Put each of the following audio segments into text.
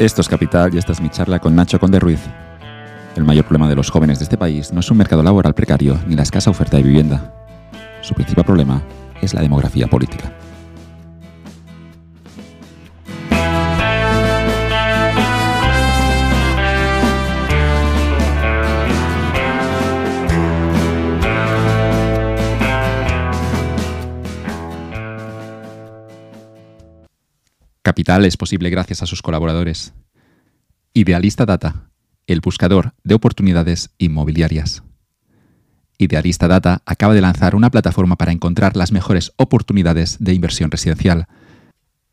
Esto es Capital y esta es mi charla con Nacho Conde Ruiz. El mayor problema de los jóvenes de este país no es un mercado laboral precario ni la escasa oferta de vivienda. Su principal problema es la demografía política. Es posible gracias a sus colaboradores. Idealista Data, el buscador de oportunidades inmobiliarias. Idealista Data acaba de lanzar una plataforma para encontrar las mejores oportunidades de inversión residencial.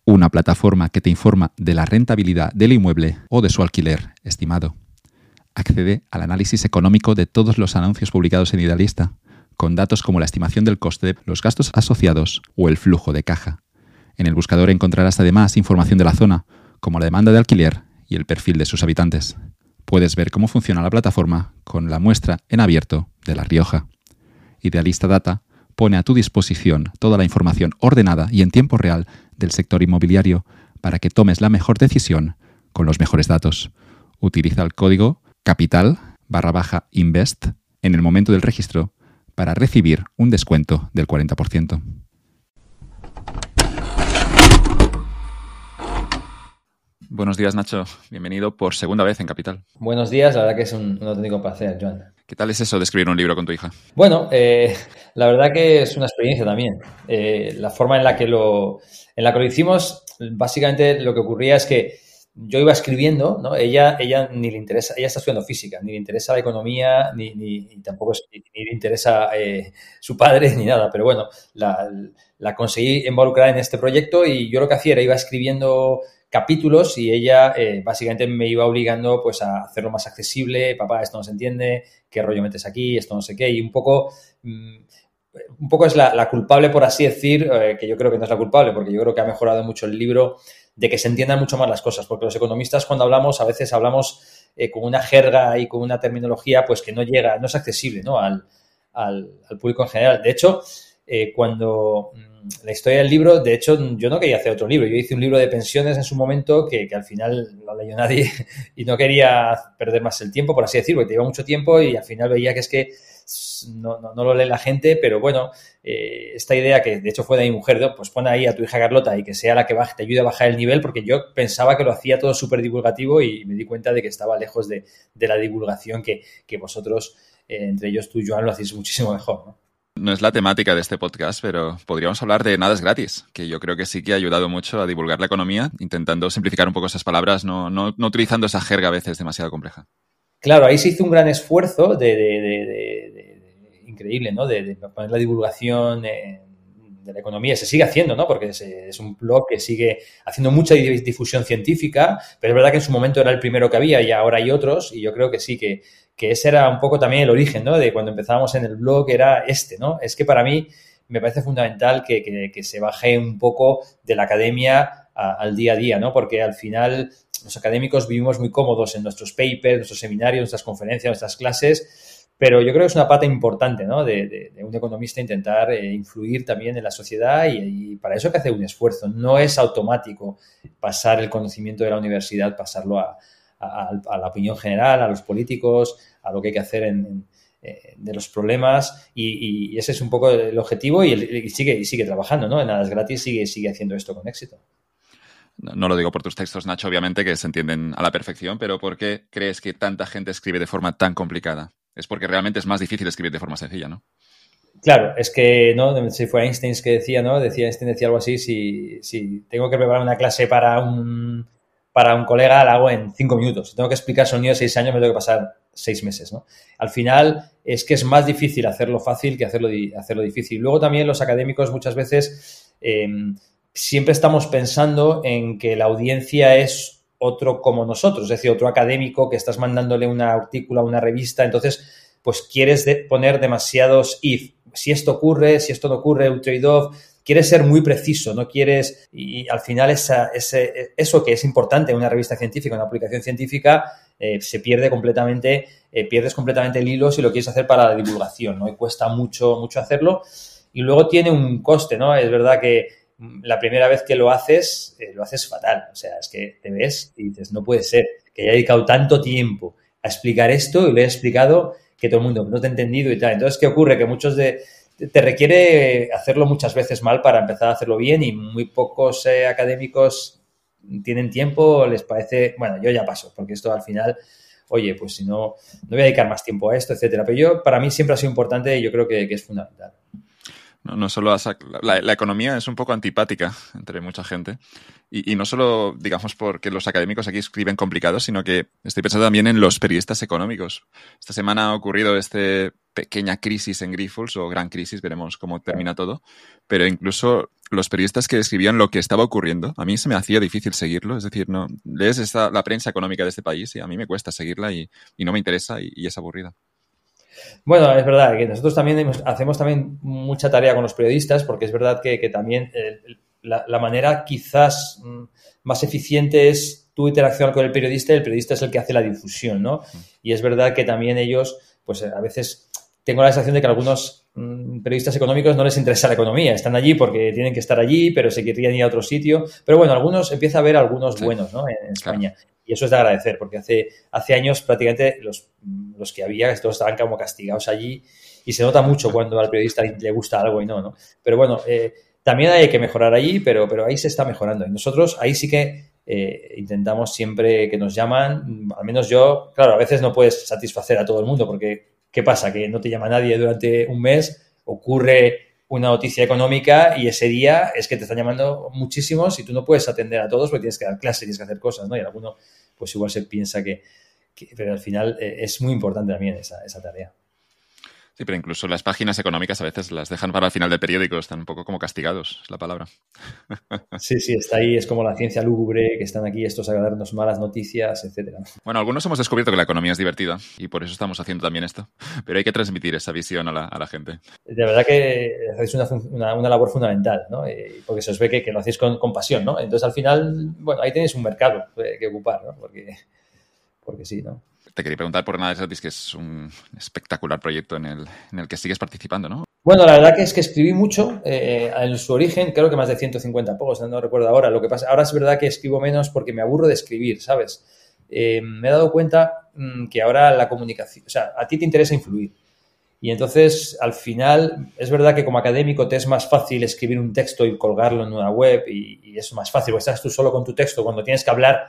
Una plataforma que te informa de la rentabilidad del inmueble o de su alquiler estimado. Accede al análisis económico de todos los anuncios publicados en Idealista, con datos como la estimación del coste, los gastos asociados o el flujo de caja. En el buscador encontrarás además información de la zona, como la demanda de alquiler y el perfil de sus habitantes. Puedes ver cómo funciona la plataforma con la muestra en abierto de La Rioja. Idealista Data pone a tu disposición toda la información ordenada y en tiempo real del sector inmobiliario para que tomes la mejor decisión con los mejores datos. Utiliza el código capital barra baja invest en el momento del registro para recibir un descuento del 40%. Buenos días, Nacho. Bienvenido por segunda vez en Capital. Buenos días, la verdad que es un, auténtico placer, Joan. ¿Qué tal es eso de escribir un libro con tu hija? Bueno, eh, la verdad que es una experiencia también. Eh, la forma en la que lo, en la que lo hicimos, básicamente lo que ocurría es que yo iba escribiendo, ¿no? Ella, ella ni le interesa, ella está estudiando física, ni le interesa la economía, ni, ni, tampoco ni le interesa eh, su padre, ni nada. Pero bueno, la, la conseguí involucrar en este proyecto y yo lo que hacía era iba escribiendo capítulos y ella eh, básicamente me iba obligando pues a hacerlo más accesible, papá, esto no se entiende, qué rollo metes aquí, esto no sé qué, y un poco, mm, un poco es la, culpable, por así decir, eh, que yo creo que no es la culpable, porque yo creo que ha mejorado mucho el libro de que se entiendan mucho más las cosas, porque los economistas cuando hablamos a veces hablamos eh, con una jerga y con una terminología pues que no llega, no es accesible ¿no? Al, al, al público en general. De hecho, cuando la historia del libro, de hecho, yo no quería hacer otro libro. Yo hice un libro de pensiones en su momento que, al final no leyó nadie y no quería perder más el tiempo, por así decirlo, porque te lleva mucho tiempo y al final veía que es que no, lo lee la gente, pero bueno, eh, esta idea que de hecho fue de mi mujer, pues pon ahí a tu hija Carlota y que sea la que baje, te ayude a bajar el nivel, porque yo pensaba que lo hacía todo súper divulgativo y me di cuenta de que estaba lejos de, la divulgación que, vosotros, eh, entre ellos tú, Joan, lo hacéis muchísimo mejor, ¿no? No es la temática de este podcast, pero podríamos hablar de Nada es gratis, que yo creo que sí que ha ayudado mucho a divulgar la economía, intentando simplificar un poco esas palabras, no, no, no utilizando esa jerga a veces demasiado compleja. Claro, ahí se hizo un gran esfuerzo de, increíble, ¿no? De, poner la divulgación de la economía. Se sigue haciendo, ¿no? Porque es, es, un blog que sigue haciendo mucha difusión científica, pero es verdad que en su momento era el primero que había y ahora hay otros, y yo creo que sí que que ese era un poco también el origen, ¿no? De cuando empezábamos en el blog, era este, ¿no? Es que para mí me parece fundamental que, se baje un poco de la academia al día a día, ¿no? Porque al final los académicos vivimos muy cómodos en nuestros papers, nuestros seminarios, nuestras conferencias, nuestras clases, pero yo creo que es una pata importante, ¿no? De, un economista intentar eh, influir también en la sociedad y, y, para eso hay que hacer un esfuerzo. No es automático pasar el conocimiento de la universidad, pasarlo a, a, la opinión general, a los políticos, a lo que hay que hacer en, eh, de los problemas y, ese es un poco el objetivo y, sigue, y sigue trabajando, ¿no? En nada es gratis sigue, sigue haciendo esto con éxito. No, lo digo por tus textos, Nacho, obviamente, que se entienden a la perfección, pero ¿por qué crees que tanta gente escribe de forma tan complicada? Es porque realmente es más difícil escribir de forma sencilla, ¿no? Claro, es que, ¿no? Si fue Einstein que decía, ¿no? Decía Einstein decía algo así, si, si tengo que preparar una clase para un para un colega la hago en cinco minutos. Si tengo que explicar sonido de seis años, me tengo que pasar seis meses, ¿no? Al final es que es más difícil hacerlo fácil que hacerlo, hacerlo difícil. Luego también los académicos muchas veces em, siempre estamos pensando en que la audiencia es otro como nosotros, es decir, otro académico que estás mandándole una artículo a una revista, entonces pues quieres poner demasiados if. Si esto ocurre, si esto no ocurre, un trade-off, quieres ser muy preciso, no quieres, y, al final eso que es importante en una revista científica, una publicación científica, eh, se pierde completamente, eh, pierdes completamente el hilo si lo quieres hacer para la divulgación, ¿no? Y cuesta mucho, mucho hacerlo. Y luego tiene un coste, ¿no? Es verdad que la primera vez que lo haces, eh, lo haces fatal. O sea, es que te ves y dices, no puede ser que haya dedicado tanto tiempo a explicar esto y lo he explicado que todo el mundo no te ha entendido y tal. Entonces, ¿qué ocurre? Que muchos de... Te requiere hacerlo muchas veces mal para empezar a hacerlo bien y muy pocos eh, académicos tienen tiempo, les parece, bueno, yo ya paso, porque esto al final, oye, pues si no, no voy a dedicar más tiempo a esto, etcétera. Pero yo, para mí siempre ha sido importante y yo creo que es fundamental. No, solo la, economía es un poco antipática entre mucha gente. Y, y, no solo, digamos, porque los académicos aquí escriben complicados, sino que estoy pensando también en los periodistas económicos. Esta semana ha ocurrido esta pequeña crisis en Grifols, o gran crisis, veremos cómo termina todo. Pero incluso los periodistas que escribían lo que estaba ocurriendo, a mí se me hacía difícil seguirlo. Es decir, no lees esta, la prensa económica de este país y a mí me cuesta seguirla y, y no me interesa y es aburrida. Bueno, es verdad que nosotros también hacemos también mucha tarea con los periodistas, porque es verdad que, también la, manera quizás mm, más eficiente es tú interaccionar con el periodista y el periodista es el que hace la difusión, ¿no? Y es verdad que también ellos, pues a veces tengo la sensación de que a algunos mm, periodistas económicos no les interesa la economía, están allí porque tienen que estar allí, pero se querrían ir a otro sitio. Pero bueno, algunos empieza a haber algunos buenos, ¿no? En, España. Y eso es de agradecer, porque hace, hace años prácticamente los, los que había, todos estaban como castigados allí y se nota mucho cuando al periodista le gusta algo y no, ¿no? Pero bueno, eh, también hay que mejorar allí, pero, pero ahí se está mejorando. Y nosotros ahí sí que eh, intentamos siempre que nos llaman, al menos yo, claro, a veces no puedes satisfacer a todo el mundo, porque ¿qué pasa? Que no te llama nadie durante un mes, ocurre una noticia económica y ese día es que te están llamando muchísimos y tú no puedes atender a todos porque tienes que dar clases, tienes que hacer cosas, ¿no? Y alguno, pues igual se piensa que, pero al final eh, es muy importante también esa, esa tarea. Sí, pero incluso las páginas económicas a veces las dejan para el final del periódico, están un poco como castigados, es la palabra. Sí, sí, está ahí, es como la ciencia lúgubre, que están aquí estos a darnos malas noticias, etcétera. Bueno, algunos hemos descubierto que la economía es divertida y por eso estamos haciendo también esto, pero hay que transmitir esa visión a la, gente. De verdad que hacéis una, una, labor fundamental, ¿no? Eh, porque se os ve que, que lo hacéis con, con, pasión, ¿no? Entonces, al final, bueno, ahí tenéis un mercado que ocupar, ¿no? Porque, porque sí, ¿no? te quería preguntar por Nada Gratis, que es un espectacular proyecto en el, en el, que sigues participando, ¿no? Bueno, la verdad que es que escribí mucho. Eh, en su origen, creo que más de 150 pocos, no recuerdo ahora. Lo que pasa, ahora es verdad que escribo menos porque me aburro de escribir, ¿sabes? Eh, me he dado cuenta mmm, que ahora la comunicación, o sea, a ti te interesa influir. Y entonces, al final, es verdad que como académico te es más fácil escribir un texto y colgarlo en una web y, y es más fácil, porque estás tú solo con tu texto. Cuando tienes que hablar,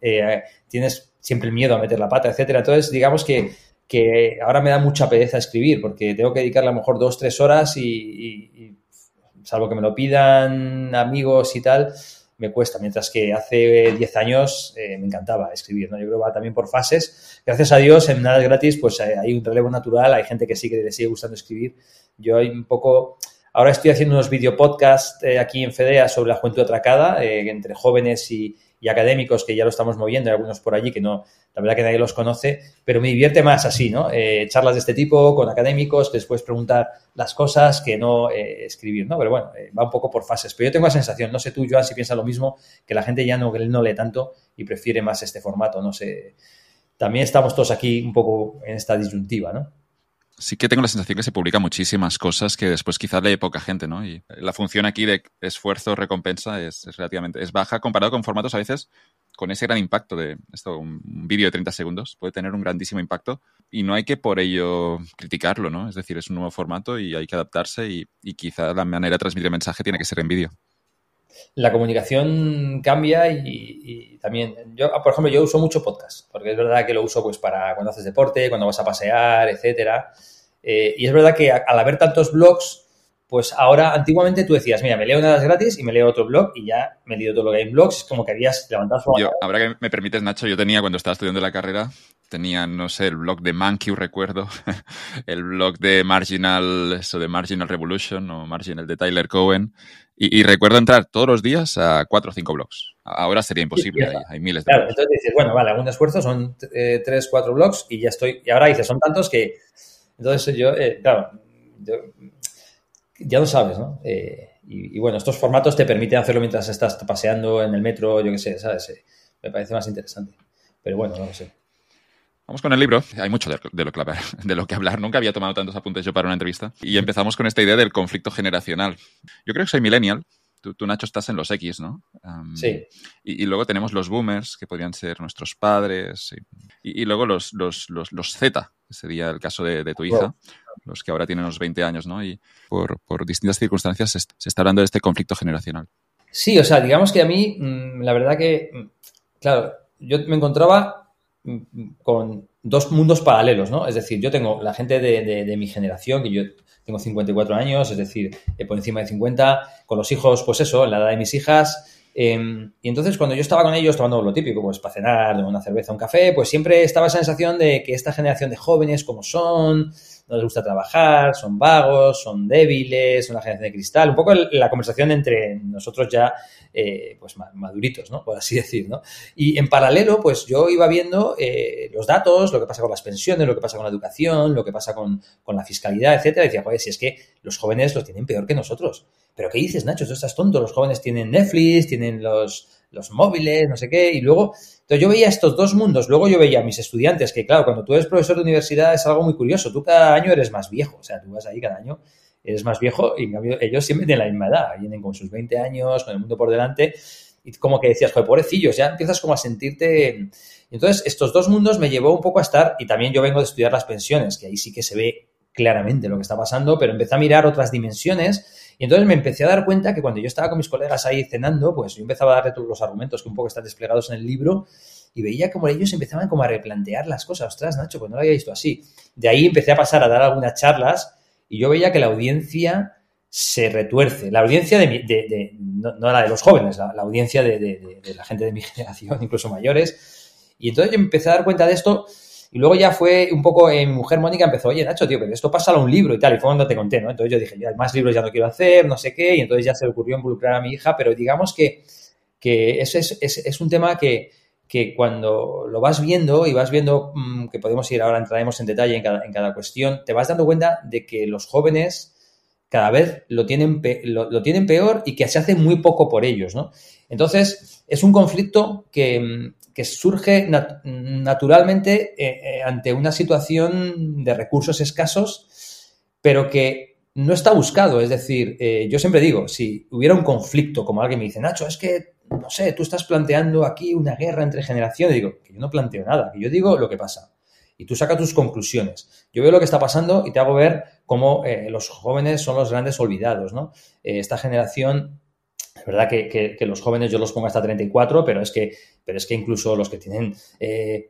eh, tienes siempre el miedo a meter la pata, etcétera. Entonces, digamos que, que, ahora me da mucha pereza escribir porque tengo que dedicarle a lo mejor dos, tres horas y, salvo que me lo pidan amigos y tal, me cuesta. Mientras que hace 10 años eh, me encantaba escribir, ¿no? Yo creo que va también por fases. Gracias a Dios, en Nada Gratis, pues eh, hay un relevo natural, hay gente que sí que le sigue gustando escribir. Yo hay un poco... Ahora estoy haciendo unos videopodcasts eh, aquí en FEDEA sobre la juventud atracada, eh, entre jóvenes y, y académicos que ya lo estamos moviendo, hay algunos por allí que no, la verdad que nadie los conoce, pero me divierte más así, ¿no? Eh, charlas de este tipo con académicos puedes preguntar las cosas que no eh, escribir, ¿no? Pero bueno, eh, va un poco por fases. Pero yo tengo la sensación, no sé tú, Joan, si piensas lo mismo, que la gente ya no, no lee tanto y prefiere más este formato, no sé. También estamos todos aquí un poco en esta disyuntiva, ¿no? Sí que tengo la sensación que se publican muchísimas cosas que después quizás lee poca gente, ¿no? Y la función aquí de esfuerzo-recompensa es, es, relativamente es baja comparado con formatos a veces con ese gran impacto de esto, un, un vídeo de 30 segundos puede tener un grandísimo impacto y no hay que por ello criticarlo, ¿no? Es decir, es un nuevo formato y hay que adaptarse y, y quizá la manera de transmitir el mensaje tiene que ser en vídeo. La comunicación cambia y, también, yo, por ejemplo, yo uso mucho podcast, porque es verdad que lo uso pues para cuando haces deporte, cuando vas a pasear, etcétera. Eh, y es verdad que al haber tantos blogs, pues ahora, antiguamente tú decías, mira, me leo unas gratis y me leo otro blog y ya me he leído todo lo que hay en blogs. Es como que habías levantado su yo, Ahora que me permites, Nacho, yo tenía cuando estaba estudiando la carrera, tenía, no sé, el blog de Mankiw, recuerdo, el blog de Marginal, eso de Marginal Revolution o Marginal de Tyler Cohen. Y, y, recuerdo entrar todos los días a cuatro o cinco blogs. Ahora sería imposible, sí, hay, hay, miles de Claro, blogs. entonces dices, bueno, vale, algún esfuerzo, son eh, tres, cuatro blogs y ya estoy. Y ahora dices, son tantos que entonces yo, eh, claro, yo, ya lo sabes, ¿no? Eh, y, bueno, estos formatos te permiten hacerlo mientras estás paseando en el metro, yo qué sé, ¿sabes? Eh, me parece más interesante. Pero bueno, no lo sé. Vamos con el libro. Hay mucho de, lo que hablar, de lo que hablar. Nunca había tomado tantos apuntes yo para una entrevista. Y empezamos con esta idea del conflicto generacional. Yo creo que soy millennial. Tú, Nacho, estás en los X, ¿no? sí. Y, luego tenemos los boomers, que podrían ser nuestros padres, y, luego los, los, los, Z, que sería el caso de, tu hija, los que ahora tienen unos 20 años, ¿no? Y por, por distintas circunstancias se, está hablando de este conflicto generacional. Sí, o sea, digamos que a mí, mm, la verdad que, mm, claro, yo me encontraba mm, con dos mundos paralelos, ¿no? Es decir, yo tengo la gente de, de mi generación, que yo tengo 54 años, es decir, eh, por encima de 50, con los hijos, pues eso, en la edad de mis hijas. Em, y entonces cuando yo estaba con ellos tomando lo típico, pues para cenar, una cerveza, un café, pues siempre estaba esa sensación de que esta generación de jóvenes como son, no les gusta trabajar, son vagos, son débiles, son una generación de cristal. Un poco la conversación entre nosotros ya, eh, pues maduritos, ¿no? Por así decir, ¿no? Y en paralelo, pues yo iba viendo eh, los datos, lo que pasa con las pensiones, lo que pasa con la educación, lo que pasa con, con la fiscalidad, etcétera. Decía, joder, si es que los jóvenes lo tienen peor que nosotros. ¿Pero qué dices, Nacho? Tú estás tonto. Los jóvenes tienen Netflix, tienen los, los móviles, no sé qué. Y luego, entonces yo veía estos dos mundos. Luego yo veía a mis estudiantes, que claro, cuando tú eres profesor de universidad es algo muy curioso. Tú cada año eres más viejo. O sea, tú vas ahí cada año, eres más viejo y ellos siempre tienen la misma edad. Vienen con sus 20 años, con el mundo por delante. Y como que decías, joder, pobrecillos, ya empiezas como a sentirte... Entonces, estos dos mundos me llevó un poco a estar, y también yo vengo de estudiar las pensiones, que ahí sí que se ve claramente lo que está pasando, pero empecé a mirar otras dimensiones y entonces me empecé a dar cuenta que cuando yo estaba con mis colegas ahí cenando, pues yo empezaba a darle todos los argumentos que un poco están desplegados en el libro y veía como ellos empezaban como a replantear las cosas. Ostras, Nacho, pues no lo había visto así. De ahí empecé a pasar a dar algunas charlas y yo veía que la audiencia se retuerce. La audiencia de, no, la de los jóvenes, la, audiencia de, la gente de mi generación, incluso mayores. Y entonces yo empecé a dar cuenta de esto y luego ya fue un poco, eh, mi mujer Mónica empezó, oye, Nacho, tío, pero esto pasa a un libro y tal, y fue cuando te conté, ¿no? Entonces yo dije, ya más libros ya no quiero hacer, no sé qué, y entonces ya se le ocurrió involucrar a mi hija, pero digamos que, que es, es, un tema que, que, cuando lo vas viendo y vas viendo, mm, que podemos ir ahora, entraremos en detalle en cada, en cada cuestión, te vas dando cuenta de que los jóvenes cada vez lo tienen, lo, tienen peor y que se hace muy poco por ellos, ¿no? Entonces, es un conflicto que, mm, que surge naturalmente eh, eh, ante una situación de recursos escasos, pero que no está buscado. Es decir, eh, yo siempre digo, si hubiera un conflicto, como alguien me dice, Nacho, es que, no sé, tú estás planteando aquí una guerra entre generaciones, digo, que yo no planteo nada, que yo digo lo que pasa. Y tú sacas tus conclusiones. Yo veo lo que está pasando y te hago ver cómo los jóvenes son los grandes olvidados, ¿no? esta generación es verdad que, los jóvenes yo los pongo hasta 34, pero es que, pero es que incluso los que tienen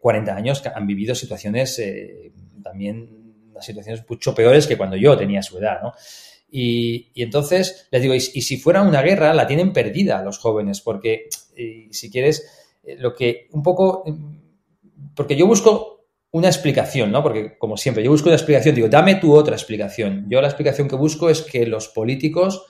40 eh, años han vivido situaciones eh, también, situaciones mucho peores que cuando yo tenía su edad, ¿no? Y, entonces les digo, y, si fuera una guerra, la tienen perdida los jóvenes, porque si quieres, eh, lo que un poco, porque yo busco una explicación, ¿no? Porque como siempre, yo busco una explicación, digo, dame tu otra explicación. Yo la explicación que busco es que los políticos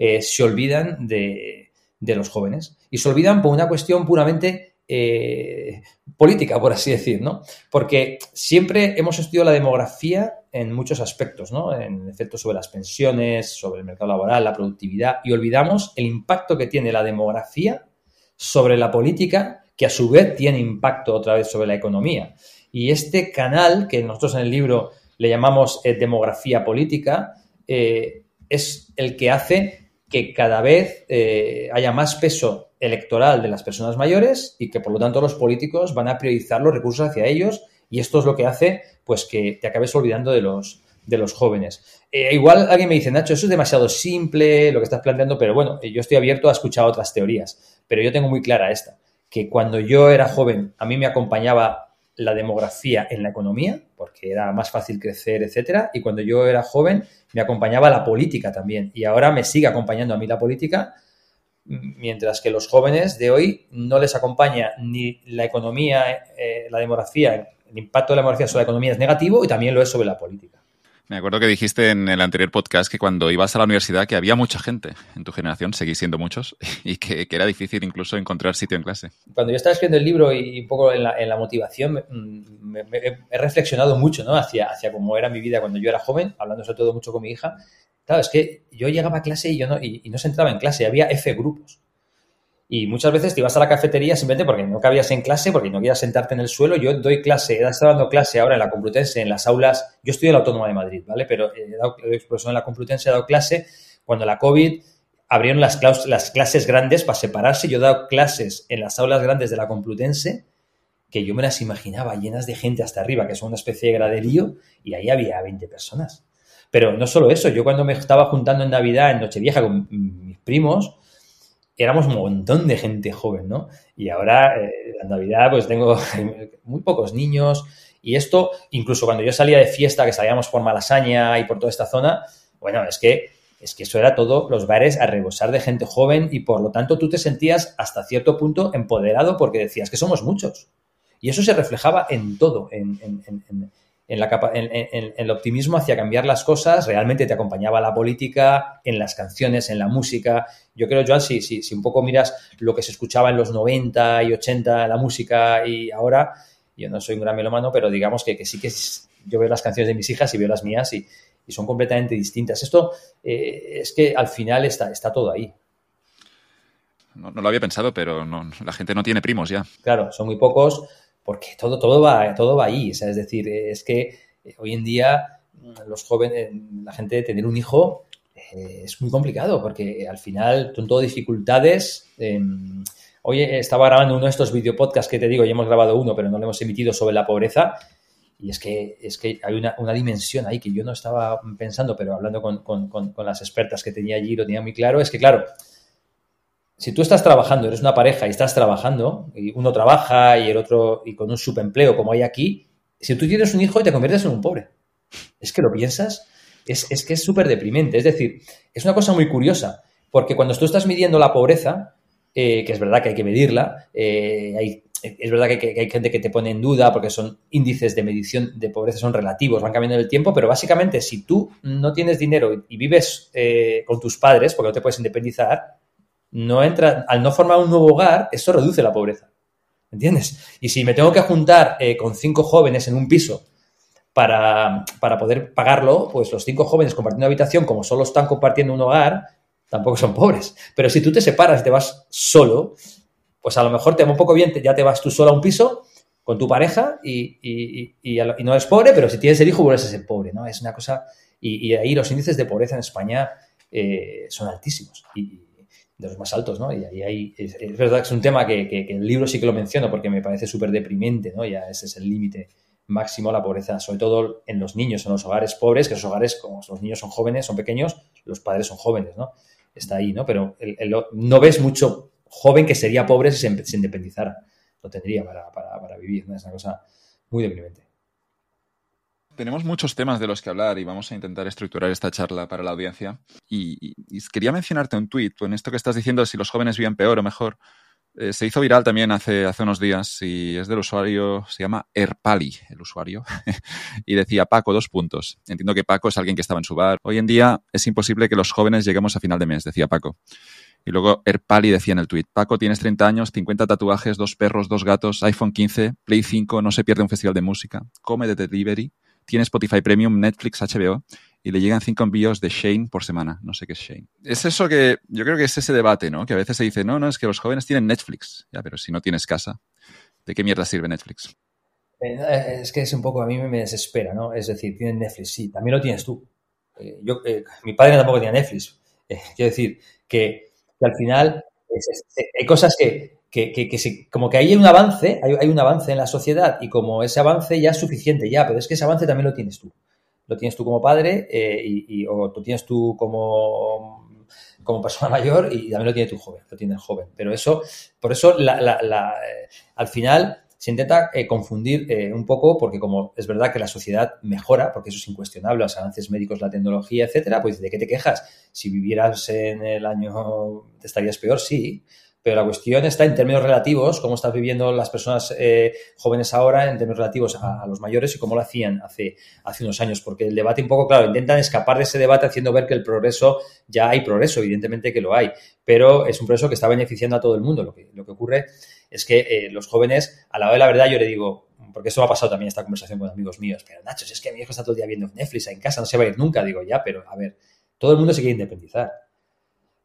eh, se olvidan de, los jóvenes. Y se olvidan por una cuestión puramente eh, política, por así decir, ¿no? Porque siempre hemos estudiado la demografía en muchos aspectos, ¿no? En efecto sobre las pensiones, sobre el mercado laboral, la productividad, y olvidamos el impacto que tiene la demografía sobre la política, que a su vez tiene impacto otra vez sobre la economía. Y este canal, que nosotros en el libro le llamamos eh, demografía política, es el que hace que cada vez eh, haya más peso electoral de las personas mayores y que por lo tanto los políticos van a priorizar los recursos hacia ellos y esto es lo que hace pues que te acabes olvidando de los, de los jóvenes. Eh, igual alguien me dice, Nacho, eso es demasiado simple lo que estás planteando, pero bueno, yo estoy abierto a escuchar otras teorías, pero yo tengo muy clara esta, que cuando yo era joven a mí me acompañaba la demografía en la economía, porque era más fácil crecer, etcétera, y cuando yo era joven me acompañaba la política también, y ahora me sigue acompañando a mí la política, mientras que los jóvenes de hoy no les acompaña ni la economía, eh, la demografía, el impacto de la demografía sobre la economía es negativo y también lo es sobre la política. Me acuerdo que dijiste en el anterior podcast que cuando ibas a la universidad que había mucha gente en tu generación, seguís siendo muchos, y que, era difícil incluso encontrar sitio en clase. Cuando yo estaba escribiendo el libro y un poco en la, motivación, me, he reflexionado mucho ¿no? hacia, hacia cómo era mi vida cuando yo era joven, hablando sobre todo mucho con mi hija. Claro, es que yo llegaba a clase y, yo no, y no se entraba en clase, había F grupos. Y muchas veces te ibas a la cafetería simplemente porque no cabías en clase, porque no querías sentarte en el suelo. Yo doy clase, he estado dando clase ahora en la Complutense, en las aulas. Yo estoy en la Autónoma de Madrid, ¿vale? Pero he dado, en la Complutense, he dado clase cuando la COVID abrieron las, las clases grandes para separarse. Yo he dado clases en las aulas grandes de la Complutense que yo me las imaginaba llenas de gente hasta arriba, que son una especie de graderío, y ahí había 20 personas. Pero no solo eso, yo cuando me estaba juntando en Navidad, en Nochevieja, con mis primos, éramos un montón de gente joven, ¿no? Y ahora, eh, en Navidad, pues tengo muy pocos niños. Y esto, incluso cuando yo salía de fiesta, que salíamos por Malasaña y por toda esta zona, bueno, es que, es que eso era todo, los bares a rebosar de gente joven y por lo tanto tú te sentías hasta cierto punto empoderado porque decías que somos muchos. Y eso se reflejaba en todo, en, en, la capa, en, el optimismo hacia cambiar las cosas, realmente te acompañaba la política, en las canciones, en la música. Yo creo, Joan, si, si, si un poco miras lo que se escuchaba en los 90 y 80, la música y ahora, yo no soy un gran melómano, pero digamos que, que sí que yo veo las canciones de mis hijas y veo las mías y, y son completamente distintas. Esto eh, es que al final está, está todo ahí. No, no, lo había pensado, pero no, la gente no tiene primos ya. Claro, son muy pocos porque todo, todo, va, todo va ahí. es decir, es que eh, hoy en día los jóvenes, la gente, tener un hijo eh, es muy complicado porque al final son todo dificultades. Em, hoy estaba grabando uno de estos videopodcasts que te digo, ya hemos grabado uno, pero no lo hemos emitido sobre la pobreza. Y es que, es que hay una, una dimensión ahí que yo no estaba pensando, pero hablando con, con, con, con las expertas que tenía allí, lo tenía muy claro, es que, claro, si tú estás trabajando, eres una pareja y estás trabajando, y uno trabaja y el otro, y con un subempleo como hay aquí, si tú tienes un hijo y te conviertes en un pobre. Es que lo piensas, es, que es súper deprimente. Es decir, es una cosa muy curiosa, porque cuando tú estás midiendo la pobreza, eh, que es verdad que hay que medirla, eh, es verdad que, hay gente que te pone en duda porque son índices de medición de pobreza, son relativos, van cambiando el tiempo, pero básicamente si tú no tienes dinero y vives eh, con tus padres, porque no te puedes independizar, no entra, al no formar un nuevo hogar, eso reduce la pobreza. ¿Entiendes? Y si me tengo que juntar eh, con cinco jóvenes en un piso para, poder pagarlo, pues los cinco jóvenes compartiendo habitación, como solo están compartiendo un hogar, tampoco son pobres. Pero si tú te separas y te vas solo, pues a lo mejor te va un poco bien, ya te vas tú solo a un piso con tu pareja y, y, no eres pobre, pero si tienes el hijo vuelves a ser pobre, ¿no? Es una cosa... Y, ahí los índices de pobreza en España eh, son altísimos. Y, de los más altos, ¿no? Y ahí hay, es, verdad que es un tema que, el libro sí que lo menciono porque me parece súper deprimente, ¿no? Ya ese es el límite máximo, la pobreza, sobre todo en los niños, en los hogares pobres, que esos hogares, como los niños son jóvenes, son pequeños, los padres son jóvenes, ¿no? Está ahí, ¿no? Pero no ves mucho joven que sería pobre si se, independizara. Lo tendría para, para vivir, ¿no? Es una cosa muy deprimente tenemos muchos temas de los que hablar y vamos a intentar estructurar esta charla para la audiencia. Y, quería mencionarte un tuit, en esto que estás diciendo, si los jóvenes viven peor o mejor. Eh, se hizo viral también hace, hace unos días y es del usuario, se llama Erpali, el usuario, y decía Paco, dos puntos. Entiendo que Paco es alguien que estaba en su bar. Hoy en día es imposible que los jóvenes lleguemos a final de mes, decía Paco. Y luego Erpali decía en el tuit, Paco, tienes 30 años, 50 tatuajes, dos perros, dos gatos, iPhone 15, Play 5, no se pierde un festival de música, come de delivery, tiene Spotify Premium, Netflix, HBO y le llegan cinco envíos de Shane por semana. No sé qué es Shane. Es eso que yo creo que es ese debate, ¿no? Que a veces se dice, no, no, es que los jóvenes tienen Netflix. Ya, pero si no tienes casa, ¿de qué mierda sirve Netflix? Eh, es que es un poco, a mí me desespera, ¿no? Es decir, tienen Netflix, sí, también lo tienes tú. Eh, yo, eh, mi padre tampoco tenía Netflix. quiero decir que, que al final hay cosas que, que, que, como que hay un avance, hay, un avance en la sociedad y como ese avance ya es suficiente, ya, pero es que ese avance también lo tienes tú. Lo tienes tú como padre eh, y, o lo tienes tú como, como persona mayor y también lo tiene tu joven, lo tiene el joven. Pero eso, por eso la, la, eh, al final se intenta eh, confundir un poco porque como es verdad que la sociedad mejora, porque eso es incuestionable, los avances médicos, la tecnología, etcétera, pues ¿de qué te quejas? Si vivieras en el año, ¿te estarías peor? Sí, pero la cuestión está en términos relativos, cómo están viviendo las personas eh, jóvenes ahora en términos relativos a, los mayores y cómo lo hacían hace, hace unos años. Porque el debate un poco, claro, intentan escapar de ese debate haciendo ver que el progreso, ya hay progreso, evidentemente que lo hay, pero es un progreso que está beneficiando a todo el mundo. Lo que, ocurre es que eh, los jóvenes, a la hora de la verdad, yo le digo, porque eso me ha pasado también esta conversación con amigos míos, pero Nacho, si es que mi hijo está todo el día viendo Netflix en casa, no se va a ir nunca, digo, ya, pero a ver, todo el mundo se quiere independizar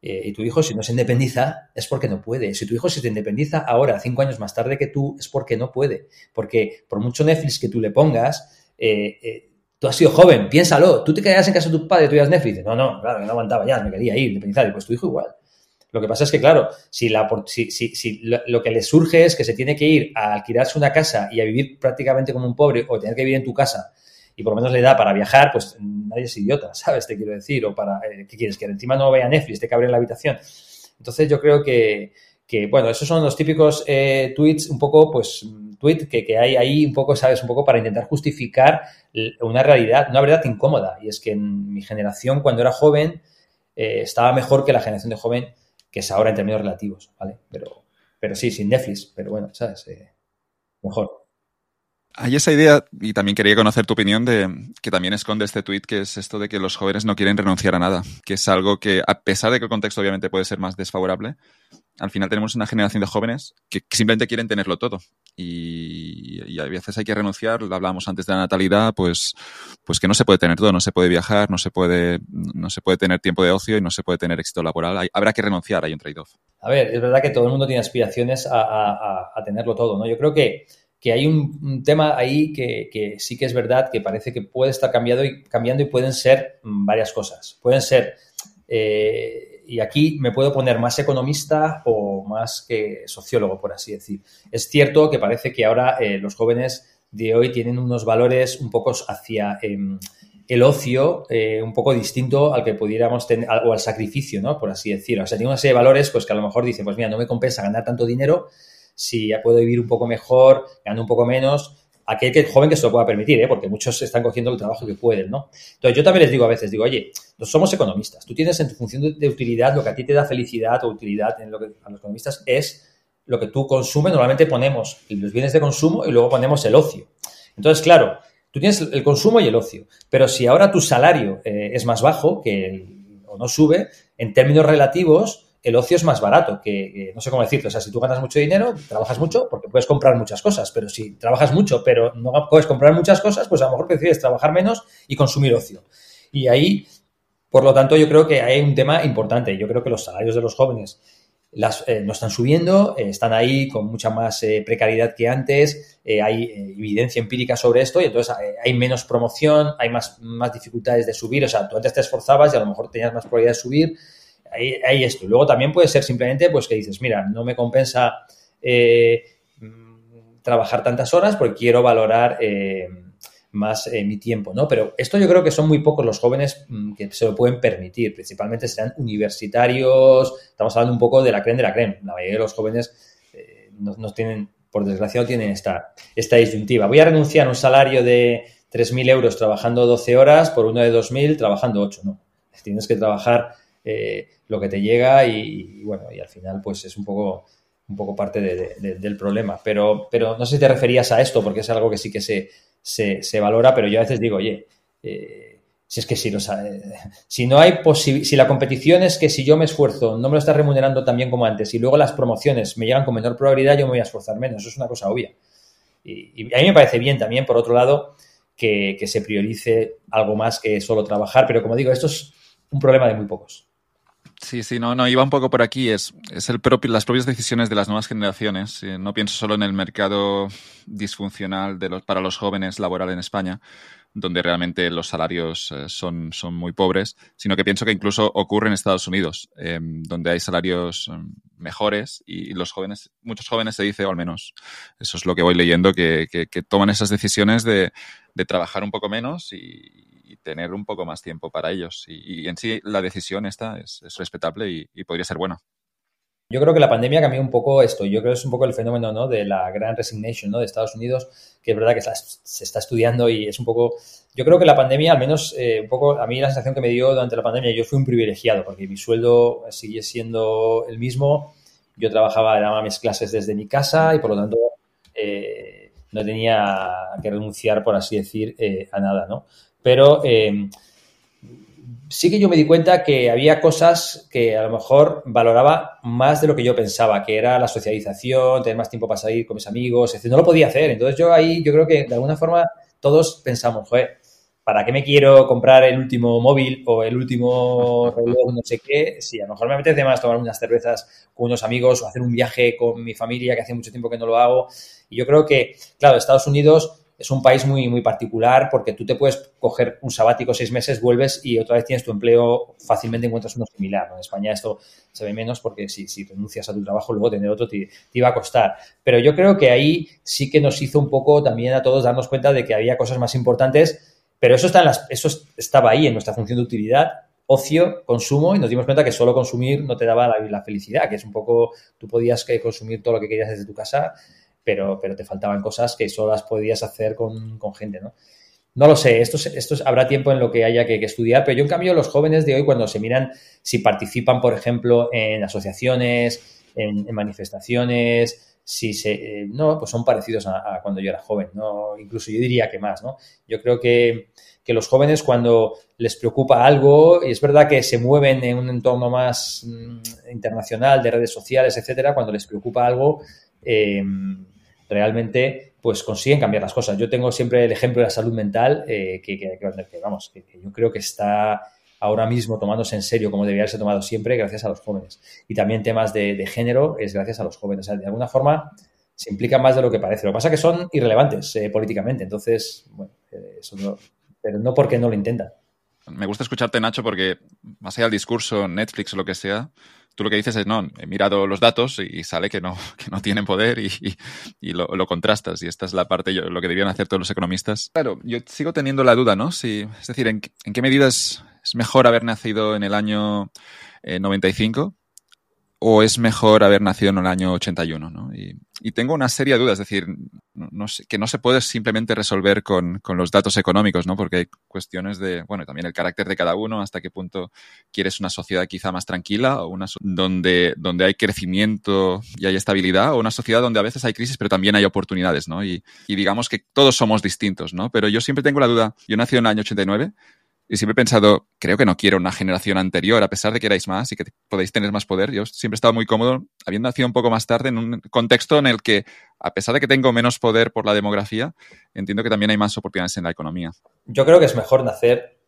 eh, y tu hijo, si no se independiza, es porque no puede. Si tu hijo se te independiza ahora, cinco años más tarde que tú, es porque no puede. Porque por mucho Netflix que tú le pongas, eh, eh, tú has sido joven, piénsalo, tú te quedarías en casa de tu padre, tú ibas Netflix. No, no, claro, no aguantaba ya, me quería ir, de pues tu hijo igual. Lo que pasa es que, claro, si, la, si, si, lo, que le surge es que se tiene que ir a alquilarse una casa y a vivir prácticamente como un pobre o tener que vivir en tu casa y por lo menos le da para viajar, pues nadie es idiota, ¿sabes? Te quiero decir. O para, eh, ¿qué quieres? Que encima no vaya Netflix, te cabre en la habitación. Entonces yo creo que, que bueno, esos son los típicos eh, tweets un poco, pues, tweet que, que, hay ahí un poco, ¿sabes? Un poco para intentar justificar una realidad, una verdad incómoda. Y es que en mi generación, cuando era joven, eh, estaba mejor que la generación de joven que es ahora en términos relativos, ¿vale? Pero, pero sí, sin Netflix, pero bueno, ¿sabes? Eh, mejor. Hay esa idea, y también quería conocer tu opinión, de que también esconde este tuit, que es esto de que los jóvenes no quieren renunciar a nada, que es algo que, a pesar de que el contexto obviamente puede ser más desfavorable, al final tenemos una generación de jóvenes que simplemente quieren tenerlo todo. Y, a veces hay que renunciar, hablábamos antes de la natalidad, pues, pues que no se puede tener todo, no se puede viajar, no se puede, no se puede tener tiempo de ocio y no se puede tener éxito laboral. habrá que renunciar, hay un trade-off. A ver, es verdad que todo el mundo tiene aspiraciones a, tenerlo todo, ¿no? Yo creo que, que hay un, tema ahí que, sí que es verdad, que parece que puede estar cambiando y, cambiando y pueden ser varias cosas. Pueden ser... Eh, y aquí me puedo poner más economista o más que sociólogo, por así decir. Es cierto que parece que ahora eh, los jóvenes de hoy tienen unos valores un poco hacia em, el ocio, eh, un poco distinto al que pudiéramos tener, o al sacrificio, ¿no? Por así decirlo. O sea, tiene una serie de valores pues que a lo mejor dicen, pues mira, no me compensa ganar tanto dinero, si ya puedo vivir un poco mejor, gano un poco menos, aquel que, joven que se lo pueda permitir, ¿eh? porque muchos están cogiendo el trabajo que pueden, ¿no? Entonces, yo también les digo a veces, digo, oye, no somos economistas. Tú tienes en tu función de, utilidad lo que a ti te da felicidad o utilidad en lo que a los economistas es lo que tú consumes. Normalmente ponemos los bienes de consumo y luego ponemos el ocio. Entonces, claro, tú tienes el consumo y el ocio. Pero si ahora tu salario eh, es más bajo que o no sube, en términos relativos, el ocio es más barato que, no sé cómo decirlo, o sea, si tú ganas mucho dinero, trabajas mucho porque puedes comprar muchas cosas, pero si trabajas mucho pero no puedes comprar muchas cosas, pues a lo mejor prefieres trabajar menos y consumir ocio. Y ahí, por lo tanto, yo creo que hay un tema importante. Yo creo que los salarios de los jóvenes las, eh, no están subiendo, eh, están ahí con mucha más eh, precariedad que antes, hay evidencia empírica sobre esto y entonces hay menos promoción, hay más, más dificultades de subir, o sea, tú antes te esforzabas y a lo mejor tenías más probabilidad de subir, hay, esto. Luego también puede ser simplemente pues que dices, mira, no me compensa eh, trabajar tantas horas porque quiero valorar eh, más eh, mi tiempo, ¿no? Pero esto yo creo que son muy pocos los jóvenes mm, que se lo pueden permitir. Principalmente serán universitarios. Estamos hablando un poco de la creen de la creen. La mayoría de los jóvenes no, tienen, por desgracia, no tienen esta, esta disyuntiva. Voy a renunciar a un salario de 3.000 euros trabajando 12 horas por uno de 2.000 trabajando 8, ¿no? Tienes que trabajar eh, lo que te llega y, bueno, y al final pues es un poco, un poco parte del problema. Pero, pero no sé si te referías a esto, porque es algo que sí que se, se, valora, pero yo a veces digo, oye, eh, si es que si, si no hay si la competición es que si yo me esfuerzo, no me lo está remunerando tan bien como antes, y luego las promociones me llegan con menor probabilidad, yo me voy a esforzar menos. Eso es una cosa obvia. Y, a mí me parece bien también, por otro lado, que se priorice algo más que solo trabajar, pero como digo, esto es un problema de muy pocos. Sí, sí, no, no, iba un poco por aquí. Es, es el propio, las propias decisiones de las nuevas generaciones. Eh, no pienso solo en el mercado disfuncional de los, para los jóvenes laboral en España, donde realmente los salarios eh, son, son muy pobres, sino que pienso que incluso ocurre en Estados Unidos, em, donde hay salarios em, mejores y los jóvenes, muchos jóvenes se dice, o al menos eso es lo que voy leyendo, que, que, que toman esas decisiones de, de trabajar un poco menos y, tener un poco más tiempo para ellos. Y, en sí la decisión esta es, respetable y, podría ser buena. Yo creo que la pandemia cambió un poco esto. Yo creo que es un poco el fenómeno ¿no? de la gran resignation ¿no? de Estados Unidos, que es verdad que se está estudiando y es un poco... Yo creo que la pandemia, al menos eh, un poco, a mí la sensación que me dio durante la pandemia, yo fui un privilegiado porque mi sueldo sigue siendo el mismo. Yo trabajaba, daba mis clases desde mi casa y por lo tanto eh, no tenía que renunciar, por así decir, eh, a nada, ¿no? Pero eh, sí que yo me di cuenta que había cosas que a lo mejor valoraba más de lo que yo pensaba, que era la socialización, tener más tiempo para salir con mis amigos, etc. No lo podía hacer. Entonces yo ahí, yo creo que de alguna forma todos pensamos, joder, ¿para qué me quiero comprar el último móvil o el último reloj, no sé qué? Si a lo mejor me apetece más tomar unas cervezas con unos amigos o hacer un viaje con mi familia, que hace mucho tiempo que no lo hago. Y yo creo que, claro, Estados Unidos es un país muy, muy particular porque tú te puedes coger un sabático seis meses, vuelves y otra vez tienes tu empleo, fácilmente encuentras uno similar. En España esto se ve menos porque si, renuncias a tu trabajo, luego tener otro te, iba a costar. Pero yo creo que ahí sí que nos hizo un poco también a todos darnos cuenta de que había cosas más importantes, pero eso, está en las, eso estaba ahí en nuestra función de utilidad ocio, consumo, y nos dimos cuenta que solo consumir no te daba la, felicidad, que es un poco, tú podías consumir todo lo que querías desde tu casa, pero, pero te faltaban cosas que solo las podías hacer con, gente, ¿no? No lo sé, esto, esto habrá tiempo en lo que haya que, estudiar, pero yo en cambio los jóvenes de hoy cuando se miran si participan, por ejemplo, en asociaciones, en, manifestaciones, si se... Eh, no, pues son parecidos a, cuando yo era joven, ¿no? Incluso yo diría que más, ¿no? Yo creo que que los jóvenes cuando les preocupa algo, y es verdad que se mueven en un entorno más mm, internacional de redes sociales, etcétera, cuando les preocupa algo, em, realmente pues consiguen cambiar las cosas. Yo tengo siempre el ejemplo de la salud mental, eh, que, vamos, que, yo creo que está ahora mismo tomándose en serio como debería haberse tomado siempre gracias a los jóvenes. Y también temas de, género es gracias a los jóvenes. O sea, de alguna forma se implican más de lo que parece. Lo que pasa es que son irrelevantes eh, políticamente. Entonces, bueno, eh, eso no, pero no porque no lo intentan. Me gusta escucharte, Nacho, porque más allá del discurso, Netflix o lo que sea, tú lo que dices es, no, he mirado los datos y sale que no, que no tienen poder y, lo, contrastas. Y esta es la parte, lo que debían hacer todos los economistas. Claro, yo sigo teniendo la duda, ¿no? Si, es decir, ¿en, qué medidas es mejor haber nacido en el año 95 eh, o es mejor haber nacido en el año 81, ¿no? Y, tengo una serie de dudas, es decir, que no se puede simplemente resolver con, los datos económicos, ¿no? Porque hay cuestiones de, bueno, también el carácter de cada uno, hasta qué punto quieres una sociedad quizá más tranquila o una donde, donde hay crecimiento y hay estabilidad o una sociedad donde a veces hay crisis pero también hay oportunidades, ¿no? Y, y digamos que todos somos distintos, ¿no? Pero yo siempre tengo la duda, yo nací en el año 89 y siempre he pensado, creo que no quiero una generación anterior, a pesar de que erais más y que podéis tener más poder. Yo siempre he estado muy cómodo, habiendo nacido un poco más tarde, en un contexto en el que, a pesar de que tengo menos poder por la demografía, entiendo que también hay más oportunidades en la economía. Yo creo que es mejor nacer.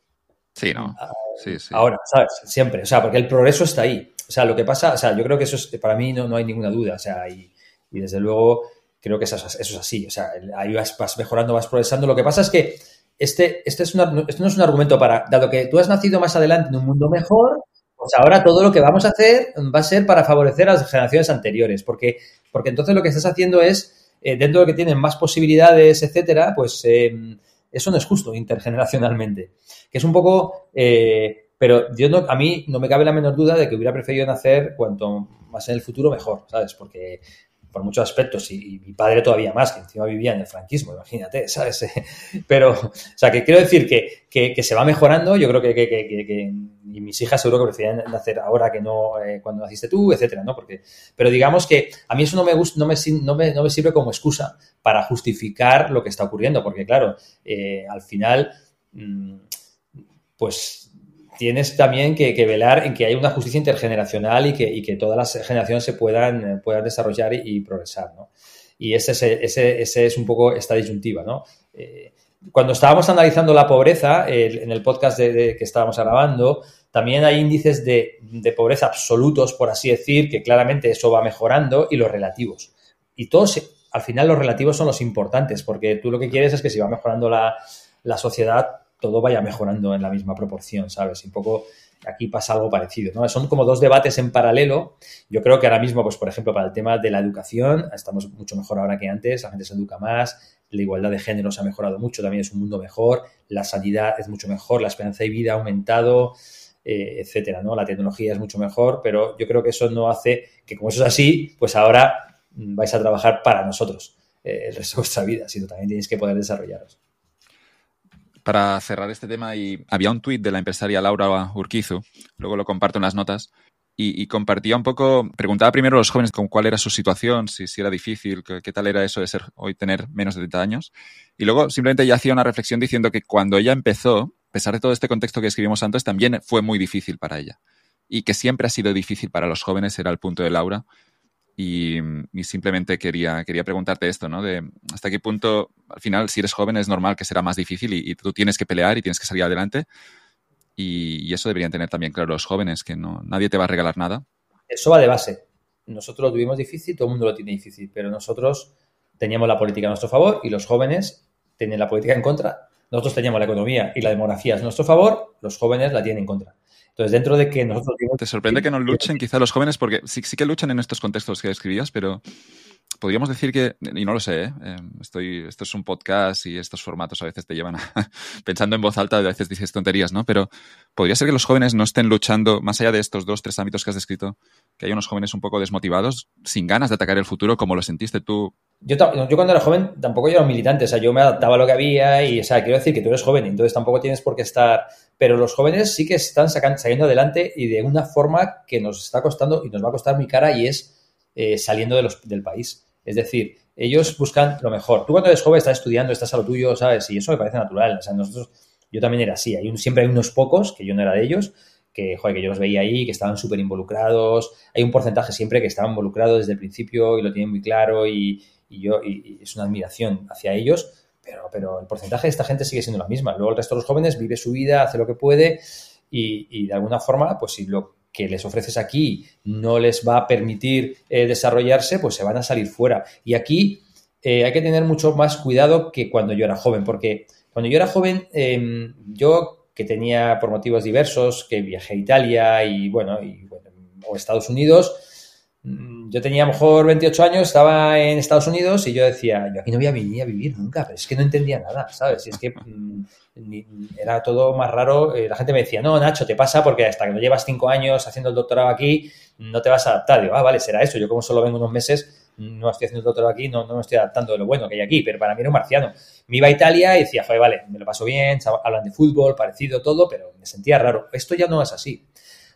Sí, ¿no? Sí, sí. Ahora, ¿sabes? Siempre. O sea, porque el progreso está ahí. O sea, lo que pasa, o sea, yo creo que eso es, para mí no, no hay ninguna duda. O sea, y, y desde luego creo que eso, eso, es así. O sea, ahí vas, vas mejorando, vas progresando. Lo que pasa es que este, este, es este no es un argumento para, dado que tú has nacido más adelante en un mundo mejor, pues ahora todo lo que vamos a hacer va a ser para favorecer a las generaciones anteriores, porque, porque entonces lo que estás haciendo es, eh, dentro de que tienen más posibilidades, etcétera, pues eh, eso no es justo intergeneracionalmente. Que es un poco, eh, pero yo no, a mí no me cabe la menor duda de que hubiera preferido nacer cuanto más en el futuro mejor, ¿sabes? Porque por muchos aspectos, y, mi padre todavía más, que encima vivía en el franquismo, imagínate, ¿sabes? Pero, o sea, que quiero decir que, se va mejorando, yo creo que, y mis hijas seguro que prefieren nacer ahora que no eh, cuando naciste tú, etcétera, ¿no? Porque, pero digamos que a mí eso no me, gusta, no me, no me, no me sirve como excusa para justificar lo que está ocurriendo, porque claro, eh, al final, mm, pues tienes también que, velar en que haya una justicia intergeneracional y que, que todas las generaciones se puedan, puedan desarrollar y, progresar, ¿no? Y ese, ese, ese, es un poco esta disyuntiva, ¿no? Eh, cuando estábamos analizando la pobreza, en el podcast de, que estábamos grabando, también hay índices de, pobreza absolutos, por así decir, que claramente eso va mejorando, y los relativos. Y todos, al final, los relativos son los importantes, porque tú lo que quieres es que si va mejorando la, la sociedad, todo vaya mejorando en la misma proporción, ¿sabes? Y un poco aquí pasa algo parecido, ¿no? Son como dos debates en paralelo. Yo creo que ahora mismo, pues por ejemplo, para el tema de la educación, estamos mucho mejor ahora que antes, la gente se educa más, la igualdad de género se ha mejorado mucho, también es un mundo mejor, la sanidad es mucho mejor, la esperanza de vida ha aumentado, eh, etcétera, ¿no? La tecnología es mucho mejor, pero yo creo que eso no hace que como eso es así, pues ahora vais a trabajar para nosotros eh, el resto de vuestra vida, sino también tenéis que poder desarrollaros para cerrar este tema, y había un tuit de la empresaria Laura Urquizu, luego lo comparto en las notas, y, compartía un poco, preguntaba primero a los jóvenes con cuál era su situación, si, era difícil, qué, tal era eso de ser hoy tener menos de 30 años. Y luego simplemente ya hacía una reflexión diciendo que cuando ella empezó, a pesar de todo este contexto que escribimos antes, también fue muy difícil para ella. Y que siempre ha sido difícil para los jóvenes, era el punto de Laura. Y, simplemente quería, quería preguntarte esto, ¿no? Hasta qué punto, al final, si eres joven es normal que será más difícil y, tú tienes que pelear y tienes que salir adelante. Y, eso deberían tener también claro los jóvenes, que no, nadie te va a regalar nada. Eso va de base. Nosotros lo tuvimos difícil, todo el mundo lo tiene difícil, pero nosotros teníamos la política a nuestro favor y los jóvenes tienen la política en contra, nosotros teníamos la economía y la demografía a nuestro favor, los jóvenes la tienen en contra. Entonces, dentro de que nosotros... ¿Te sorprende que no luchen quizá los jóvenes? Porque sí, sí que luchan en estos contextos que describías, pero podríamos decir que, y no lo sé, ¿eh? Em, estoy, esto es un podcast y estos formatos a veces te llevan a, pensando en voz alta, a veces dices tonterías, ¿no? Pero podría ser que los jóvenes no estén luchando, más allá de estos dos, tres ámbitos que has descrito, que hay unos jóvenes un poco desmotivados, sin ganas de atacar el futuro, como lo sentiste tú yo, yo, cuando era joven tampoco yo era un militante, o sea, yo me adaptaba a lo que había y, o sea, quiero decir que tú eres joven, entonces tampoco tienes por qué estar, pero los jóvenes sí que están saliendo adelante y de una forma que nos está costando y nos va a costar muy cara y es eh, saliendo del país. Es decir, ellos buscan lo mejor. Tú cuando eres joven estás estudiando, estás a lo tuyo, ¿sabes? Y eso me parece natural. O sea, nosotros, yo también era así. Hay un, siempre hay unos pocos, que yo no era de ellos, que, que yo los veía ahí, que estaban súper involucrados. Hay un porcentaje siempre que estaban involucrados desde el principio y lo tienen muy claro y, y yo, y, es una admiración hacia ellos, pero, pero el porcentaje de esta gente sigue siendo la misma. Luego el resto de los jóvenes vive su vida, hace lo que puede y, de alguna forma, pues si lo que les ofreces aquí no les va a permitir eh, desarrollarse, pues se van a salir fuera. Y aquí eh, hay que tener mucho más cuidado que cuando yo era joven, porque cuando yo era joven, em, yo que tenía por motivos diversos, que viajé a Italia y bueno, y, bueno o Estados Unidos, yo tenía a lo mejor 28 años, estaba en Estados Unidos y yo decía, yo aquí no voy a venir a vivir nunca, pero es que no entendía nada, ¿sabes? Y es que mm, era todo más raro. Eh, la gente me decía, no, Nacho, te pasa porque hasta que no llevas cinco años haciendo el doctorado aquí, no te vas a adaptar. Digo, ah, vale, será eso. Yo como solo vengo unos meses, no estoy haciendo el doctorado aquí, no, no me estoy adaptando de lo bueno que hay aquí, pero para mí era un marciano. Me iba a Italia y decía, joder, vale, me lo paso bien, hablan de fútbol, parecido todo, pero me sentía raro. Esto ya no es así.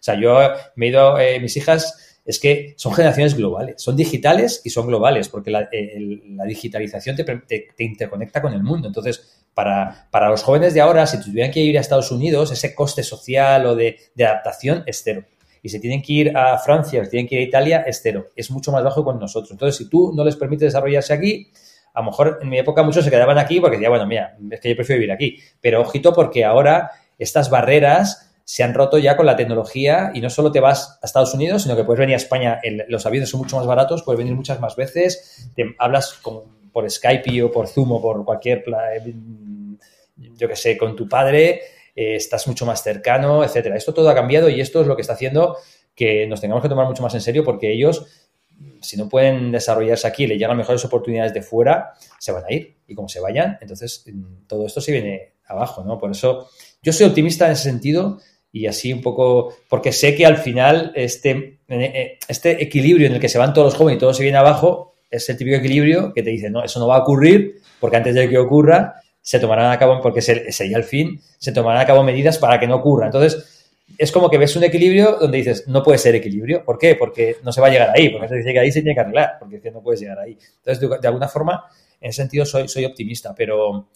O sea, yo me he ido, eh, mis hijas es que son generaciones globales, son digitales y son globales, porque la, eh, digitalización te, interconecta con el mundo. Entonces, para, los jóvenes de ahora, si tuvieran que ir a Estados Unidos, ese coste social o de, adaptación es cero. Y si tienen que ir a Francia o si tienen que ir a Italia, es cero. Es mucho más bajo con nosotros. Entonces, si tú no les permites desarrollarse aquí, a lo mejor en mi época muchos se quedaban aquí porque decían, bueno, mira, es que yo prefiero vivir aquí. Pero ojito porque ahora estas barreras se han roto ya con la tecnología y no solo te vas a Estados Unidos, sino que puedes venir a España, los aviones son mucho más baratos, puedes venir muchas más veces, te hablas por Skype o por Zoom o por cualquier, eh, yo que sé, con tu padre, eh, estás mucho más cercano, etcétera. Esto todo ha cambiado y esto es lo que está haciendo que nos tengamos que tomar mucho más en serio porque ellos, si no pueden desarrollarse aquí, le llegan mejores oportunidades de fuera, se van a ir. Y como se vayan, entonces mm, todo esto se viene abajo, ¿no? Por eso yo soy optimista en ese sentido y así un poco, porque sé que al final este, eh, este equilibrio en el que se van todos los jóvenes y todo se viene abajo es el típico equilibrio que te dice, no, eso no va a ocurrir, porque antes de que ocurra se tomarán a cabo, porque sería el fin, se tomarán a cabo medidas para que no ocurra. Entonces, es como que ves un equilibrio donde dices, no puede ser equilibrio. ¿Por qué? Porque no se va a llegar ahí, porque se dice que ahí se tiene que arreglar, porque no puedes llegar ahí. Entonces, de, de alguna forma, en ese sentido soy, soy optimista, pero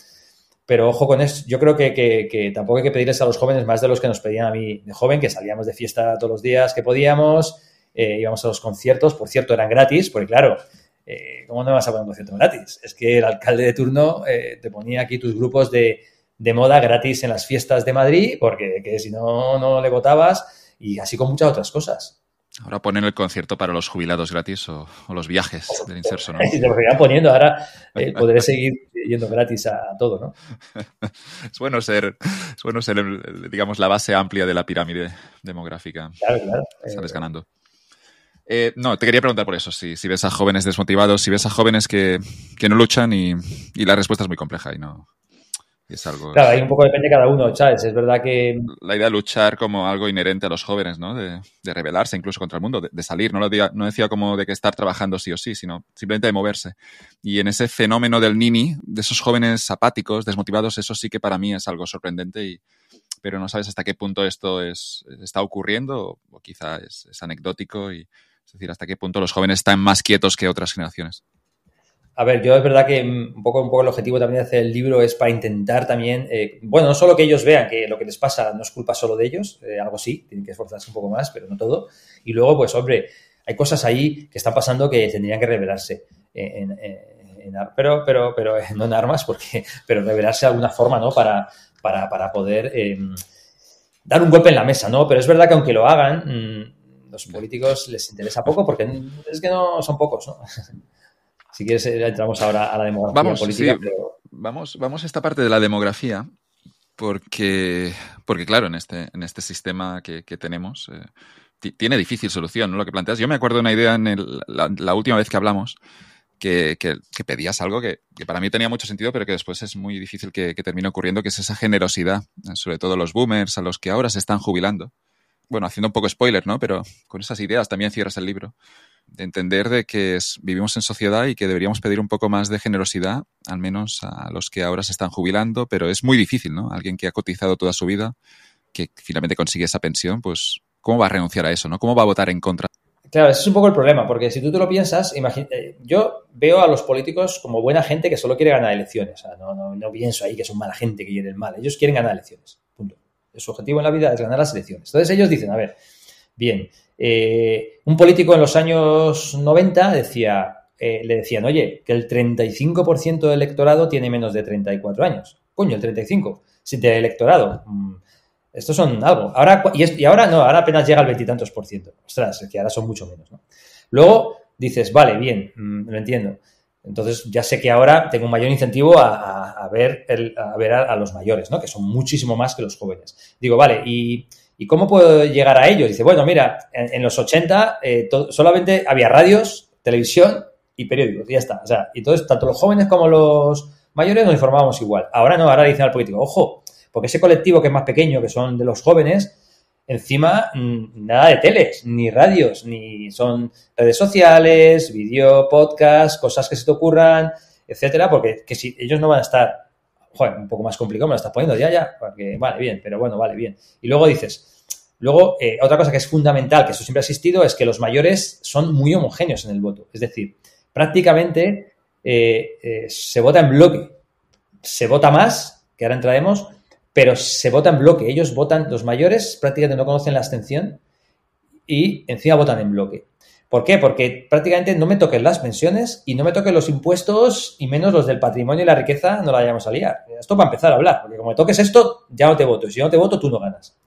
pero ojo con eso, yo creo que, tampoco hay que pedirles a los jóvenes más de los que nos pedían a mí de joven, que salíamos de fiesta todos los días que podíamos, eh, íbamos a los conciertos, por cierto, eran gratis, porque claro, eh, ¿cómo no vas a poner un concierto gratis? Es que el alcalde de turno eh, te ponía aquí tus grupos de, moda gratis en las fiestas de Madrid, porque que si no, no le votabas, y así con muchas otras cosas. Ahora ponen el concierto para los jubilados gratis o, los viajes del inserso, ¿no? Sí, lo poniendo, ahora eh, podré seguir yendo gratis a, todo, ¿no? es bueno ser, es bueno ser digamos, la base amplia de la pirámide demográfica. Claro, claro. Sales eh, ganando. Eh, no, te quería preguntar por eso, si, si ves a jóvenes desmotivados, si ves a jóvenes que, que no luchan y, y, la respuesta es muy compleja y no, es algo, claro, ahí un poco depende de cada uno, ¿sabes? Es verdad que... La idea de luchar como algo inherente a los jóvenes, ¿no? De, de rebelarse incluso contra el mundo, de, salir. No, lo decía, no decía como de que estar trabajando sí o sí, sino simplemente de moverse. Y en ese fenómeno del nini, de esos jóvenes apáticos, desmotivados, eso sí que para mí es algo sorprendente y, pero no sabes hasta qué punto esto es, está ocurriendo o, quizá es, es anecdótico y es decir, hasta qué punto los jóvenes están más quietos que otras generaciones. A ver, yo es verdad que un poco, un poco el objetivo también de hacer el libro es para intentar también, eh, bueno, no solo que ellos vean que lo que les pasa no es culpa solo de ellos, eh, algo sí, tienen que esforzarse un poco más, pero no todo. Y luego, pues, hombre, hay cosas ahí que están pasando que tendrían que revelarse. Pero, pero, pero no en armas, porque, pero revelarse de alguna forma, ¿no? Para, para, para poder em, dar un golpe en la mesa, ¿no? Pero es verdad que aunque lo hagan, mm, los políticos les interesa poco porque es que no son pocos, ¿no? Si quieres, eh, entramos ahora a la demografía política. vamos, vamos a esta parte de la demografía, porque, porque claro, en este, en este sistema que, tenemos eh, tiene difícil solución, ¿no? Lo que planteas. Yo me acuerdo de una idea en la, última vez que hablamos, que, pedías algo que, para mí tenía mucho sentido, pero que después es muy difícil que, termine ocurriendo, que es esa generosidad, sobre todo los boomers, a los que ahora se están jubilando. Bueno, haciendo un poco spoiler, ¿no? Pero con esas ideas también cierras el libro entender de que vivimos en sociedad y que deberíamos pedir un poco más de generosidad, al menos a los que ahora se están jubilando, pero es muy difícil, ¿no? Alguien que ha cotizado toda su vida, que finalmente consigue esa pensión, pues, ¿cómo va a renunciar a eso, ¿no? ¿Cómo va a votar en contra? Claro, ese es un poco el problema, porque si tú te lo piensas, eh, yo veo a los políticos como buena gente que solo quiere ganar elecciones. O sea, no, no, no pienso ahí que son mala gente que quiere el mal. Ellos quieren ganar elecciones. Punto. Su objetivo en la vida es ganar las elecciones. Entonces ellos dicen, a ver, bien, eh, un político en los años 90 decía, eh, le decían, oye, que el 35% del electorado tiene menos de 34 años. Coño, el 35%. Si del electorado. Mm, estos son algo. Ahora, y, ahora no, ahora apenas llega al veintitantos por ciento. Ostras, que ahora son mucho menos. ¿no? Luego dices, vale, bien, mm, lo entiendo. Entonces ya sé que ahora tengo un mayor incentivo a, ver, a, ver a, los mayores, ¿no? Que son muchísimo más que los jóvenes. Digo, vale, y ¿Y cómo puedo llegar a ellos? Dice, bueno, mira, en, los 80 eh, solamente había radios, televisión y periódicos, y ya está. O sea, y entonces tanto los jóvenes como los mayores nos informábamos igual. Ahora no, ahora dicen al político, ojo, porque ese colectivo que es más pequeño, que son de los jóvenes, encima mm, nada de teles, ni radios, ni son redes sociales, vídeo, podcast, cosas que se te ocurran, etcétera, porque que si ellos no van a estar joder, un poco más complicado, me lo estás poniendo ya, ya, porque vale, bien, pero bueno, vale, bien. Y luego dices, luego, eh, otra cosa que es fundamental, que eso siempre ha existido, es que los mayores son muy homogéneos en el voto. Es decir, prácticamente eh, eh, se vota en bloque. Se vota más, que ahora entraremos, pero se vota en bloque. Ellos votan, los mayores prácticamente no conocen la abstención y encima votan en bloque. ¿Por qué? Porque prácticamente no me toquen las pensiones y no me toquen los impuestos y menos los del patrimonio y la riqueza no la vayamos a liar. Esto para empezar a hablar, porque como me toques esto, ya no te voto. Y si no te voto, tú no ganas.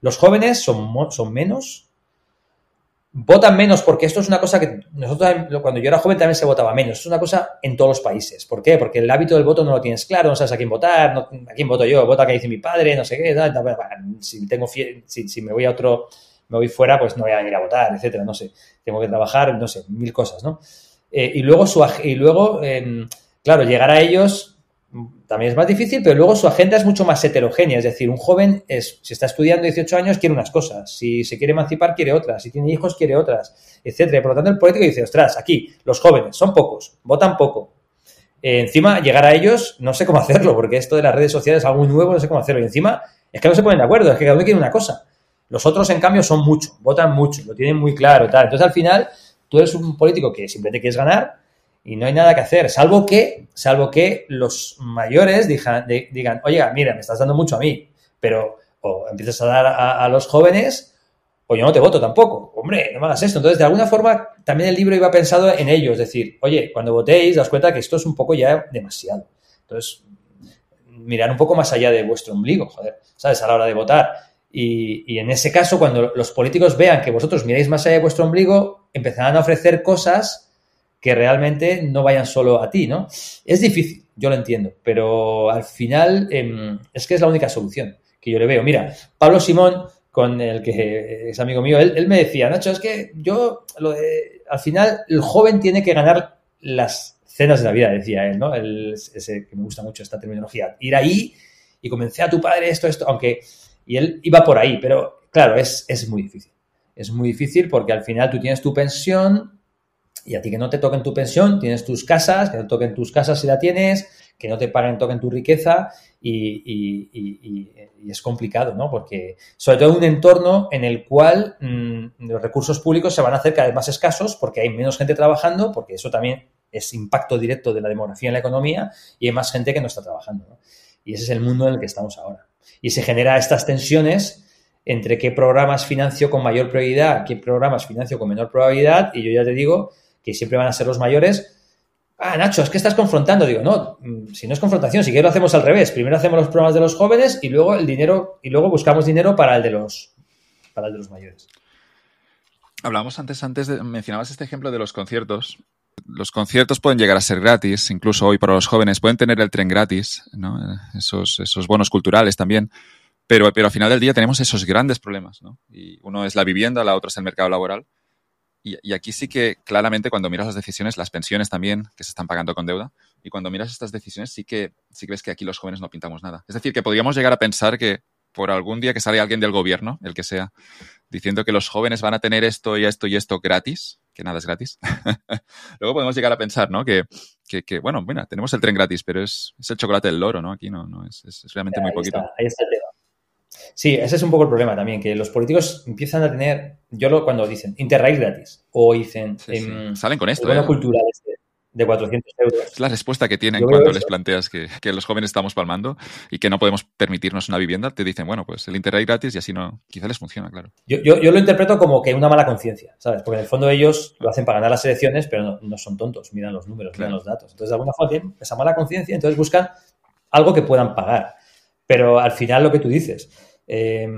Los jóvenes son, son menos, votan menos porque esto es una cosa que nosotros cuando yo era joven también se votaba menos. Es una cosa en todos los países. ¿Por qué? Porque el hábito del voto no lo tienes claro, no sabes a quién votar, a quién voto yo, vota que dice mi padre, no sé qué, si, tengo si, si me voy a otro me voy fuera, pues no voy a ir a votar, etcétera, no sé, tengo que trabajar, no sé, mil cosas, ¿no? Eh, y luego, su, y luego em, claro, llegar a ellos también es más difícil, pero luego su agenda es mucho más heterogénea, es decir, un joven es, si está estudiando 18 años quiere unas cosas, si se quiere emancipar quiere otras, si tiene hijos quiere otras, etcétera. Por lo tanto, el político dice, ostras, aquí los jóvenes son pocos, votan poco. Eh, encima, llegar a ellos, no sé cómo hacerlo, porque esto de las redes sociales es algo nuevo, no sé cómo hacerlo. Y encima, es que no se ponen de acuerdo, es que cada uno quiere una cosa. Los otros, en cambio, son mucho, votan mucho, lo tienen muy claro. Tal. Entonces, al final, tú eres un político que simplemente quieres ganar y no hay nada que hacer, salvo que, salvo que los mayores digan, digan oye, mira, me estás dando mucho a mí, pero o empiezas a dar a, los jóvenes o yo no te voto tampoco. Hombre, no me hagas esto. Entonces, de alguna forma, también el libro iba pensado en ello, es decir, oye, cuando votéis, das cuenta que esto es un poco ya demasiado. Entonces, mirar un poco más allá de vuestro ombligo, joder, ¿sabes? A la hora de votar. Y, en ese caso, cuando los políticos vean que vosotros miráis más allá de vuestro ombligo, empezarán a ofrecer cosas que realmente no vayan solo a ti, ¿no? Es difícil, yo lo entiendo, pero al final em, es que es la única solución que yo le veo. Mira, Pablo Simón, con el que es amigo mío, él, me decía, Nacho, es que yo, al final, el joven tiene que ganar las cenas de la vida, decía él, ¿no? ese que me gusta mucho esta terminología. Ir ahí y convencer a tu padre esto, esto, aunque y él iba por ahí, pero claro, es, es muy difícil. Es muy difícil porque al final tú tienes tu pensión y a ti que no te toquen tu pensión, tienes tus casas, que no toquen tus casas si la tienes, que no te paguen, toquen tu riqueza y, es complicado, ¿no? Porque sobre todo un entorno en el cual mm, los recursos públicos se van a hacer cada vez más escasos porque hay menos gente trabajando, porque eso también es impacto directo de la demografía en la economía y hay más gente que no está trabajando, ¿no? Y ese es el mundo en el que estamos ahora y se genera estas tensiones entre qué programas financio con mayor prioridad, qué programas financio con menor probabilidad, y yo ya te digo que siempre van a ser los mayores. Ah, Nacho, es que estás confrontando. Digo, no, mm, si no es confrontación, si que lo hacemos al revés. Primero hacemos los programas de los jóvenes y luego el dinero, y luego buscamos dinero para el de los, para el de los mayores. Hablamos antes, antes de, mencionabas este ejemplo de los conciertos los conciertos pueden llegar a ser gratis, incluso hoy para los jóvenes pueden tener el tren gratis, esos, esos bonos culturales también, pero, pero al final del día tenemos esos grandes problemas. Y uno es la vivienda, la otra es el mercado laboral. Y, y, aquí sí que claramente cuando miras las decisiones, las pensiones también, que se están pagando con deuda, y cuando miras estas decisiones sí que, sí que ves que aquí los jóvenes no pintamos nada. Es decir, que podríamos llegar a pensar que por algún día que sale alguien del gobierno, el que sea, diciendo que los jóvenes van a tener esto y esto y esto gratis, que nada es gratis, luego podemos llegar a pensar, ¿no? Que, que, que, bueno, bueno, tenemos el tren gratis, pero es, es, el chocolate del loro, ¿no? Aquí no, no es, es realmente ahí muy poquito. Está, ahí está el tema. Sí, ese es un poco el problema también, que los políticos empiezan a tener, yo lo, cuando dicen Interrail gratis o dicen sí, sí. Eh, salen con esto, eh. este, de 400 euros. Es la respuesta que tienen cuando les planteas que, que, los jóvenes estamos palmando y que no podemos permitirnos una vivienda. Te dicen, bueno, pues el Interrail gratis y así no, quizá les funciona, claro. Yo, yo, yo lo interpreto como que una mala conciencia, ¿sabes? Porque en el fondo ellos lo hacen para ganar las elecciones, pero no, no son tontos, miran los números, claro. miran los datos. Entonces, de alguna forma tienen esa mala conciencia, entonces buscan algo que puedan pagar. Pero al final lo que tú dices, eh,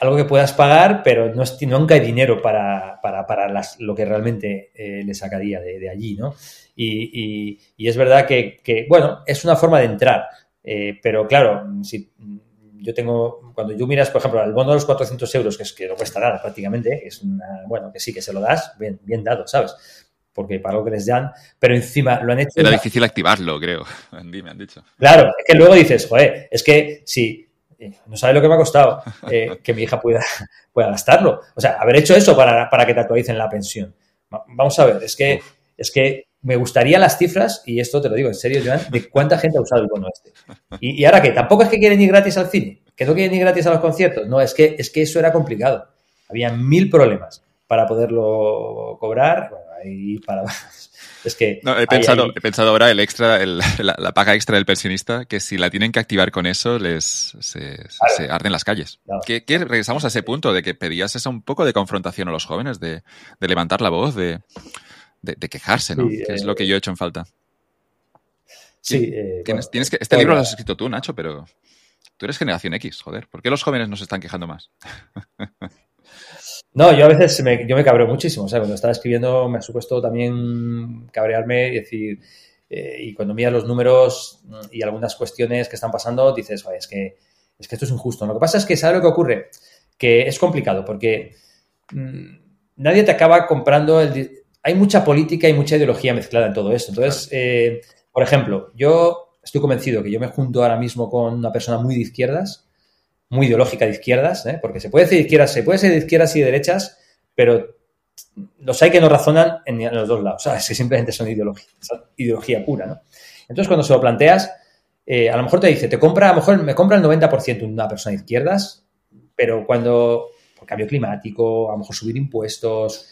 algo que puedas pagar, pero no es, nunca hay dinero para, para, para las, lo que realmente eh, le sacaría de, de allí, ¿no? Y, y, y, es verdad que, que, bueno, es una forma de entrar, eh, pero claro, si yo tengo, cuando yo miras, por ejemplo, el bono de los 400 euros, que es que no cuesta nada prácticamente, es una, bueno, que sí, que se lo das, bien, bien dado, ¿sabes? porque para lo que les dan, pero encima lo han hecho. Era difícil activarlo, creo. me han dicho. Claro, es que luego dices, joder, es que si no sabe lo que me ha costado eh, que mi hija pueda, pueda gastarlo. O sea, haber hecho eso para, para que te actualicen la pensión. Vamos a ver, es que, es que me gustaría las cifras, y esto te lo digo en serio, Joan, de cuánta gente ha usado el bono este. Y, y ahora que tampoco es que quieren ir gratis al cine, que no quieren ir gratis a los conciertos. No, es que, es que eso era complicado. Había mil problemas para poderlo cobrar. Bueno, ahí para es que no, he, pensado, he pensado ahora el extra, el, la, la, paga extra del pensionista, que si la tienen que activar con eso, les se, claro. se arden las calles. Claro. ¿Qué, ¿Qué, regresamos a ese punto de que pedías esa un poco de confrontación a los jóvenes, de, de levantar la voz, de, de, de quejarse, ¿no? Sí, que eh, es lo que yo he hecho en falta. Sí. Eh, tienes, bueno, tienes que, este bueno, libro lo has escrito tú, Nacho, pero tú eres generación X, joder. ¿Por qué los jóvenes nos están quejando más? No, yo a veces me, yo me cabreo muchísimo. O sea, cuando estaba escribiendo me ha supuesto también cabrearme y decir, eh, y cuando miras los números y algunas cuestiones que están pasando, dices, es que, es que esto es injusto. Lo que pasa es que, ¿sabes lo que ocurre? Que es complicado porque mmm, nadie te acaba comprando el... Hay mucha política y mucha ideología mezclada en todo esto. Entonces, eh, por ejemplo, yo estoy convencido que yo me junto ahora mismo con una persona muy de izquierdas muy ideológica de izquierdas, ¿eh? porque se puede decir de izquierdas, se puede ser de izquierdas y de derechas, pero los hay que no razonan en, los dos lados, ¿sabes? que simplemente son ideología, ideología pura. ¿no? Entonces, cuando se lo planteas, eh, a lo mejor te dice, te compra, a lo mejor me compra el 90% una persona de izquierdas, pero cuando, por cambio climático, a lo mejor subir impuestos,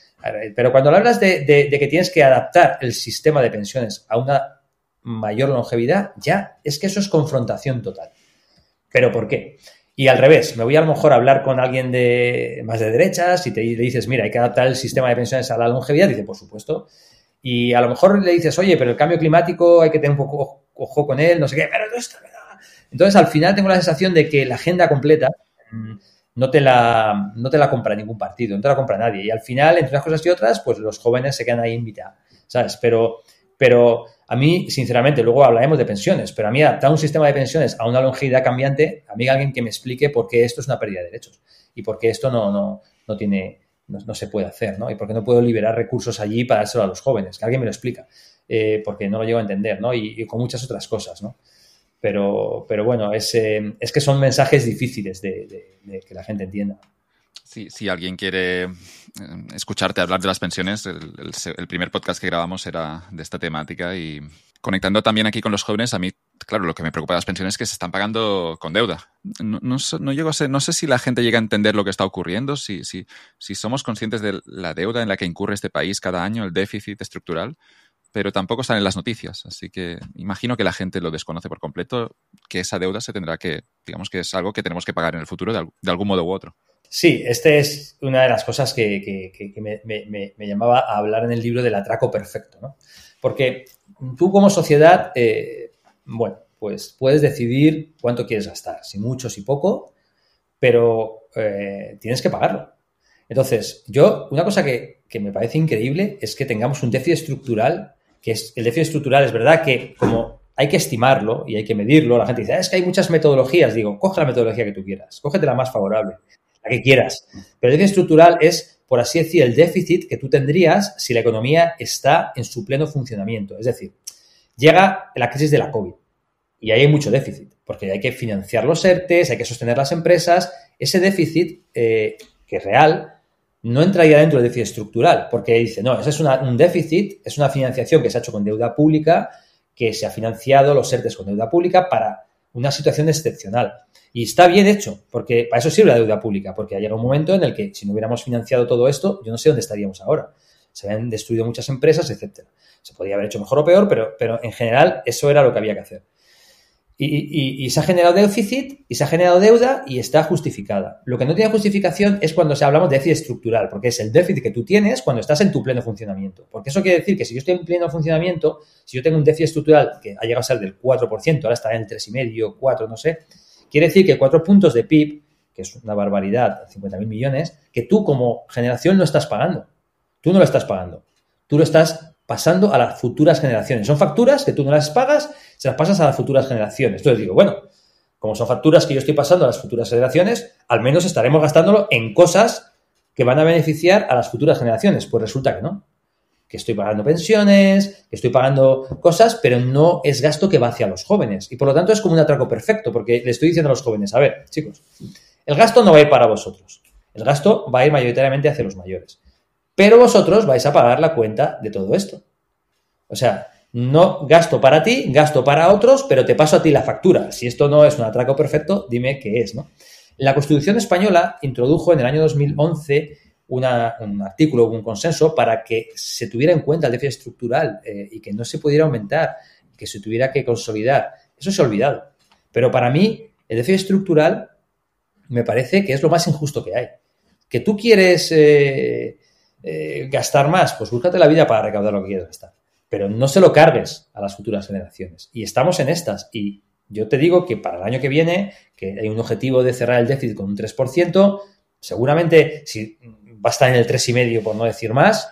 pero cuando hablas de que tienes que adaptar el sistema de pensiones a una mayor longevidad, ya es que eso es confrontación total. ¿Pero por qué? Y al revés, me voy a lo mejor a hablar con alguien de más de derechas y te le dices, mira, hay que adaptar el sistema de pensiones a la longevidad, dice, por supuesto. Y a lo mejor le dices, oye, pero el cambio climático hay que tener un poco ojo con él, no sé qué, pero no está Entonces, al final tengo la sensación de que la agenda completa mm, no te la, no te la compra ningún partido, no te la compra nadie. Y al final, entre unas cosas y otras, pues los jóvenes se quedan ahí invitados, ¿sabes? Pero, pero a mí, sinceramente, luego hablaremos de pensiones, pero a mí adaptar un sistema de pensiones a una longevidad cambiante, a mí alguien que me explique por qué esto es una pérdida de derechos y por qué esto no, no, no tiene, no, no, se puede hacer, ¿no? Y por qué no puedo liberar recursos allí para dárselo a los jóvenes, que alguien me lo explica, eh, porque no lo llego a entender, ¿no? Y, con muchas otras cosas, ¿no? Pero, pero bueno, es, eh, es que son mensajes difíciles de que la gente entienda. Sí, si alguien quiere eh, escucharte hablar de las pensiones, el, el, primer podcast que grabamos era de esta temática y conectando también aquí con los jóvenes, a mí, claro, lo que me preocupa de las pensiones es que se están pagando con deuda. No, no, no, llego a ser, no sé si la gente llega a entender lo que está ocurriendo, si, si, si somos conscientes de la deuda en la que incurre este país cada año, el déficit estructural, pero tampoco están en las noticias. Así que imagino que la gente lo desconoce por completo, que esa deuda se tendrá que, digamos que es algo que tenemos que pagar en el futuro de algún modo u otro. Sí, esta es una de las cosas que, me, llamaba a hablar en el libro del atraco perfecto, ¿no? Porque tú como sociedad, eh, bueno, pues puedes decidir cuánto quieres gastar, si mucho, si poco, pero eh, tienes que pagarlo. Entonces, yo, una cosa que, me parece increíble es que tengamos un déficit estructural, que es el déficit estructural es verdad que como hay que estimarlo y hay que medirlo, la gente dice, ah, es que hay muchas metodologías, digo, coge la metodología que tú quieras, cógete la más favorable, que quieras. Pero el déficit estructural es, por así decir, el déficit que tú tendrías si la economía está en su pleno funcionamiento. Es decir, llega la crisis de la COVID y ahí hay mucho déficit, porque hay que financiar los ERTES, hay que sostener las empresas. Ese déficit, eh, que es real, no entraría dentro del déficit estructural, porque dice, no, ese es un déficit, es una financiación que se ha hecho con deuda pública, que se ha financiado los ERTES con deuda pública para una situación excepcional. Y está bien hecho, porque para eso sirve la deuda pública, porque ha llegado un momento en el que si no hubiéramos financiado todo esto, yo no sé dónde estaríamos ahora. Se habían destruido muchas empresas, etcétera. Se podría haber hecho mejor o peor, pero, pero en general eso era lo que había que hacer. Y, se ha generado déficit y se ha generado deuda y está justificada. Lo que no tiene justificación es cuando se hablamos de déficit estructural, porque es el déficit que tú tienes cuando estás en tu pleno funcionamiento. Porque eso quiere decir que si yo estoy en pleno funcionamiento, si yo tengo un déficit estructural que ha llegado a ser del 4%, ahora está en el 3,5, 4, no sé, quiere decir que 4 puntos de PIB, que es una barbaridad, 50.000 millones, que tú como generación no estás pagando. Tú no lo estás pagando. Tú lo estás pasando a las futuras generaciones. Son facturas que tú no las pagas se las pasas a las futuras generaciones. Entonces digo, bueno, como son facturas que yo estoy pasando a las futuras generaciones, al menos estaremos gastándolo en cosas que van a beneficiar a las futuras generaciones. Pues resulta que no. Que estoy pagando pensiones, que estoy pagando cosas, pero no es gasto que va hacia los jóvenes. Y por lo tanto es como un atraco perfecto, porque le estoy diciendo a los jóvenes, a ver, chicos, el gasto no va a ir para vosotros. El gasto va a ir mayoritariamente hacia los mayores. Pero vosotros vais a pagar la cuenta de todo esto. O sea, no gasto para ti, gasto para otros, pero te paso a ti la factura. Si esto no es un atraco perfecto, dime qué es, ¿no? La Constitución española introdujo en el año 2011 un artículo, un consenso para que se tuviera en cuenta el déficit estructural eh, y que no se pudiera aumentar, que se tuviera que consolidar. Eso se ha olvidado. Pero para mí, el déficit estructural me parece que es lo más injusto que hay. Que tú quieres eh, eh, gastar más, pues búscate la vida para recaudar lo que quieres gastar pero no se lo cargues a las futuras generaciones. Y estamos en estas. Y yo te digo que para el año que viene, que hay un objetivo de cerrar el déficit con un 3%, seguramente si va a estar en el 3,5% por no decir más,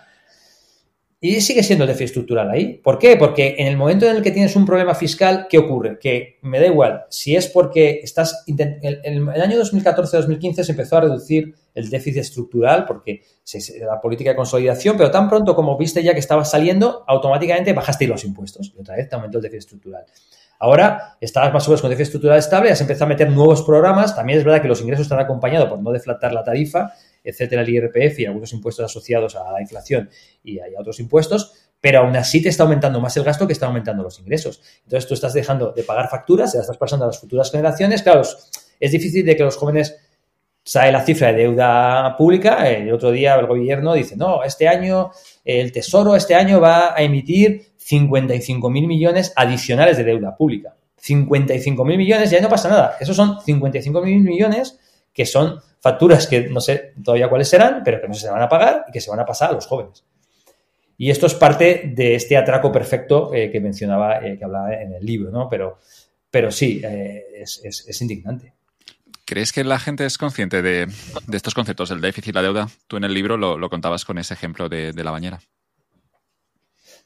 y sigue siendo el déficit estructural ahí. ¿Por qué? Porque en el momento en el que tienes un problema fiscal, ¿qué ocurre? Que me da igual, si es porque estás... En el año 2014-2015 se empezó a reducir el déficit estructural porque la política de consolidación, pero tan pronto como viste ya que estaba saliendo, automáticamente bajaste los impuestos y otra vez te aumentó el déficit estructural. Ahora estabas más o menos con déficit estructural estable, has empezado a meter nuevos programas. También es verdad que los ingresos están acompañados por no deflatar la tarifa, etcétera, el IRPF y algunos impuestos asociados a la inflación y hay otros impuestos, pero aún así te está aumentando más el gasto que está aumentando los ingresos. Entonces tú estás dejando de pagar facturas, se las estás pasando a las futuras generaciones. Claro, es difícil de que los jóvenes sabe la cifra de deuda pública. El otro día el gobierno dice, no, este año el Tesoro este año va a emitir 55 mil millones adicionales de deuda pública. 55 mil millones, ya no pasa nada. Esos son 55 mil millones que son facturas que no sé todavía cuáles serán, pero que no se van a pagar y que se van a pasar a los jóvenes. Y esto es parte de este atraco perfecto eh, que mencionaba, eh, que hablaba en el libro, ¿no? Pero, pero sí, eh, es, indignante. ¿Crees que la gente es consciente de, estos conceptos, el déficit, la deuda? Tú en el libro lo, contabas con ese ejemplo de la bañera.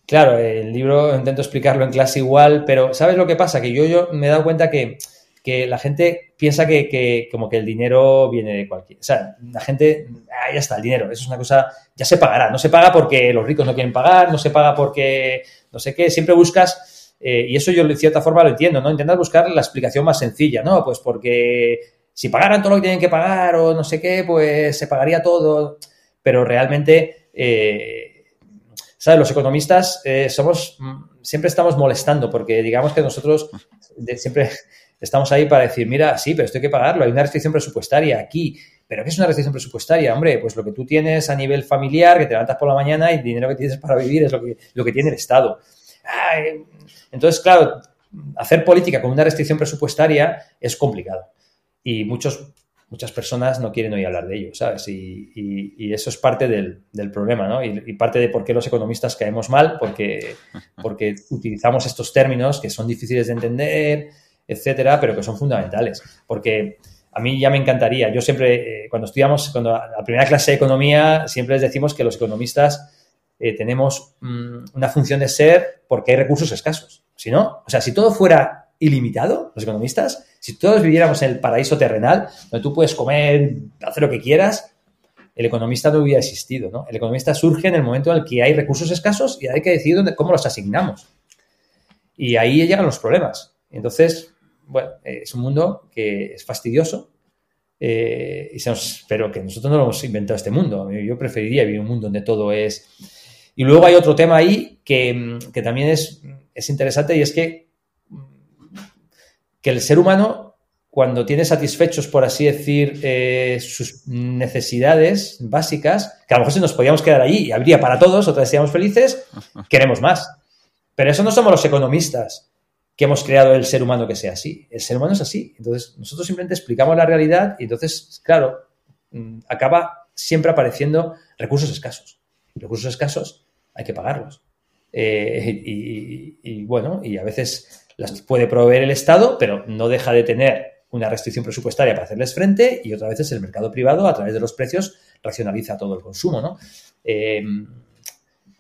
Claro, el libro intento explicarlo en clase igual, pero ¿sabes lo que pasa? Que yo, yo me he dado cuenta que, la gente piensa que, como que el dinero viene de cualquier... O sea, la gente, ah, ya está, el dinero, eso es una cosa, ya se pagará. No se paga porque los ricos no quieren pagar, no se paga porque no sé qué, siempre buscas, eh, y eso yo de cierta forma lo entiendo, ¿no? Intentas buscar la explicación más sencilla, ¿no? Pues porque si pagaran todo lo que tienen que pagar o no sé qué, pues se pagaría todo, pero realmente... Eh, ¿sabes? Los economistas eh, somos, mm, siempre estamos molestando porque digamos que nosotros siempre estamos ahí para decir, mira, sí, pero esto hay que pagarlo, hay una restricción presupuestaria aquí. ¿Pero qué es una restricción presupuestaria? Hombre, pues lo que tú tienes a nivel familiar, que te levantas por la mañana y el dinero que tienes para vivir es lo que, lo que tiene el Estado. entonces, claro, hacer política con una restricción presupuestaria es complicado. Y muchos muchas personas no quieren oír hablar de ello, ¿sabes? Y, eso es parte del, problema, ¿no? Y, parte de por qué los economistas caemos mal, porque, porque utilizamos estos términos que son difíciles de entender, etcétera, pero que son fundamentales. Porque a mí ya me encantaría. Yo siempre, eh, cuando estudiamos, cuando la primera clase de economía, siempre les decimos que los economistas eh, tenemos mm, una función de ser porque hay recursos escasos. Si no, o sea, si todo fuera ilimitado, los economistas, si todos viviéramos en el paraíso terrenal, donde tú puedes comer, hacer lo que quieras, el economista no hubiera existido, ¿no? El economista surge en el momento en el que hay recursos escasos y hay que decidir cómo los asignamos. Y ahí llegan los problemas. Entonces, bueno, es un mundo que es fastidioso, eh, y pero que nosotros no lo hemos inventado este mundo. Yo preferiría vivir un mundo donde todo es... Y luego hay otro tema ahí que, también es, es, interesante y es que, que el ser humano, cuando tiene satisfechos, por así decir, eh, sus necesidades básicas, que a lo mejor si nos podíamos quedar allí y habría para todos, otras seríamos felices, queremos más. Pero eso no somos los economistas que hemos creado el ser humano que sea así. El ser humano es así. Entonces, nosotros simplemente explicamos la realidad y entonces, claro, mm, acaba siempre apareciendo recursos escasos. Recursos escasos hay que pagarlos. Eh, y, bueno, y a veces las puede proveer el Estado, pero no deja de tener una restricción presupuestaria para hacerles frente y otra vez el mercado privado a través de los precios racionaliza todo el consumo, ¿no? Eh,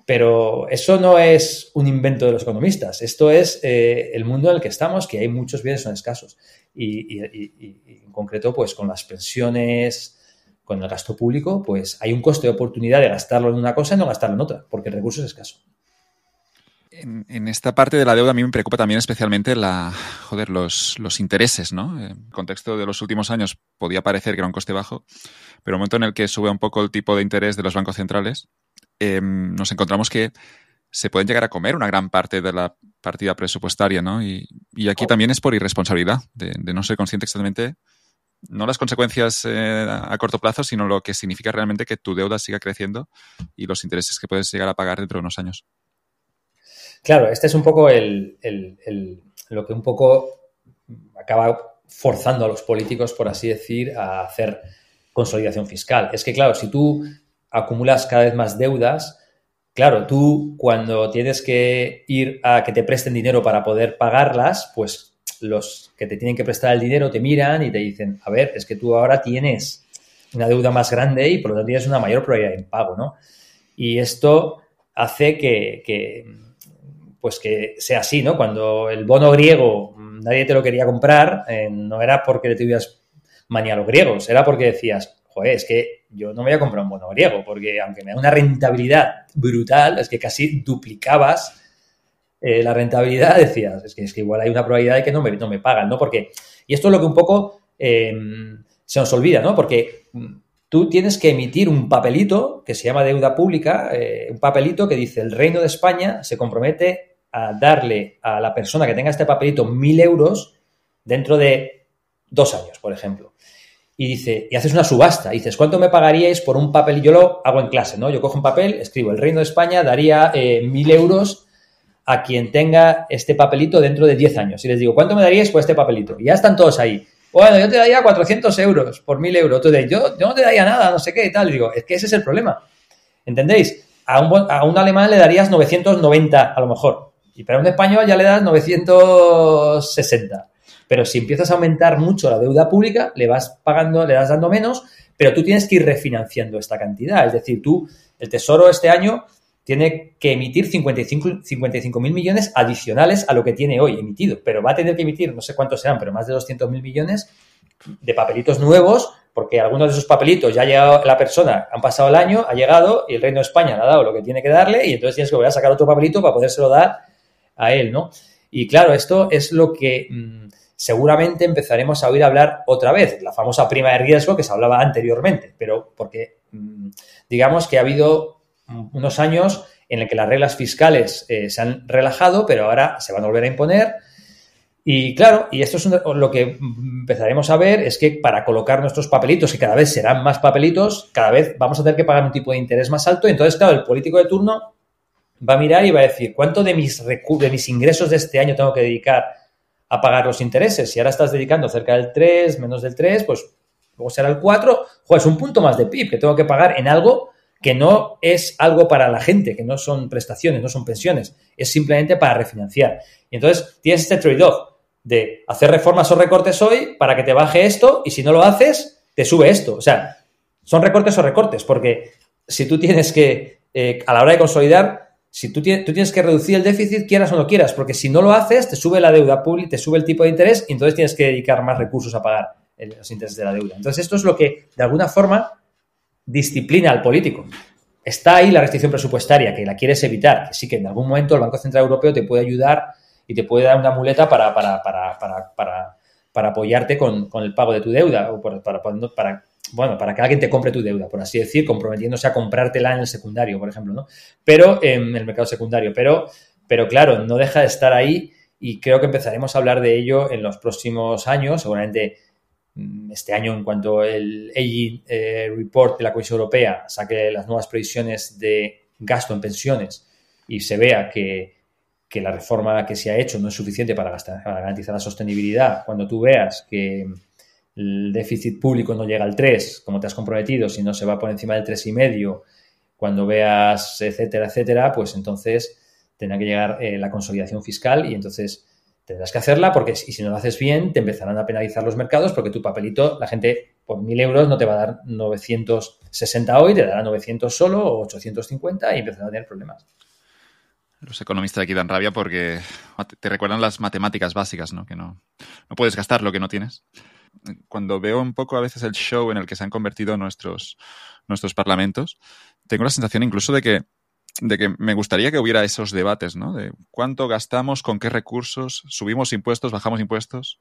pero eso no es un invento de los economistas, esto es eh, el mundo en el que estamos, que hay muchos bienes son escasos. Y, en concreto, pues con las pensiones, con el gasto público, pues hay un coste de oportunidad de gastarlo en una cosa y no gastarlo en otra, porque el recurso es escaso. En, esta parte de la deuda a mí me preocupa también especialmente la, joder, los, los intereses, ¿no? En el contexto de los últimos años podía parecer que era un coste bajo, pero en el momento en el que sube un poco el tipo de interés de los bancos centrales, Em, nos encontramos que se pueden llegar a comer una gran parte de la partida presupuestaria, ¿no? Y, aquí también es por irresponsabilidad, de, no ser consciente exactamente, no las consecuencias eh, a corto plazo, sino lo que significa realmente que tu deuda siga creciendo y los intereses que puedes llegar a pagar dentro de unos años. Claro, este es un poco el, lo que un poco acaba forzando a los políticos, por así decir, a hacer consolidación fiscal. Es que, claro, si tú acumulas cada vez más deudas, claro, tú cuando tienes que ir a que te presten dinero para poder pagarlas, pues los que te tienen que prestar el dinero te miran y te dicen, a ver, es que tú ahora tienes una deuda más grande y por lo tanto tienes una mayor probabilidad de pago, ¿no? Y esto hace que, pues que sea así, ¿no? Cuando el bono griego nadie te lo quería comprar, eh, no era porque le tuvieras manía a los griegos, era porque decías, joder, es que yo no me voy a comprar un bono griego, porque aunque me da una rentabilidad brutal, es que casi duplicabas eh, la rentabilidad, decías, es que, es que igual hay una probabilidad de que no me, no me pagan, ¿no? Porque, y esto es lo que un poco em, se nos olvida, ¿no? Porque mm, tú tienes que emitir un papelito que se llama deuda pública, eh, un papelito que dice el Reino de España se compromete a darle a la persona que tenga este papelito mil euros dentro de dos años, por ejemplo y dice, y haces una subasta, dices, ¿cuánto me pagaríais por un papel? Yo lo hago en clase, ¿no? Yo cojo un papel, escribo, el Reino de España daría eh, mil euros a quien tenga este papelito dentro de 10 años. Y les digo, ¿cuánto me daríais por este papelito? Y ya están todos ahí. Bueno, yo te daría 400 euros por mil euros. Tú dices, yo, yo no te daría nada, no sé qué y tal. Y digo, es que ese es el problema. ¿Entendéis? A un, a un alemán le darías 990 a lo mejor. Y para un español ya le das 960. Pero si empiezas a aumentar mucho la deuda pública, le vas pagando, le das dando menos, pero tú tienes que ir refinanciando esta cantidad. Es decir, tú, el Tesoro este año tiene que emitir 55 mil millones adicionales a lo que tiene hoy emitido, pero va a tener que emitir, no sé cuántos serán, pero más de 200 mil millones de papelitos nuevos, porque algunos de esos papelitos ya ha llegado la persona, han pasado el año, ha llegado y el Reino de España le ha dado lo que tiene que darle y entonces tienes que volver a sacar otro papelito para podérselo dar a él, ¿no? Y claro, esto es lo que... Mm, seguramente empezaremos a oír hablar otra vez, la famosa prima de riesgo que se hablaba anteriormente, pero porque mm, digamos que ha habido unos años en el que las reglas fiscales eh, se han relajado, pero ahora se van a volver a imponer. Y claro, y esto es lo que empezaremos a ver, es que para colocar nuestros papelitos, que cada vez serán más papelitos, cada vez vamos a tener que pagar un tipo de interés más alto. Entonces, claro, el político de turno va a mirar y va a decir, ¿cuánto de mis, de mis ingresos de este año tengo que dedicar a pagar los intereses. Si ahora estás dedicando cerca del 3, menos del 3, pues luego será el 4, es un punto más de PIB que tengo que pagar en algo que no es algo para la gente, que no son prestaciones, no son pensiones, es simplemente para refinanciar. Y entonces tienes este trade-off. de hacer reformas o recortes hoy para que te baje esto y si no lo haces, te sube esto. O sea, son recortes o recortes, porque si tú tienes que, eh, a la hora de consolidar, si tú tienes, que reducir el déficit, quieras o no quieras, porque si no lo haces, te sube la deuda pública, te sube el tipo de interés y entonces tienes que dedicar más recursos a pagar los intereses de la deuda. Entonces, esto es lo que, de alguna forma, disciplina al político. Está ahí la restricción presupuestaria, que la quieres evitar, que sí que en algún momento el Banco Central Europeo te puede ayudar y te puede dar una muleta para, para, para, para, apoyarte con, con, el pago de tu deuda o para, bueno, para que alguien te compre tu deuda, por así decir, comprometiéndose a comprártela en el secundario, por ejemplo, ¿no? Pero en el mercado secundario. Pero, pero claro, no deja de estar ahí y creo que empezaremos a hablar de ello en los próximos años, seguramente mm, este año en cuanto el AG eh, Report de la Comisión Europea saque las nuevas previsiones de gasto en pensiones y se vea que, que la reforma que se ha hecho no es suficiente para, garantizar la sostenibilidad, cuando tú veas que el déficit público no llega al 3, como te has comprometido, sino se va por encima del 3,5, cuando veas, etcétera, etcétera, pues entonces tendrá que llegar eh, la consolidación fiscal y entonces tendrás que hacerla porque si no lo haces bien te empezarán a penalizar los mercados porque tu papelito, la gente por 1.000 euros no te va a dar 960 hoy, te dará 900 solo o 850 y empezarán a tener problemas. Los economistas aquí dan rabia porque te recuerdan las matemáticas básicas, ¿no? Que no, no puedes gastar lo que no tienes. Cuando veo un poco a veces el show en el que se han convertido nuestros, nuestros parlamentos, tengo la sensación incluso de que, de que me gustaría que hubiera esos debates, ¿no? De cuánto gastamos, con qué recursos, subimos impuestos, bajamos impuestos,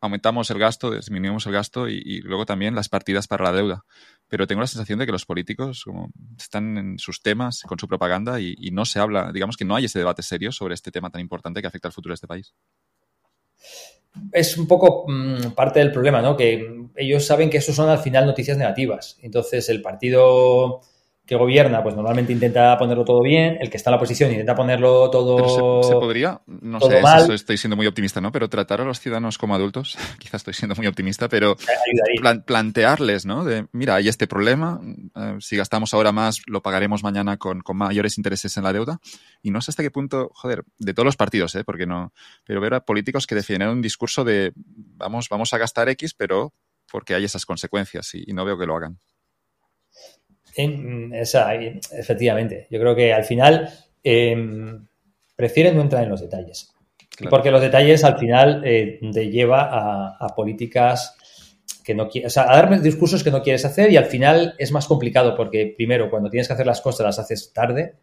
aumentamos el gasto, disminuimos el gasto y, luego también las partidas para la deuda pero tengo la sensación de que los políticos como, están en sus temas, con su propaganda y, no se habla, digamos que no hay ese debate serio sobre este tema tan importante que afecta al futuro de este país. Es un poco mmm, parte del problema, ¿no? Que ellos saben que eso son al final noticias negativas. Entonces el partido que gobierna, pues normalmente intenta ponerlo todo bien, el que está en la oposición intenta ponerlo todo. Se, se, podría, no sé mal. si estoy siendo muy optimista, ¿no? Pero tratar a los ciudadanos como adultos, quizás estoy siendo muy optimista, pero plan, plantearles, ¿no? De, mira, hay este problema, eh, si gastamos ahora más, lo pagaremos mañana con, con, mayores intereses en la deuda. Y no sé hasta qué punto, joder, de todos los partidos, ¿eh? Porque no. Pero ver a políticos que defienden un discurso de vamos, vamos a gastar X, pero porque hay esas consecuencias y, y no veo que lo hagan. En, efectivamente, yo creo que al final eh, prefieren no entrar en los detalles. Claro. Porque los detalles al final eh, te lleva a, a, políticas que no quieres, o sea, a dar discursos que no quieres hacer y al final es más complicado porque primero cuando tienes que hacer las cosas las haces tarde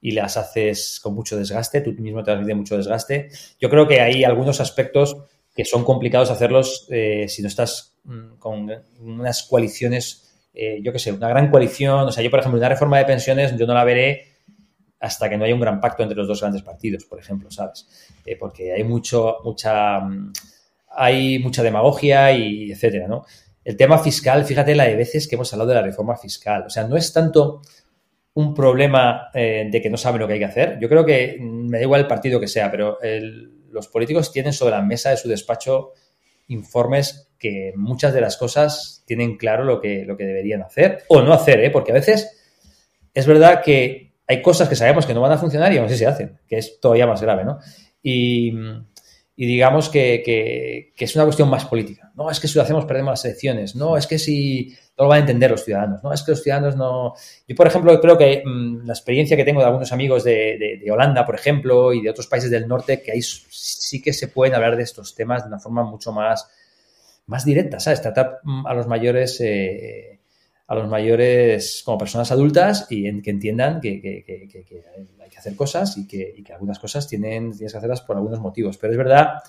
y las haces con mucho desgaste, tú mismo te transmites mucho desgaste. Yo creo que hay algunos aspectos que son complicados hacerlos eh, si no estás mm, con unas coaliciones eh, yo qué sé, una gran coalición. O sea, yo, por ejemplo, una reforma de pensiones yo no la veré hasta que no haya un gran pacto entre los dos grandes partidos, por ejemplo, ¿sabes? Eh, porque hay mucho, mucha, hay mucha demagogia y etcétera, ¿no? El tema fiscal, fíjate la de veces que hemos hablado de la reforma fiscal. O sea, no es tanto un problema eh, de que no saben lo que hay que hacer. Yo creo que me da igual el partido que sea, pero los políticos tienen sobre la mesa de su despacho informes que muchas de las cosas tienen claro lo que, lo que deberían hacer o no hacer, ¿eh? porque a veces es verdad que hay cosas que sabemos que no van a funcionar y aún así se hacen, que es todavía más grave, ¿no? Y, digamos que, que, es una cuestión más política. No, es que si lo hacemos perdemos las elecciones. No, es que si no lo van a entender los ciudadanos. No, es que los ciudadanos no... Yo, por ejemplo, creo que mmm, la experiencia que tengo de algunos amigos de, de, Holanda, por ejemplo, y de otros países del norte, que ahí sí que se pueden hablar de estos temas de una forma mucho más más directa, ¿sabes? Tratar a los mayores, eh, a los mayores como personas adultas y en, que entiendan que, que, que, que, hay que hacer cosas y que, y algunas cosas tienen, tienes que hacerlas por algunos motivos. Pero es verdad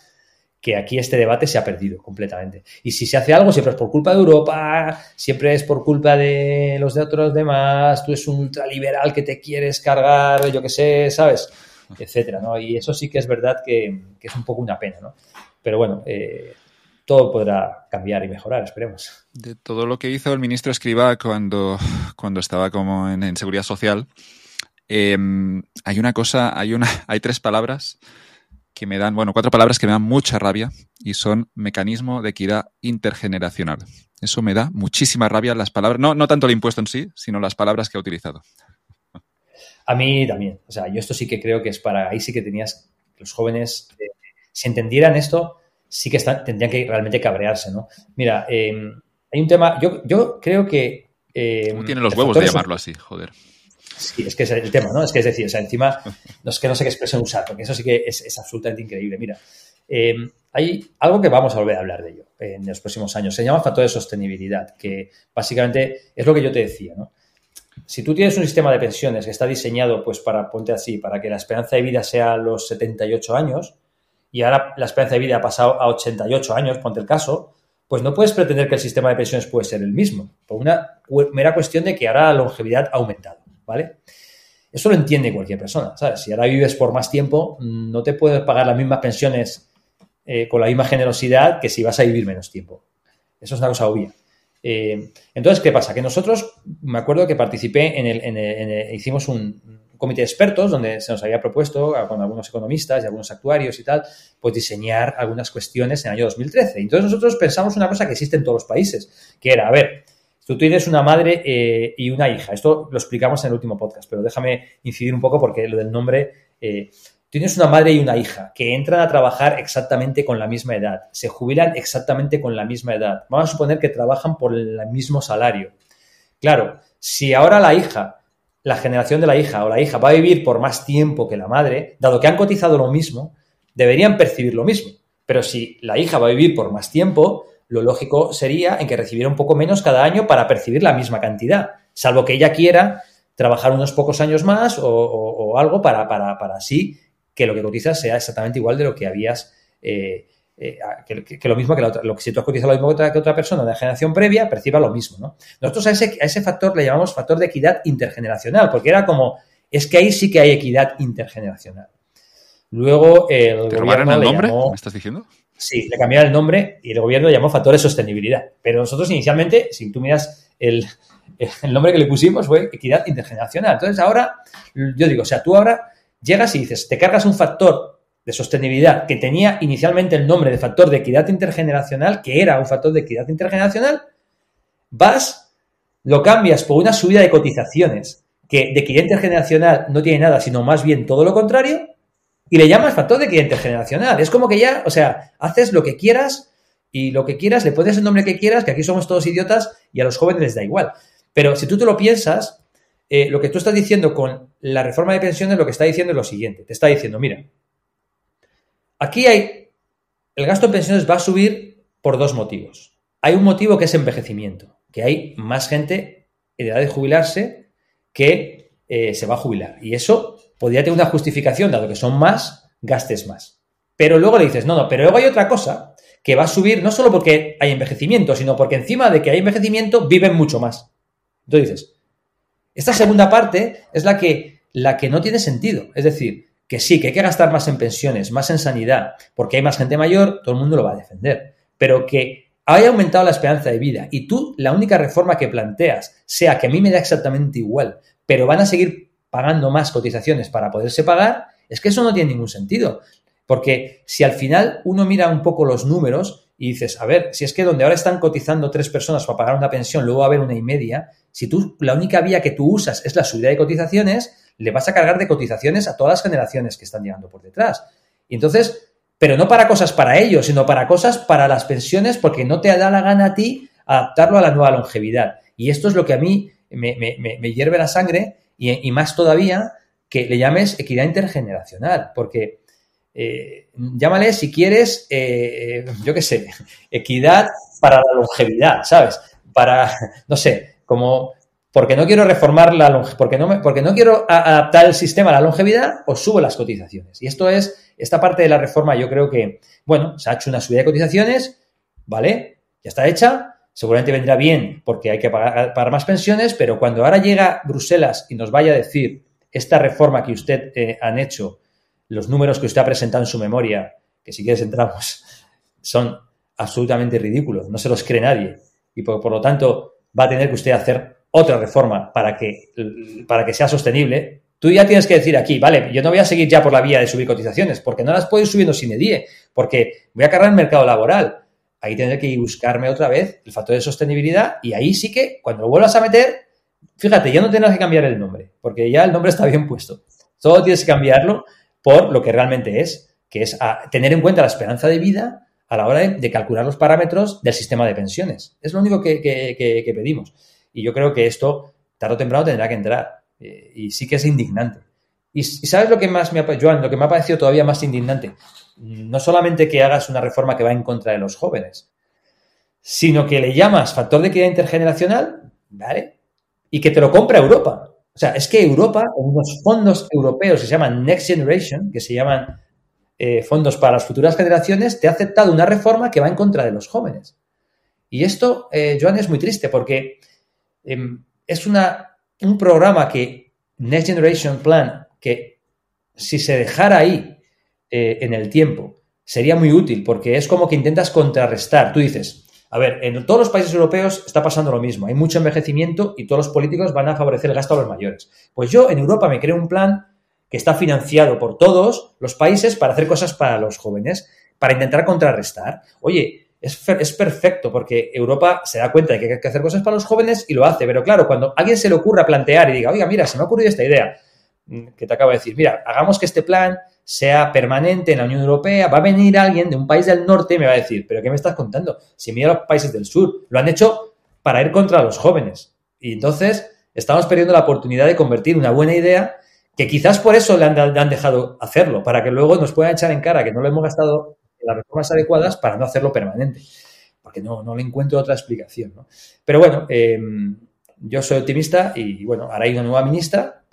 que aquí este debate se ha perdido completamente. Y si se hace algo, siempre es por culpa de Europa, siempre es por culpa de los de otros demás, tú eres un ultraliberal que te quieres cargar, yo qué sé, ¿sabes? Etcétera, ¿no? Y eso sí que es verdad que, que es un poco una pena, ¿no? Pero bueno, eh, todo podrá cambiar y mejorar, esperemos. De todo lo que hizo el ministro Escriba cuando, cuando estaba como en, en Seguridad Social, eh, hay una cosa, hay, una, hay tres palabras que me dan, bueno, cuatro palabras que me dan mucha rabia y son mecanismo de equidad intergeneracional. Eso me da muchísima rabia las palabras, no, no tanto el impuesto en sí, sino las palabras que ha utilizado. A mí también. O sea, yo esto sí que creo que es para, ahí sí que tenías los jóvenes... Eh, si entendieran esto, sí que tendrían que realmente cabrearse, ¿no? Mira, em, hay un tema, yo, yo creo que... Eh, tienen los huevos de llamarlo así, joder? Sí, es que es el tema, ¿no? Es que es decir, o sea, encima, no es que no sé qué expresión usar, porque eso sí que es, absolutamente increíble. Mira, em, hay algo que vamos a volver a hablar de ello en los próximos años. Se llama factor de sostenibilidad, que básicamente es lo que yo te decía, ¿no? Si tú tienes un sistema de pensiones que está diseñado, pues para, ponte así, para que la esperanza de vida sea los 78 años, y ahora la esperanza de vida ha pasado a 88 años, ponte el caso, pues no puedes pretender que el sistema de pensiones puede ser el mismo, por una mera cuestión de que ahora la longevidad ha aumentado, ¿vale? Eso lo entiende cualquier persona, ¿sabes? Si ahora vives por más tiempo, no te puedes pagar las mismas pensiones eh, con la misma generosidad que si vas a vivir menos tiempo. Eso es una cosa obvia. Eh, entonces, ¿qué pasa? Que nosotros, me acuerdo que participé en el, hicimos un, comité de expertos donde se nos había propuesto con algunos economistas y algunos actuarios y tal, pues diseñar algunas cuestiones en el año 2013. Entonces nosotros pensamos una cosa que existe en todos los países, que era, a ver, tú tienes una madre eh, y una hija. Esto lo explicamos en el último podcast, pero déjame incidir un poco porque lo del nombre... Eh, tienes una madre y una hija que entran a trabajar exactamente con la misma edad, se jubilan exactamente con la misma edad. Vamos a suponer que trabajan por el mismo salario. Claro, si ahora la hija la generación de la hija o la hija va a vivir por más tiempo que la madre, dado que han cotizado lo mismo, deberían percibir lo mismo. Pero si la hija va a vivir por más tiempo, lo lógico sería en que recibiera un poco menos cada año para percibir la misma cantidad, salvo que ella quiera trabajar unos pocos años más o, algo para, para, para, así que lo que cotizas sea exactamente igual de lo que habías eh, eh, que, lo mismo que la otra, lo que si tú has cotizado lo mismo que otra, persona de la generación previa, perciba lo mismo, ¿no? Nosotros a ese, a ese factor le llamamos factor de equidad intergeneracional, porque era como, es que ahí sí que hay equidad intergeneracional. Luego el ¿Te gobierno el nombre? ¿Me estás diciendo? Sí, le cambiaron el nombre y el gobierno le llamó factor de sostenibilidad. Pero nosotros inicialmente, si tú miras el, el nombre que le pusimos fue equidad intergeneracional. Entonces ahora, yo digo, o sea, tú ahora llegas y dices, te cargas un factor de sostenibilidad que tenía inicialmente el nombre de factor de equidad intergeneracional, que era un factor de equidad intergeneracional, vas, lo cambias por una subida de cotizaciones que de equidad intergeneracional no tiene nada, sino más bien todo lo contrario, y le llamas factor de equidad intergeneracional. Es como que ya, o sea, haces lo que quieras y lo que quieras, le pones el nombre que quieras, que aquí somos todos idiotas y a los jóvenes les da igual. Pero si tú te lo piensas, eh, lo que tú estás diciendo con la reforma de pensiones, lo que está diciendo es lo siguiente. Te está diciendo, mira, Aquí hay, el gasto en pensiones va a subir por dos motivos. Hay un motivo que es envejecimiento, que hay más gente en edad de jubilarse que eh, se va a jubilar. Y eso podría tener una justificación, dado que son más, gastes más. Pero luego le dices, no, no, pero luego hay otra cosa que va a subir no solo porque hay envejecimiento, sino porque encima de que hay envejecimiento viven mucho más. Entonces dices, esta segunda parte es la que, la que no tiene sentido. Es decir, que sí, que hay que gastar más en pensiones, más en sanidad, porque hay más gente mayor, todo el mundo lo va a defender. Pero que haya aumentado la esperanza de vida y tú la única reforma que planteas sea que a mí me da exactamente igual, pero van a seguir pagando más cotizaciones para poderse pagar, es que eso no tiene ningún sentido. Porque si al final uno mira un poco los números y dices, a ver, si es que donde ahora están cotizando tres personas para pagar una pensión, luego va a haber una y media, si tú la única vía que tú usas es la subida de cotizaciones, le vas a cargar de cotizaciones a todas las generaciones que están llegando por detrás. Y entonces, pero no para cosas para ellos, sino para cosas para las pensiones, porque no te da la gana a ti adaptarlo a la nueva longevidad. Y esto es lo que a mí me, hierve la sangre y, más todavía que le llames equidad intergeneracional, porque eh, llámale si quieres, eh, yo qué sé, equidad para la longevidad, ¿sabes? Para, no sé, como porque no quiero reformar la longevidad, porque no, porque no quiero adaptar el sistema a la longevidad, os subo las cotizaciones. Y esto es, esta parte de la reforma yo creo que, bueno, se ha hecho una subida de cotizaciones, ¿vale? Ya está hecha, seguramente vendrá bien porque hay que pagar, más pensiones, pero cuando ahora llega Bruselas y nos vaya a decir esta reforma que usted eh, han hecho, los números que usted ha presentado en su memoria, que si quieres entramos, son absolutamente ridículos, no se los cree nadie. Y por lo tanto va a tener que usted hacer otra reforma para que, para que sea sostenible, tú ya tienes que decir aquí, vale, yo no voy a seguir ya por la vía de subir cotizaciones, porque no las puedo ir subiendo sin EDIE, porque voy a cargar el mercado laboral. Ahí tendré que buscarme otra vez el factor de sostenibilidad y ahí sí que cuando lo vuelvas a meter, fíjate, ya no tendrás que cambiar el nombre, porque ya el nombre está bien puesto. Todo tienes que cambiarlo por lo que realmente es, que es tener en cuenta la esperanza de vida a la hora de, calcular los parámetros del sistema de pensiones. Es lo único que, pedimos. Y yo creo que esto, tarde o temprano, tendrá que entrar. Eh, y sí que es indignante. Y, ¿sabes lo que más me ha, Joan, lo que me ha parecido todavía más indignante? No solamente que hagas una reforma que va en contra de los jóvenes, sino que le llamas factor de equidad intergeneracional, ¿vale? Y que te lo compra Europa. O sea, es que Europa, en unos fondos europeos que se llaman Next Generation, que se llaman eh, fondos para las futuras generaciones, te ha aceptado una reforma que va en contra de los jóvenes. Y esto, eh, Joan, es muy triste porque em, es una, un programa que Next Generation Plan que si se dejara ahí eh, en el tiempo, sería muy útil porque es como que intentas contrarrestar. Tú dices, a ver, en todos los países europeos está pasando lo mismo. Hay mucho envejecimiento y todos los políticos van a favorecer el gasto a los mayores. Pues yo en Europa me creo un plan que está financiado por todos los países para hacer cosas para los jóvenes, para intentar contrarrestar. Oye, es, es, perfecto porque Europa se da cuenta de que hay que hacer cosas para los jóvenes y lo hace. Pero claro, cuando alguien se le ocurra plantear y diga, oiga, mira, se me ha ocurrido esta idea, Mm, que te acabo de decir, mira, hagamos que este plan sea permanente en la Unión Europea, va a venir alguien de un país del norte y me va a decir, pero ¿qué me estás contando? Si mira los países del sur, lo han hecho para ir contra los jóvenes. Y entonces estamos perdiendo la oportunidad de convertir una buena idea, que quizás por eso le han, dejado hacerlo, para que luego nos puedan echar en cara que no lo hemos gastado las reformas adecuadas para no hacerlo permanente. Porque no, no le encuentro otra explicación. Pero bueno, em, yo soy optimista y bueno, ahora hay una nueva ministra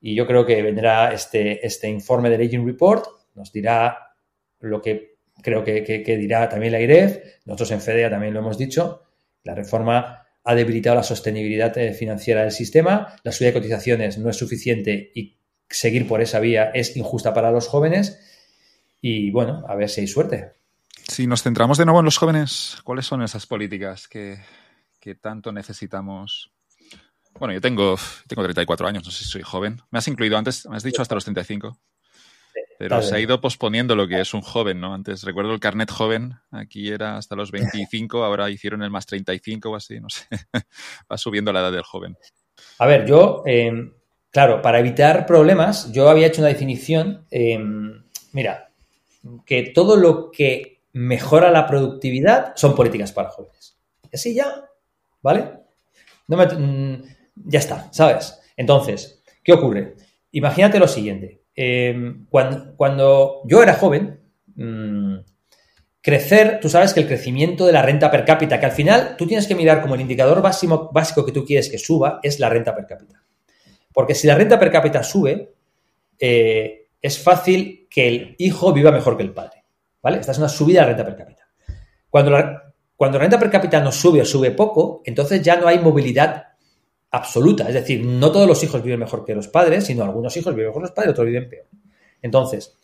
y yo creo que vendrá este, este informe del Aging Report, nos dirá lo que creo que, dirá también la IREF, nosotros en FEDEA también lo hemos dicho, la reforma ha debilitado la sostenibilidad eh, financiera del sistema, la subida de cotizaciones no es suficiente y seguir por esa vía es injusta para los jóvenes y bueno, a ver si hay suerte. Si nos centramos de nuevo en los jóvenes, ¿cuáles son esas políticas que, que tanto necesitamos bueno, yo tengo, tengo 34 años, no sé si soy joven. Me has incluido antes, me has dicho hasta los 35. Pero se ha ido posponiendo lo que es un joven, ¿no? Antes recuerdo el carnet joven, aquí era hasta los 25, ahora hicieron el más 35 o así, no sé. Va subiendo la edad del joven. A ver, yo, em, claro, para evitar problemas, yo había hecho una definición, em, mira, que todo lo que mejora la productividad son políticas para jóvenes. Y así ya, ¿vale? Mm, ya está, ¿sabes? Entonces, ¿qué ocurre? Imagínate lo siguiente. Em, cuando, yo era joven, mm, crecer, tú sabes que el crecimiento de la renta per cápita, que al final tú tienes que mirar como el indicador básico, básico que tú quieres que suba, es la renta per cápita. Porque si la renta per cápita sube, eh, es fácil que el hijo viva mejor que el padre. ¿Vale? Esta es una subida de la renta per cápita. Cuando la, cuando la renta per cápita no sube o sube poco, entonces ya no hay movilidad absoluta. Es decir, no todos los hijos viven mejor que los padres, sino algunos hijos viven mejor que los padres, otros viven peor. Entonces,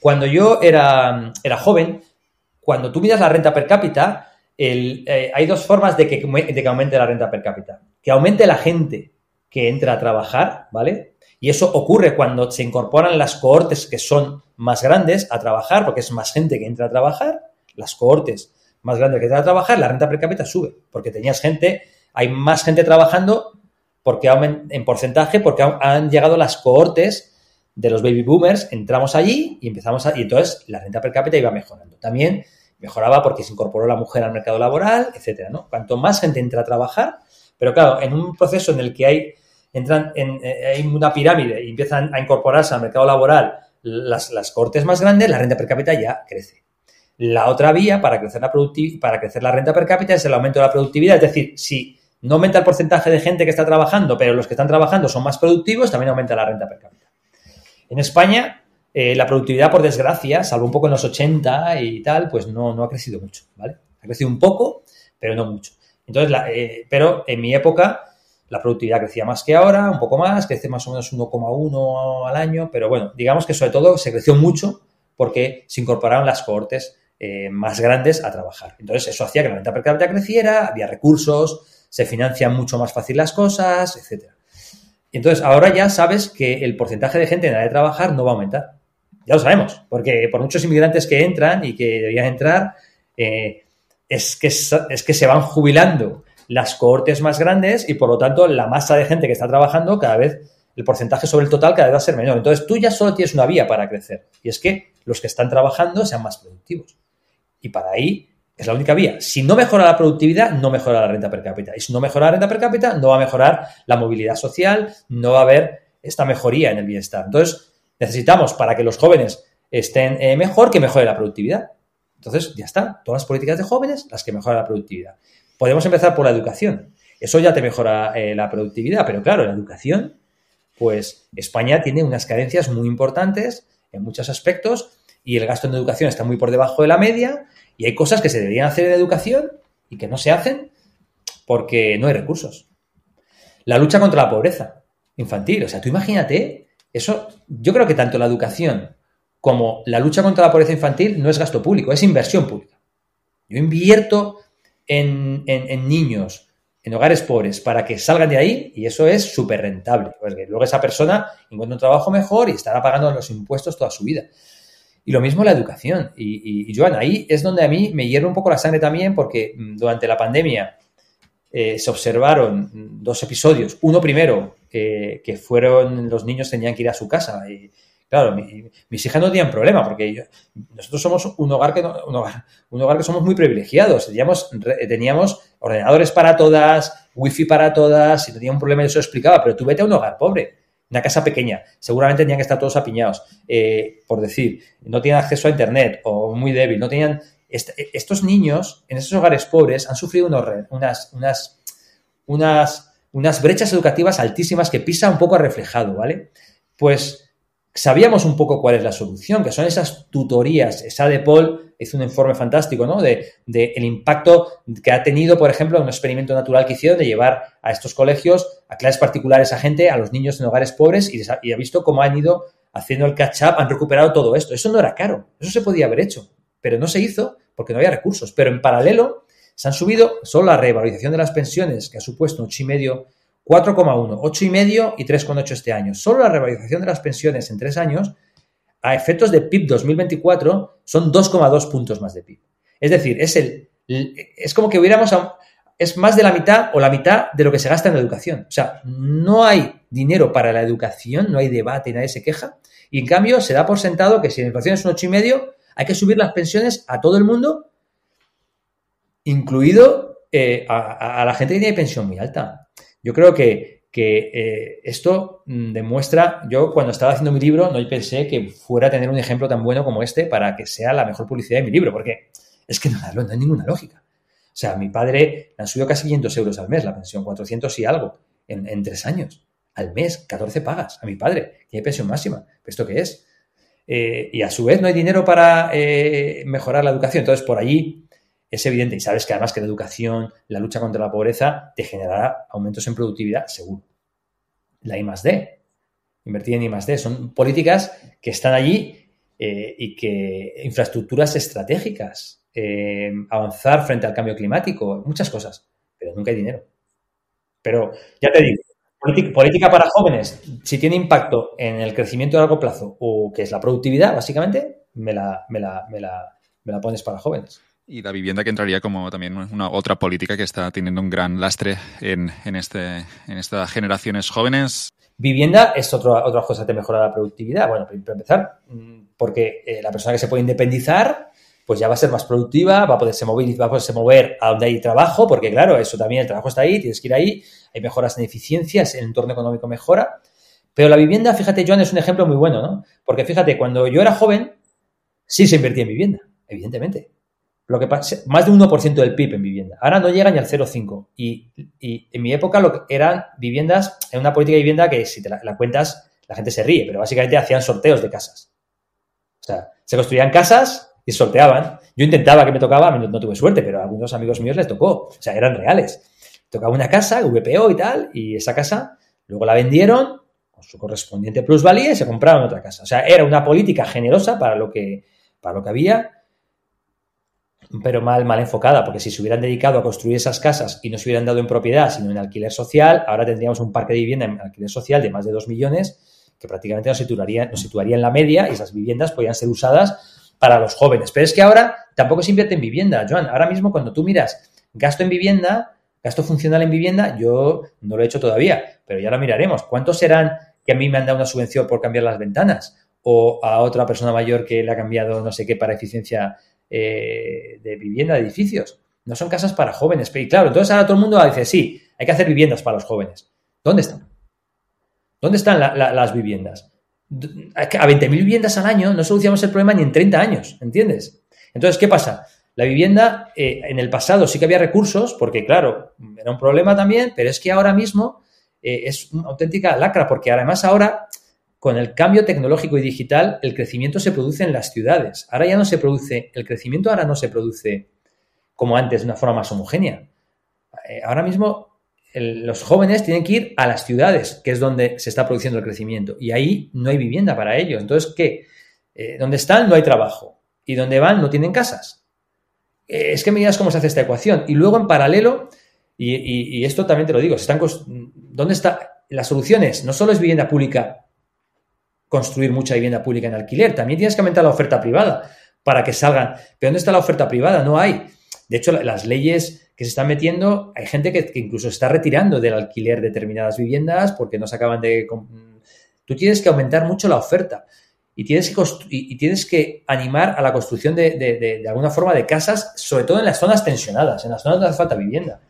cuando yo era, era joven, cuando tú miras la renta per cápita, eh, hay dos formas de que, de que aumente la renta per cápita. Que aumente la gente que entra a trabajar, ¿vale? Y eso ocurre cuando se incorporan las cohortes que son más grandes a trabajar, porque es más gente que entra a trabajar, las cohortes más grandes que entra a trabajar, la renta per cápita sube, porque tenías gente, hay más gente trabajando porque en porcentaje, porque han llegado las cohortes de los baby boomers, entramos allí y empezamos a, y entonces la renta per cápita iba mejorando. También mejoraba porque se incorporó la mujer al mercado laboral, etcétera, ¿no? Cuanto más gente entra a trabajar, pero claro, en un proceso en el que hay entran en, eh, una pirámide y empiezan a incorporarse al mercado laboral las, las cohortes más grandes, la renta per cápita ya crece. La otra vía para crecer la, para crecer la renta per cápita es el aumento de la productividad, es decir, si no aumenta el porcentaje de gente que está trabajando, pero los que están trabajando son más productivos, también aumenta la renta per cápita. En España, eh, la productividad, por desgracia, salvo un poco en los 80 y tal, pues no, no ha crecido mucho, ¿vale? Ha crecido un poco, pero no mucho. Entonces, eh, pero en mi época, la productividad crecía más que ahora, un poco más, crece más o menos 1,1 al año, pero bueno, digamos que sobre todo se creció mucho porque se incorporaron las cohortes eh, más grandes a trabajar. Entonces, eso hacía que la renta per cápita creciera, había recursos, se financian mucho más fácil las cosas, etc. Y entonces ahora ya sabes que el porcentaje de gente en edad de trabajar no va a aumentar. Ya lo sabemos, porque por muchos inmigrantes que entran y que deberían entrar, eh, es, que, es que se van jubilando las cohortes más grandes y por lo tanto la masa de gente que está trabajando cada vez, el porcentaje sobre el total cada vez va a ser menor. Entonces tú ya solo tienes una vía para crecer y es que los que están trabajando sean más productivos. Y para ahí es la única vía. Si no mejora la productividad, no mejora la renta per cápita. Y si no mejora la renta per cápita, no va a mejorar la movilidad social, no va a haber esta mejoría en el bienestar. Entonces, necesitamos para que los jóvenes estén eh, mejor que mejore la productividad. Entonces, ya está. Todas las políticas de jóvenes, las que mejoran la productividad. Podemos empezar por la educación. Eso ya te mejora eh, la productividad, pero claro, la educación, pues España tiene unas carencias muy importantes en muchos aspectos y el gasto en educación está muy por debajo de la media y hay cosas que se deberían hacer en educación y que no se hacen porque no hay recursos. La lucha contra la pobreza infantil. O sea, tú imagínate, eso, yo creo que tanto la educación como la lucha contra la pobreza infantil no es gasto público, es inversión pública. Yo invierto en, niños, en hogares pobres, para que salgan de ahí y eso es súper rentable. Porque luego esa persona encuentra un trabajo mejor y estará pagando los impuestos toda su vida. Y lo mismo la educación. Y, y, Joan, ahí es donde a mí me hierve un poco la sangre también, porque mm, durante la pandemia eh, se observaron dos episodios. Uno primero, que fueron los niños tenían que ir a su casa. Y, claro, mis hijas no tenían problema, porque nosotros somos un hogar, que un hogar, que somos muy privilegiados. Teníamos, ordenadores para todas, wifi para todas, si no tenía un problema eso explicaba, pero tú vete a un hogar pobre una casa pequeña, seguramente tenían que estar todos apiñados, eh, por decir, no tienen acceso a Internet o muy débil, no tenían... estos niños en esos hogares pobres han sufrido unas, unas, unas, unas brechas educativas altísimas que PISA un poco ha reflejado, ¿vale? Pues sabíamos un poco cuál es la solución, que son esas tutorías. Esa de Paul hizo un informe fantástico, ¿no? De, el impacto que ha tenido, por ejemplo, un experimento natural que hicieron de llevar a estos colegios a clases particulares a gente, a los niños en hogares pobres, y, y ha visto cómo han ido haciendo el catch-up, han recuperado todo esto. Eso no era caro, eso se podía haber hecho, pero no se hizo porque no había recursos. Pero en paralelo se han subido solo la revalorización de las pensiones, que ha supuesto un medio 4,1, 8,5 y 3,8 este año. Solo la revalorización de las pensiones en tres años, a efectos de PIB 2024, son 2,2 puntos más de PIB. Es decir, es, el, es como que hubiéramos, es más de la mitad o la mitad de lo que se gasta en la educación. O sea, no hay dinero para la educación, no hay debate, nadie se queja. Y en cambio, se da por sentado que si la inflación es un 8,5, hay que subir las pensiones a todo el mundo, incluido eh, a, a la gente que tiene pensión muy alta. Yo creo que, eh, esto mm, demuestra, yo cuando estaba haciendo mi libro no pensé que fuera a tener un ejemplo tan bueno como este para que sea la mejor publicidad de mi libro, porque es que no, hay ninguna lógica. O sea, mi padre le han subido casi 500 euros al mes la pensión, 400 y algo, en, tres años. Al mes, 14 pagas a mi padre, tiene pensión máxima. ¿Esto qué es? Eh, y a su vez no hay dinero para eh, mejorar la educación. Entonces, por allí es evidente y sabes que además que la educación, la lucha contra la pobreza te generará aumentos en productividad seguro. La I D, invertir en I más D, son políticas que están allí eh, y que infraestructuras estratégicas, eh, avanzar frente al cambio climático, muchas cosas, pero nunca hay dinero. Pero ya te digo, política, para jóvenes, si tiene impacto en el crecimiento a largo plazo o que es la productividad, básicamente, me la, me la, me la, me la pones para jóvenes. Y la vivienda que entraría como también una otra política que está teniendo un gran lastre en, en, este, en estas generaciones jóvenes. Vivienda es otra otra cosa que mejora la productividad. Bueno, para empezar, porque eh, la persona que se puede independizar, pues ya va a ser más productiva, va a poderse mover, va a poderse mover a donde hay trabajo, porque claro, eso también, el trabajo está ahí, tienes que ir ahí, hay mejoras en eficiencias, el entorno económico mejora. Pero la vivienda, fíjate, Joan, es un ejemplo muy bueno, ¿no? Porque fíjate, cuando yo era joven, sí se invertía en vivienda, evidentemente. Lo que pasa, más de un 1% del PIB en vivienda. Ahora no llega ni al 0,5. Y, y, en mi época lo que eran viviendas, en una política de vivienda que si te la, cuentas, la gente se ríe, pero básicamente hacían sorteos de casas. O sea, se construían casas y sorteaban. Yo intentaba que me tocaba, no, no tuve suerte, pero a algunos amigos míos les tocó. O sea, eran reales. Tocaba una casa, VPO y tal, y esa casa luego la vendieron con su correspondiente plusvalía y se compraron otra casa. O sea, era una política generosa para lo que, para lo que había pero mal, mal enfocada, porque si se hubieran dedicado a construir esas casas y no se hubieran dado en propiedad, sino en alquiler social, ahora tendríamos un parque de vivienda en alquiler social de más de 2 millones, que prácticamente nos situaría, nos situaría en la media y esas viviendas podrían ser usadas para los jóvenes. Pero es que ahora tampoco se invierte en vivienda, Joan. Ahora mismo cuando tú miras gasto en vivienda, gasto funcional en vivienda, yo no lo he hecho todavía, pero ya lo miraremos. ¿Cuántos serán que a mí me han dado una subvención por cambiar las ventanas? o a otra persona mayor que le ha cambiado no sé qué para eficiencia eh, de vivienda, de edificios. No son casas para jóvenes. Pero claro, entonces ahora todo el mundo dice, sí, hay que hacer viviendas para los jóvenes. ¿Dónde están? ¿Dónde están las viviendas? A 20.000 viviendas al año no solucionamos el problema ni en 30 años, ¿entiendes? Entonces, ¿qué pasa? La vivienda, eh, en el pasado sí que había recursos, porque claro, era un problema también, pero es que ahora mismo eh, es una auténtica lacra, porque además ahora, con el cambio tecnológico y digital, el crecimiento se produce en las ciudades. Ahora ya no se produce, el crecimiento ahora no se produce como antes, de una forma más homogénea. Eh, ahora mismo los jóvenes tienen que ir a las ciudades, que es donde se está produciendo el crecimiento, y ahí no hay vivienda para ellos. Entonces, ¿qué? donde están no hay trabajo, y donde van no tienen casas. Eh, es que me digas cómo se hace esta ecuación. Y luego en paralelo, y, esto también te lo digo, están, ¿dónde está? Las soluciones no solo es vivienda pública, construir mucha vivienda pública en alquiler, también tienes que aumentar la oferta privada para que salgan. ¿Pero dónde está la oferta privada? No hay. De hecho, las leyes que se están metiendo, hay gente que, incluso está retirando del alquiler determinadas viviendas porque no se acaban de... Tú tienes que aumentar mucho la oferta y tienes que, y tienes que animar a la construcción de, alguna forma de casas, sobre todo en las zonas tensionadas, en las zonas donde hace falta vivienda.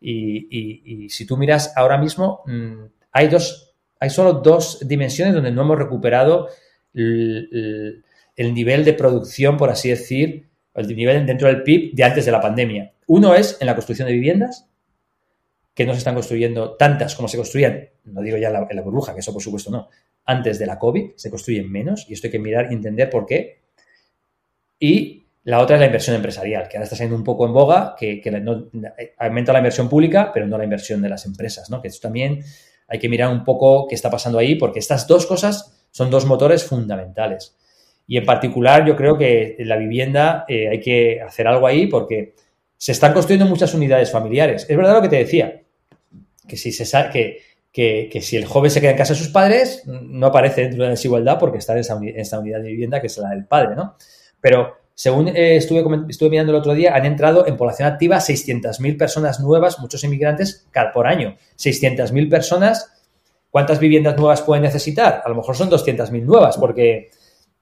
Y, si tú miras ahora mismo, mm, hay dos, hay solo dos dimensiones donde no hemos recuperado el, nivel de producción, por así decir, el nivel dentro del PIB de antes de la pandemia. Uno es en la construcción de viviendas, que no se están construyendo tantas como se construían, no digo ya en la burbuja, que eso por supuesto no, antes de la COVID, se construyen menos y esto hay que mirar y entender por qué. Y la otra es la inversión empresarial, que ahora está saliendo un poco en boga, que, aumenta la inversión pública, pero no la inversión de las empresas, ¿no? Que esto también hay que mirar un poco qué está pasando ahí, porque estas dos cosas son dos motores fundamentales. Y en particular yo creo que en la vivienda eh, hay que hacer algo ahí porque se están construyendo muchas unidades familiares. Es verdad lo que te decía, que si se que que, si el joven se queda en casa de sus padres, no aparece dentro de la desigualdad porque está en, esa, unidad de vivienda que es la del padre, ¿no? Pero según eh, estuve, mirando el otro día, han entrado en población activa 600.000 personas nuevas, muchos inmigrantes, por año. 600.000 personas, ¿cuántas viviendas nuevas pueden necesitar? A lo mejor son 200.000 nuevas, porque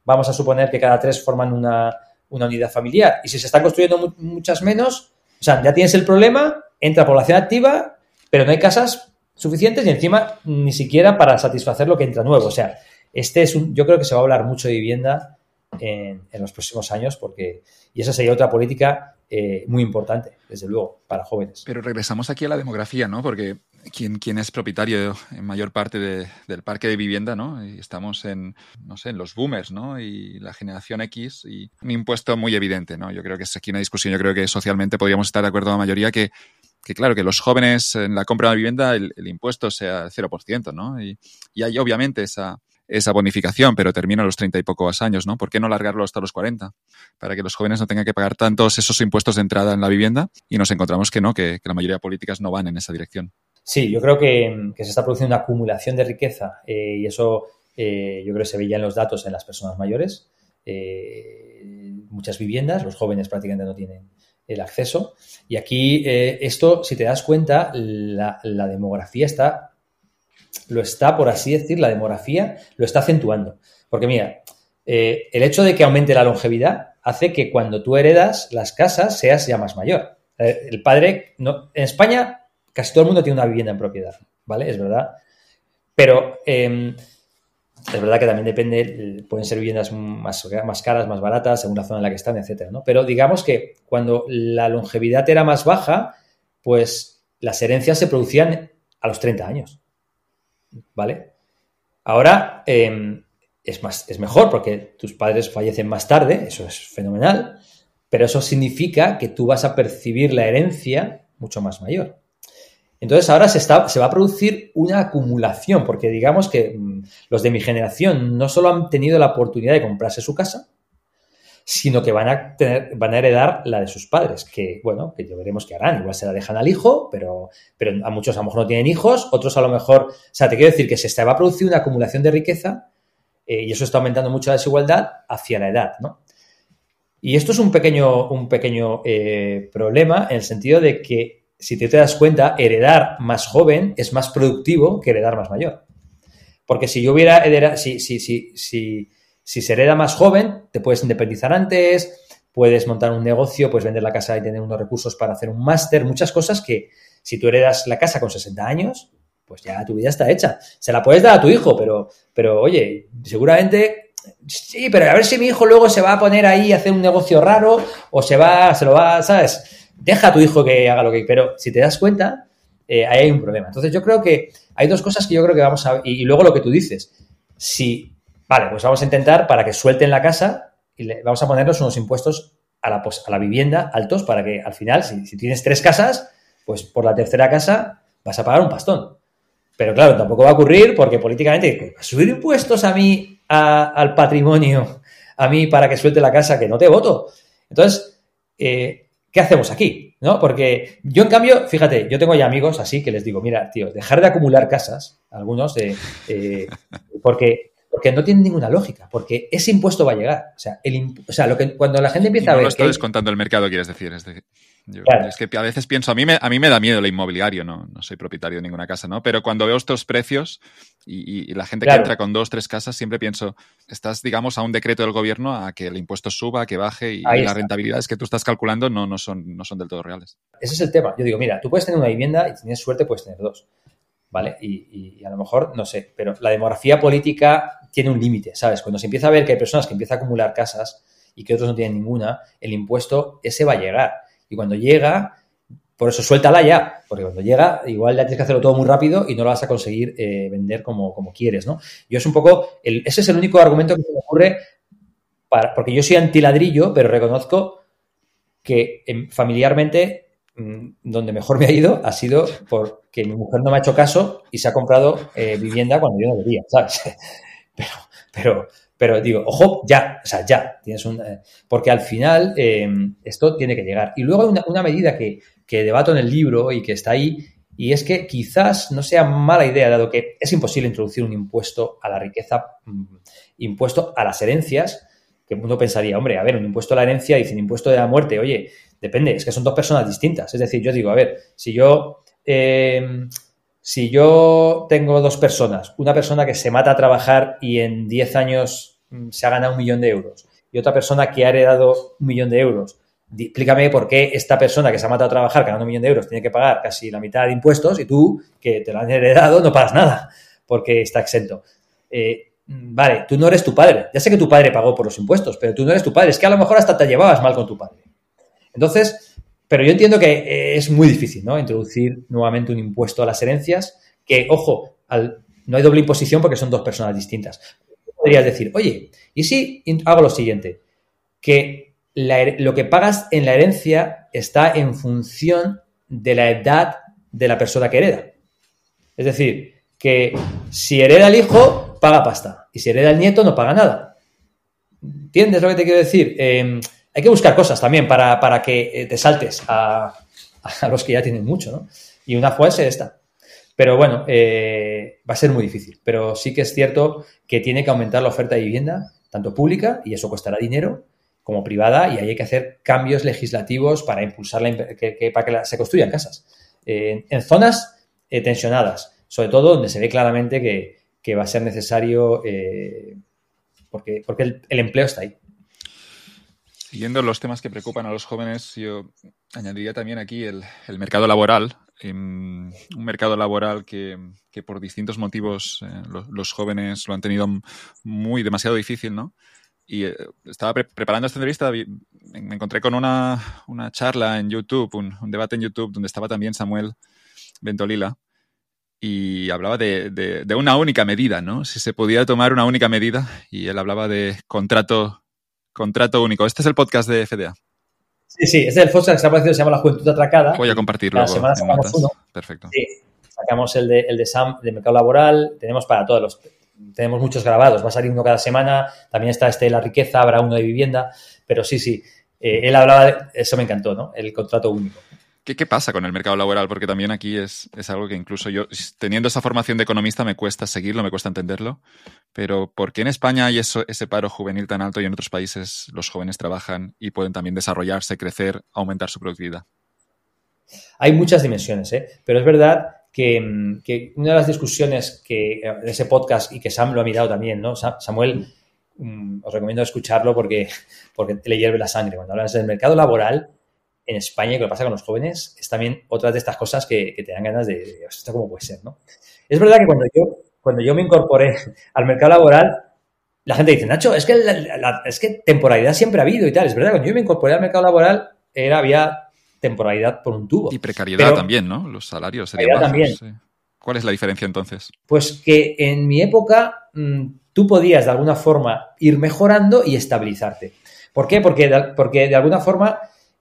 vamos a suponer que cada tres forman una, una unidad familiar. Y si se están construyendo muchas menos, o sea, ya tienes el problema, entra población activa, pero no hay casas suficientes y encima ni siquiera para satisfacer lo que entra nuevo. O sea, este es un, yo creo que se va a hablar mucho de vivienda en, los próximos años porque, y esa sería otra política eh, muy importante, desde luego, para jóvenes. Pero regresamos aquí a la demografía, ¿no? Porque quien, quien es propietario en mayor parte del parque de vivienda, ¿no? Y estamos en, no sé, en los boomers, ¿no? Y la generación X y un impuesto muy evidente, ¿no? Yo creo que es aquí una discusión, yo creo que socialmente podríamos estar de acuerdo la mayoría que que claro, que los jóvenes en la compra de una vivienda el, impuesto sea 0%, ¿no? Y, hay obviamente esa, esa bonificación, pero termina a los 30 y pocos años, ¿no? ¿Por qué no largarlo hasta los 40? Para que los jóvenes no tengan que pagar tantos esos impuestos de entrada en la vivienda y nos encontramos que no, que, la mayoría de políticas no van en esa dirección. Sí, yo creo que, se está produciendo una acumulación de riqueza eh, y eso eh, yo creo que se veía en los datos en las personas mayores. Eh, muchas viviendas, los jóvenes prácticamente no tienen el acceso. Y aquí esto, si te das cuenta, la, demografía está, lo está, por así decir, la demografía lo está acentuando. Porque mira, eh, el hecho de que aumente la longevidad hace que cuando tú heredas las casas seas ya más mayor. Eh, el padre, en España casi todo el mundo tiene una vivienda en propiedad, ¿vale? Es verdad. Pero em, es verdad que también depende, pueden ser viviendas más, más caras, más baratas, según la zona en la que están, etcétera, ¿no? Pero digamos que cuando la longevidad era más baja, pues las herencias se producían a los 30 años. ¿Vale? Ahora em, es, más, es mejor porque tus padres fallecen más tarde, eso es fenomenal, pero eso significa que tú vas a percibir la herencia mucho más mayor. Entonces ahora se, está, se va a producir una acumulación, porque digamos que mm, los de mi generación no solo han tenido la oportunidad de comprarse su casa, sino que van a, tener, van a heredar la de sus padres, que bueno, que ya veremos qué harán. Igual se la dejan al hijo, pero, pero a muchos a lo mejor no tienen hijos, otros a lo mejor, o sea, te quiero decir que se va a producir una acumulación de riqueza eh, y eso está aumentando mucho la desigualdad hacia la edad, ¿no? Y esto es un pequeño, un pequeño eh, problema en el sentido de que si te, das cuenta, heredar más joven es más productivo que heredar más mayor. Porque si yo hubiera heredado, si, si, si, Si se hereda más joven, te puedes independizar antes, puedes montar un negocio, puedes vender la casa y tener unos recursos para hacer un máster, muchas cosas que si tú heredas la casa con 60 años, pues ya tu vida está hecha. Se la puedes dar a tu hijo, pero, pero oye, seguramente sí, pero a ver si mi hijo luego se va a poner ahí a hacer un negocio raro o se va, se lo va, ¿sabes? Deja a tu hijo que haga lo que... Pero si te das cuenta, eh, ahí hay un problema. Entonces yo creo que hay dos cosas que yo creo que vamos a... Y, y luego lo que tú dices, si... Vale, pues vamos a intentar para que suelten la casa y le, vamos a ponerlos unos impuestos a la, a la vivienda altos para que al final, si, tienes tres casas, pues por la tercera casa vas a pagar un pastón. Pero claro, tampoco va a ocurrir porque políticamente subir impuestos a mí, a, al patrimonio, a mí para que suelte la casa, que no te voto. Entonces, eh, ¿qué hacemos aquí? ¿No? Porque yo, en cambio, fíjate, yo tengo ya amigos así que les digo, mira, tío, dejar de acumular casas, algunos, eh, eh, porque, porque no tienen ninguna lógica, porque ese impuesto va a llegar. O sea, el, o sea lo que, cuando la gente empieza y no a ver... lo estoy que hay- descontando el mercado, quieres decir. Es decir, yo- Claro. Es que a veces pienso, a mí, me, a mí me da miedo el inmobiliario, no, no soy propietario de ninguna casa, ¿no? Pero cuando veo estos precios y, y- y la gente Claro. que entra con dos, tres casas, siempre pienso, estás, digamos, a un decreto del gobierno a que el impuesto suba, que baje y, Ahí las está. rentabilidades que tú estás calculando no, no, son, no son del todo reales. Ese es el tema. Yo digo, mira, tú puedes tener una vivienda y si tienes suerte puedes tener dos. ¿Vale? Y, y- a lo mejor, no sé, pero la demografía política tiene un límite, ¿sabes? Cuando se empieza a ver que hay personas que empiezan a acumular casas y que otros no tienen ninguna, el impuesto ese va a llegar. Y cuando llega, por eso suéltala ya, porque cuando llega, igual ya tienes que hacerlo todo muy rápido y no lo vas a conseguir eh, vender como, como quieres, ¿no? Yo es un poco, ese es el único argumento que se me ocurre, para, porque yo soy antiladrillo, pero reconozco que em, familiarmente donde mejor me ha ido ha sido porque mi mujer no me ha hecho caso y se ha comprado eh, vivienda cuando yo no quería, ¿sabes? Pero, pero, pero digo, ojo, ya, o sea, ya, tienes un... eh, porque al final eh, esto tiene que llegar. Y luego hay una, una medida que, que debato en el libro y que está ahí, y es que quizás no sea mala idea, dado que es imposible introducir un impuesto a la riqueza, mm, impuesto a las herencias, que uno pensaría, hombre, a ver, un impuesto a la herencia, dicen impuesto de la muerte, oye, depende, es que son dos personas distintas. Es decir, yo digo, a ver, si yo, eh, si yo tengo dos personas, una persona que se mata a trabajar y en 10 años mm, se ha ganado un millón de euros, y otra persona que ha heredado un millón de euros, explícame por qué esta persona que se ha matado a trabajar ganando un millón de euros tiene que pagar casi la mitad de impuestos y tú, que te lo han heredado, no pagas nada porque está exento. Eh, vale, tú no eres tu padre. Ya sé que tu padre pagó por los impuestos, pero tú no eres tu padre. Es que a lo mejor hasta te llevabas mal con tu padre. Entonces, pero yo entiendo que eh, es muy difícil, ¿no? Introducir nuevamente un impuesto a las herencias, que, ojo, no hay doble imposición porque son dos personas distintas. Podrías decir, oye, ¿y si hago lo siguiente? Que lo que pagas en la herencia está en función de la edad de la persona que hereda. Es decir, que si hereda el hijo, paga pasta. Y si hereda el nieto, no paga nada. ¿Entiendes lo que te quiero decir? Eh, hay que buscar cosas también para, para que eh, te saltes a, a los que ya tienen mucho, ¿no? Y una fue esta. Pero bueno, eh, va a ser muy difícil. Pero sí que es cierto que tiene que aumentar la oferta de vivienda, tanto pública, y eso costará dinero, como privada, y ahí hay que hacer cambios legislativos para impulsar la, que, para que se construyan casas. Eh, en zonas tensionadas, sobre todo donde se ve claramente que, que va a ser necesario, eh, porque, porque el, empleo está ahí. Siguiendo los temas que preocupan a los jóvenes, yo añadiría también aquí el, el mercado laboral. em, un mercado laboral que, que por distintos motivos eh, los, jóvenes lo han tenido muy demasiado difícil, ¿no? Y eh, estaba pre- preparando esta entrevista, vi- me me encontré con una, una charla en YouTube, un, un debate en YouTube, donde estaba también Samuel Bentolila y hablaba de, de- de una única medida, ¿no? Si se podía tomar una única medida y él hablaba de contrato, contrato único. Este es el podcast de FDA. Sí, sí, este es el Foxa que se ha aparecido, se llama La Juventud Atracada. Voy a compartir Cada luego semana sacamos notas. uno. Perfecto. Sí, sacamos el de, el de Sam de mercado laboral, tenemos para todos los, tenemos muchos grabados, va a salir uno cada semana, también está este de la riqueza, habrá uno de vivienda, pero sí, sí, eh, él hablaba, de, eso me encantó, ¿no? El contrato único. ¿Qué, pasa con el mercado laboral? Porque también aquí es, es algo que incluso yo, teniendo esa formación de economista, me cuesta seguirlo, me cuesta entenderlo. Pero ¿por qué en España hay ese paro juvenil tan alto y en otros países los jóvenes trabajan y pueden también desarrollarse, crecer, aumentar su productividad? Hay muchas dimensiones, ¿eh? Pero es verdad que, que una de las discusiones que eh, en ese podcast y que Sam lo ha mirado también, ¿no? Sam- Samuel mm, os recomiendo escucharlo porque, porque le hierve la sangre. Cuando hablas del mercado laboral en España y lo que pasa con los jóvenes, es también otra de estas cosas que, te dan ganas de, ¿esto cómo puede ser? ¿no? Es verdad que cuando yo, cuando yo me incorporé al mercado laboral, la gente dice, Nacho, es que, es que temporalidad siempre ha habido y tal. Es verdad, cuando yo me incorporé al mercado laboral, era, había temporalidad por un tubo. Y precariedad también, ¿no? Los salarios serían también. ¿Cuál es la diferencia entonces? Pues que en mi época mm, tú podías de alguna forma ir mejorando y estabilizarte. ¿Por qué? Porque de, porque de alguna forma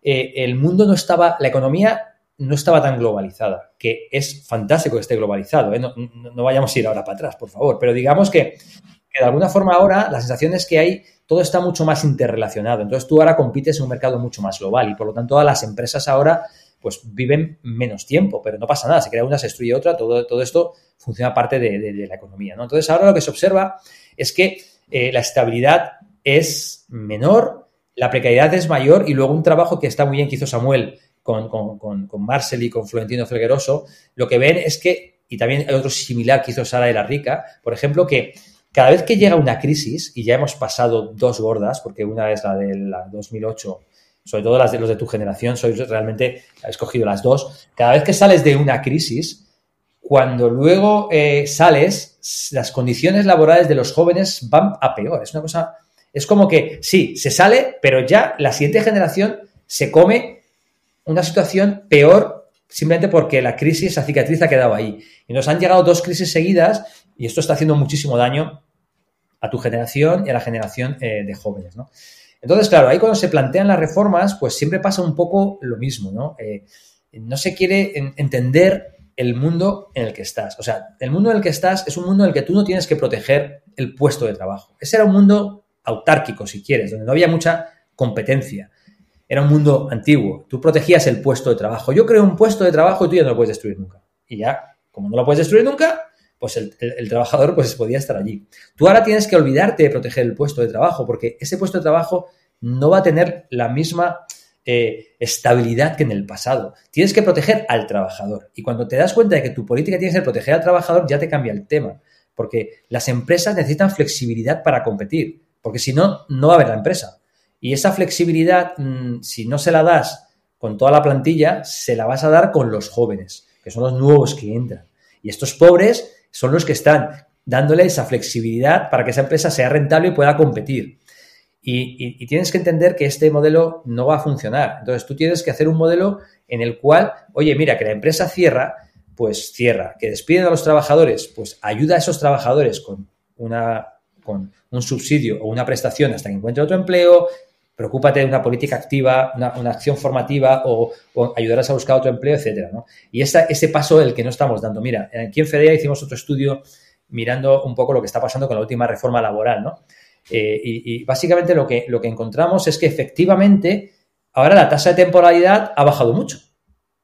eh, el mundo no estaba, la economía no estaba tan globalizada, que es fantástico que esté globalizado, ¿eh? no, vayamos a ir ahora para atrás, por favor, pero digamos que de alguna forma ahora la sensación es que hay, todo está mucho más interrelacionado. Entonces tú ahora compites en un mercado mucho más global y por lo tanto las empresas ahora pues viven menos tiempo, pero no pasa nada, se crea una, se destruye otra, todo, todo esto funciona parte de, la economía. ¿no? Entonces ahora lo que se observa es que eh, la estabilidad es menor, la precariedad es mayor y luego un trabajo que está muy bien que hizo Samuel con, con, con Marcel y con Florentino Felgueroso, lo que ven es que, y también hay otro similar que hizo Sara de la Rica, por ejemplo, que cada vez que llega una crisis, y ya hemos pasado dos gordas, porque una es la del 2008, sobre todo las de los de tu generación, sois realmente, he escogido las dos, cada vez que sales de una crisis, cuando luego eh, sales, las condiciones laborales de los jóvenes van a peor. Es una cosa, es como que sí, se sale, pero ya la siguiente generación se come una situación peor simplemente porque la crisis, esa cicatriz ha quedado ahí. Y nos han llegado dos crisis seguidas y esto está haciendo muchísimo daño a tu generación y a la generación eh, de jóvenes, ¿no? Entonces, claro, ahí cuando se plantean las reformas, pues siempre pasa un poco lo mismo, ¿no? Eh, no se quiere entender el mundo en el que estás. O sea, el mundo en el que estás es un mundo en el que tú no tienes que proteger el puesto de trabajo. Ese era un mundo autárquico, si quieres, donde no había mucha competencia. Era un mundo antiguo. Tú protegías el puesto de trabajo. Yo creo un puesto de trabajo y tú ya no lo puedes destruir nunca. Y ya, como no lo puedes destruir nunca, pues el, trabajador pues podía estar allí. Tú ahora tienes que olvidarte de proteger el puesto de trabajo, porque ese puesto de trabajo no va a tener la misma eh, estabilidad que en el pasado. Tienes que proteger al trabajador. Y cuando te das cuenta de que tu política tiene que ser proteger al trabajador, ya te cambia el tema. Porque las empresas necesitan flexibilidad para competir, porque si no, no va a haber la empresa. Y esa flexibilidad, mm, si no se la das con toda la plantilla, se la vas a dar con los jóvenes, que son los nuevos que entran. Y estos pobres son los que están dándole esa flexibilidad para que esa empresa sea rentable y pueda competir. Y, tienes que entender que este modelo no va a funcionar. Entonces tú tienes que hacer un modelo en el cual, oye, mira, que la empresa cierra, pues cierra. Que despiden a los trabajadores, pues ayuda a esos trabajadores con, una, con un subsidio o una prestación hasta que encuentre otro empleo, preocúpate de una política activa, una, acción formativa o, ayudarás a buscar otro empleo, etcétera. Y ese paso el que no estamos dando. Mira, aquí en FEDEA hicimos otro estudio mirando un poco lo que está pasando con la última reforma laboral, ¿no? Eh, y, básicamente lo que, lo que encontramos es que efectivamente ahora la tasa de temporalidad ha bajado mucho.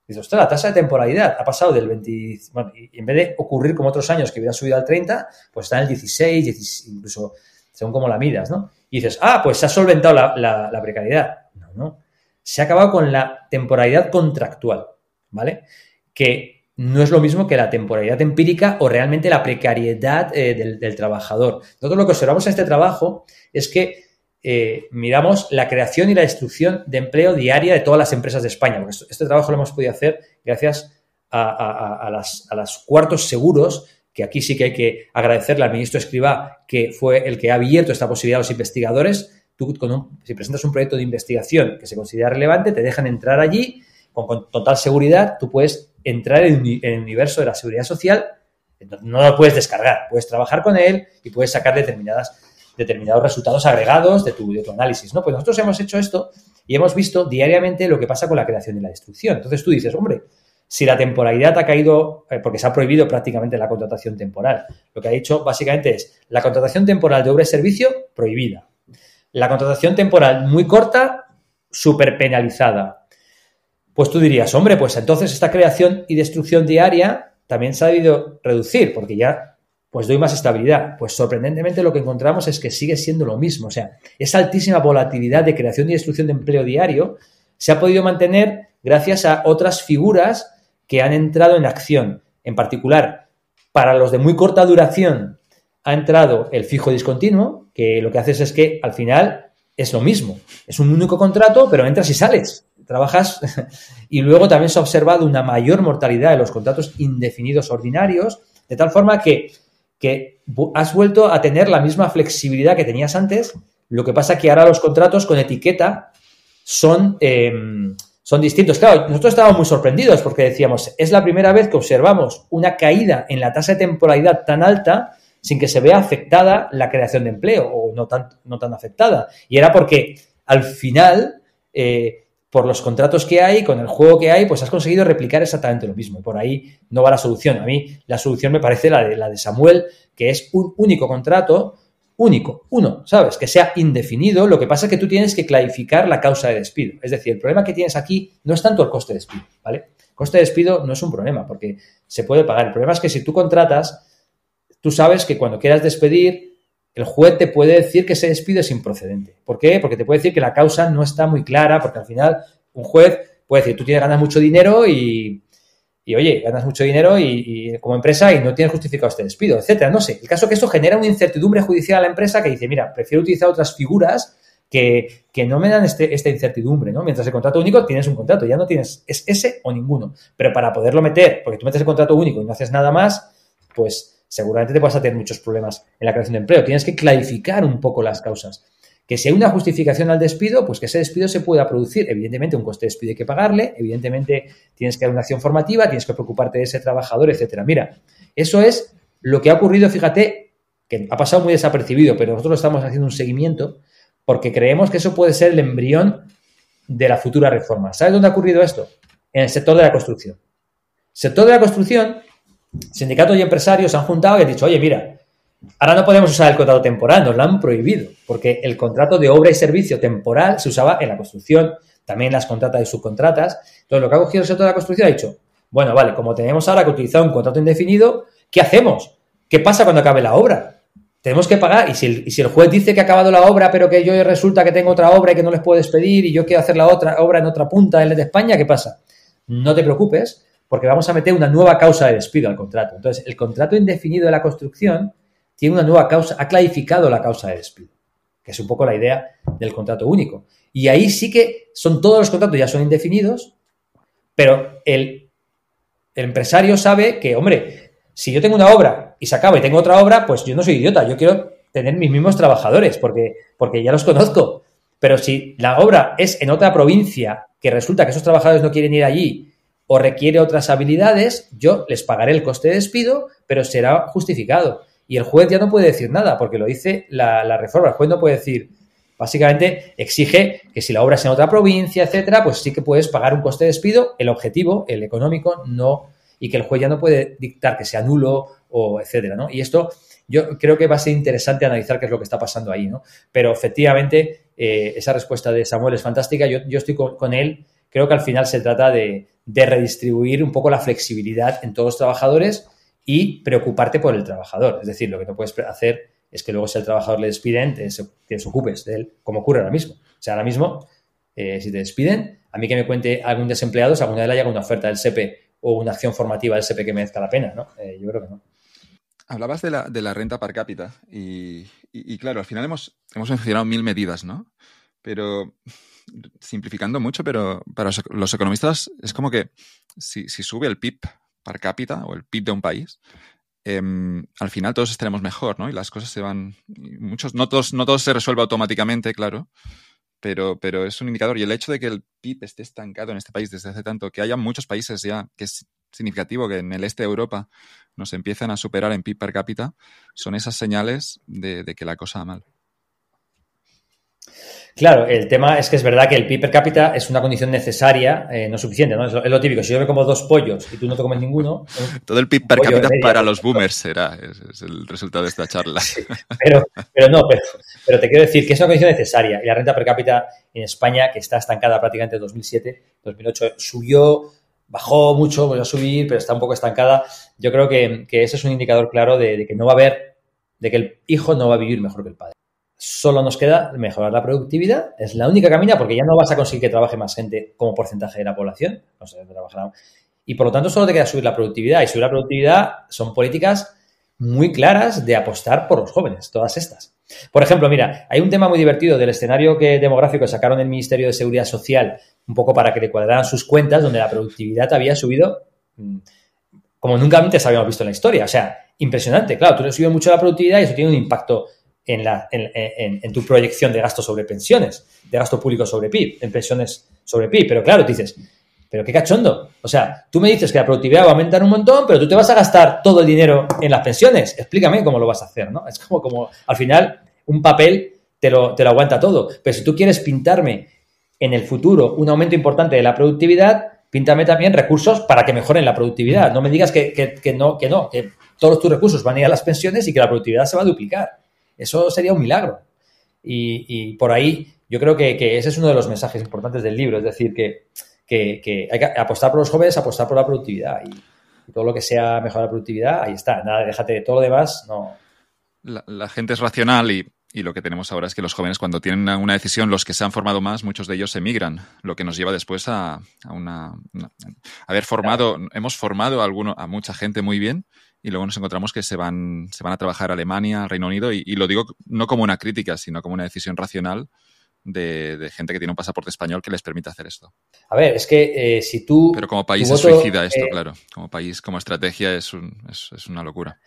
Dice, ostras, la tasa de temporalidad ha pasado del 20, bueno, y en vez de ocurrir como otros años que hubiera subido al 30, pues está en el 16, 16 incluso según como la midas, ¿no? y dices, ah, pues se ha solventado la, precariedad. No, no. Se ha acabado con la temporalidad contractual, ¿vale? Que no es lo mismo que la temporalidad empírica o realmente la precariedad eh, del, trabajador. Nosotros lo que observamos en este trabajo es que eh, miramos la creación y la destrucción de empleo diaria de todas las empresas de España, porque este trabajo lo hemos podido hacer gracias a, las, a los cuartos seguros que aquí sí que hay que agradecerle al ministro Escribá, que fue el que ha abierto esta posibilidad a los investigadores. Tú, si presentas un proyecto de investigación que se considera relevante, te dejan entrar allí con, total seguridad. Tú puedes entrar en, el universo de la seguridad social, no lo puedes descargar, puedes trabajar con él y puedes sacar determinadas, determinados resultados agregados de tu, de tu análisis. ¿no? Pues nosotros hemos hecho esto y hemos visto diariamente lo que pasa con la creación y la destrucción. Entonces tú dices, hombre, si la temporalidad ha caído, eh, porque se ha prohibido prácticamente la contratación temporal. Lo que ha dicho básicamente es la contratación temporal de obra y servicio prohibida. La contratación temporal muy corta, súper penalizada. Pues tú dirías, hombre, pues entonces esta creación y destrucción diaria también se ha debido reducir, porque ya pues doy más estabilidad. Pues sorprendentemente lo que encontramos es que sigue siendo lo mismo. O sea, esa altísima volatilidad de creación y destrucción de empleo diario se ha podido mantener gracias a otras figuras que han entrado en acción. En particular, para los de muy corta duración ha entrado el fijo discontinuo, que lo que haces es que al final es lo mismo. Es un único contrato, pero entras y sales. Trabajas y luego también se ha observado una mayor mortalidad de los contratos indefinidos ordinarios, de tal forma que, que has vuelto a tener la misma flexibilidad que tenías antes. Lo que pasa que ahora los contratos con etiqueta son, em, son distintos. Claro, nosotros estábamos muy sorprendidos porque decíamos, es la primera vez que observamos una caída en la tasa de temporalidad tan alta sin que se vea afectada la creación de empleo o no tan, no tan afectada. Y era porque al final, eh, por los contratos que hay, con el juego que hay, pues has conseguido replicar exactamente lo mismo. Por ahí no va la solución. A mí la solución me parece la de, la de Samuel, que es un único contrato, único, uno, ¿sabes? Que sea indefinido. Lo que pasa es que tú tienes que clarificar la causa de despido. Es decir, el problema que tienes aquí no es tanto el coste de despido, ¿vale? El coste de despido no es un problema porque se puede pagar. El problema es que si tú contratas tú sabes que cuando quieras despedir, el juez te puede decir que ese despido es improcedente. ¿Por qué? Porque te puede decir que la causa no está muy clara, porque al final un juez puede decir, tú tienes, ganas mucho dinero y, oye, ganas mucho dinero y, como empresa y no tienes justificado este despido, etcétera. No sé. El caso es que esto genera una incertidumbre judicial a la empresa que dice, mira, prefiero utilizar otras figuras que, no me dan este, esta incertidumbre, ¿no? Mientras el contrato único tienes un contrato, ya no tienes, es ese o ninguno. Pero para poderlo meter, porque tú metes el contrato único y no haces nada más, pues seguramente te vas a tener muchos problemas en la creación de empleo. Tienes que clarificar un poco las causas. Que si hay una justificación al despido, pues que ese despido se pueda producir. Evidentemente, un coste de despido hay que pagarle, evidentemente tienes que dar una acción formativa, tienes que preocuparte de ese trabajador, etcétera. Mira, eso es lo que ha ocurrido, fíjate, que ha pasado muy desapercibido, pero nosotros estamos haciendo un seguimiento porque creemos que eso puede ser el embrión de la futura reforma. ¿Sabes dónde ha ocurrido esto? En el sector de la construcción. Sector de la construcción sindicatos y empresarios se han juntado y han dicho, oye, mira, ahora no podemos usar el contrato temporal, nos lo han prohibido, porque el contrato de obra y servicio temporal se usaba en la construcción, también en las contratas y subcontratas. Entonces, lo que ha cogido el sector de la construcción ha dicho, bueno, vale, como tenemos ahora que utilizar un contrato indefinido, ¿qué hacemos? ¿Qué pasa cuando acabe la obra? Tenemos que pagar, y si, el, juez dice que ha acabado la obra, pero que yo resulta que tengo otra obra y que no les puedo despedir y yo quiero hacer la otra obra en otra punta, de España, ¿qué pasa? No te preocupes, porque vamos a meter una nueva causa de despido al contrato. Entonces, el contrato indefinido de la construcción tiene una nueva causa, ha clarificado la causa de despido, que es un poco la idea del contrato único. Y ahí sí que son todos los contratos ya son indefinidos, pero el, empresario sabe que, hombre, si yo tengo una obra y se acaba y tengo otra obra, pues yo no soy idiota, yo quiero tener mis mismos trabajadores porque, porque ya los conozco. Pero si la obra es en otra provincia, que resulta que esos trabajadores no quieren ir allí o requiere otras habilidades, yo les pagaré el coste de despido, pero será justificado. Y el juez ya no puede decir nada, porque lo dice la, reforma. El juez no puede decir, básicamente exige que si la obra es en otra provincia, etcétera, pues sí que puedes pagar un coste de despido. El objetivo, el económico, no, y que el juez ya no puede dictar que sea nulo o etcétera, ¿no? Y esto yo creo que va a ser interesante analizar qué es lo que está pasando ahí, ¿no? Pero efectivamente, eh, esa respuesta de Samuel es fantástica. Yo, yo estoy con él creo que al final se trata de, redistribuir un poco la flexibilidad en todos los trabajadores y preocuparte por el trabajador. Es decir, lo que no puedes hacer es que luego si el trabajador le despiden, te, te desocupes de él, como ocurre ahora mismo. O sea, ahora mismo, eh, si te despiden, a mí que me cuente algún desempleado, si alguna vez le haya una oferta del SEPE o una acción formativa del SEPE que merezca la pena, ¿no? Eh, yo creo que no. Hablabas de la, de la renta per cápita y, y, claro, al final hemos, hemos mencionado mil medidas, ¿no? Pero simplificando mucho, pero para los economistas es como que si, sube el PIB per cápita o el PIB de un país, em, al final todos estaremos mejor, ¿no? Y las cosas se van. Muchos, no todos, no todo se resuelve automáticamente, claro. Pero, pero es un indicador. Y el hecho de que el PIB esté estancado en este país desde hace tanto, que haya muchos países ya, que es significativo que en el este de Europa nos empiecen a superar en PIB per cápita, son esas señales de, de que la cosa va mal. Claro, el tema es que es verdad que el PIB per cápita es una condición necesaria, eh, no suficiente, ¿no? Es lo, típico. Si yo me como dos pollos y tú no te comes ninguno. Todo el PIB per cápita para los boomers será, es, el resultado de esta charla. pero, no, pero, te quiero decir que es una condición necesaria. Y la renta per cápita en España, que está estancada prácticamente en 2007, 2008, subió, bajó mucho, volvió a subir, pero está un poco estancada. Yo creo que, que ese es un indicador claro de que no va a haber, de que el hijo no va a vivir mejor que el padre solo nos queda mejorar la productividad. Es la única camina porque ya no vas a conseguir que trabaje más gente como porcentaje de la población. y por lo tanto solo te queda subir la productividad. Y subir la productividad son políticas muy claras de apostar por los jóvenes, todas estas. Por ejemplo, mira, hay un tema muy divertido del escenario que, demográfico que sacaron el Ministerio de Seguridad Social, un poco para que le cuadraran sus cuentas, donde la productividad había subido mm, como nunca antes habíamos visto en la historia. O sea, impresionante. Claro, tú has subido mucho la productividad y eso tiene un impacto en, la, en, tu proyección de gasto sobre pensiones, de gasto público sobre PIB, en pensiones sobre PIB. Pero claro, dices, pero qué cachondo. O sea, tú me dices que la productividad va a aumentar un montón, pero tú te vas a gastar todo el dinero en las pensiones. Explícame cómo lo vas a hacer, ¿no? Es como, como al final, un papel te lo, te lo aguanta todo. Pero si tú quieres pintarme en el futuro un aumento importante de la productividad, píntame también recursos para que mejoren la productividad. No me digas que, que, no, que no, que todos tus recursos van a ir a las pensiones y que la productividad se va a duplicar. Eso sería un milagro. Y, por ahí yo creo que, ese es uno de los mensajes importantes del libro, es decir, que, hay que apostar por los jóvenes, apostar por la productividad. Y, todo lo que sea mejorar la productividad, ahí está. Nada, déjate de todo lo demás, no. La, gente es racional y, lo que tenemos ahora es que los jóvenes cuando tienen una decisión, los que se han formado más, muchos de ellos emigran, lo que nos lleva después a, una, haber formado, hemos formado a, alguno, a mucha gente muy bien y luego nos encontramos que se van, se van a trabajar a Alemania, Reino Unido, y, lo digo no como una crítica, sino como una decisión racional de, gente que tiene un pasaporte español que les permite hacer esto. A ver, es que eh, si tú... Pero como país es suicida esto, eh, claro. Como país, como estrategia es, es, una locura.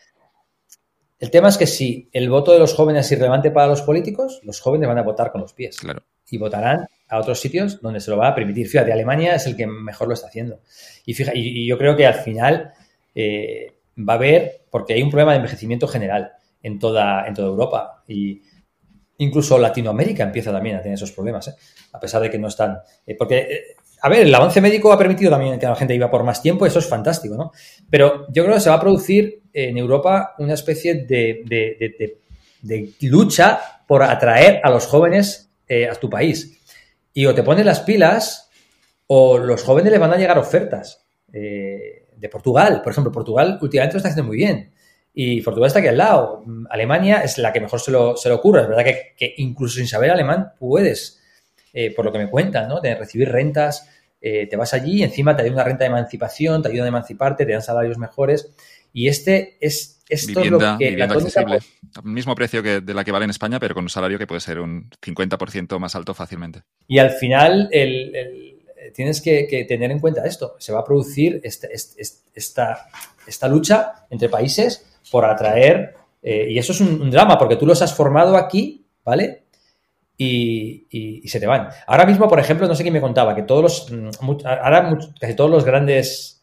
El tema es que si el voto de los jóvenes es irrelevante para los políticos, los jóvenes van a votar con los pies. Claro. Y votarán a otros sitios donde se lo va a permitir. Fíjate, Alemania es el que mejor lo está haciendo. Y, fija, y, yo creo que al final eh, va a haber, porque hay un problema de envejecimiento general en toda, en toda Europa y incluso Latinoamérica empieza también a tener esos problemas, ¿eh? a pesar de que no están. Eh, porque, eh, a ver, el avance médico ha permitido también que la gente iba por más tiempo, eso es fantástico, ¿no? Pero yo creo que se va a producir en Europa una especie de, de, lucha por atraer a los jóvenes a tu país. Y o te pones las pilas o los jóvenes le van a llegar ofertas. Eh, de Portugal. Por ejemplo, Portugal últimamente lo está haciendo muy bien. Y Portugal está aquí al lado. Alemania es la que mejor se lo, se ocurre. Es verdad que, incluso sin saber alemán puedes, eh, por lo que me cuentan, ¿no? De recibir rentas. Eh, te vas allí encima te dan una renta de emancipación, te ayudan a emanciparte, te dan salarios mejores. Y este es esto lo que vivienda accesible. Al mismo precio que de la que vale en España, pero con un salario que puede ser un 50% más alto fácilmente. Y al final, el tienes que, tener en cuenta esto. Se va a producir este, este, esta, esta, lucha entre países por atraer, eh, y eso es un, drama, porque tú los has formado aquí, ¿vale? Y, se te van. Ahora mismo, por ejemplo, no sé quién me contaba, que todos los, mm, ahora casi todos los grandes,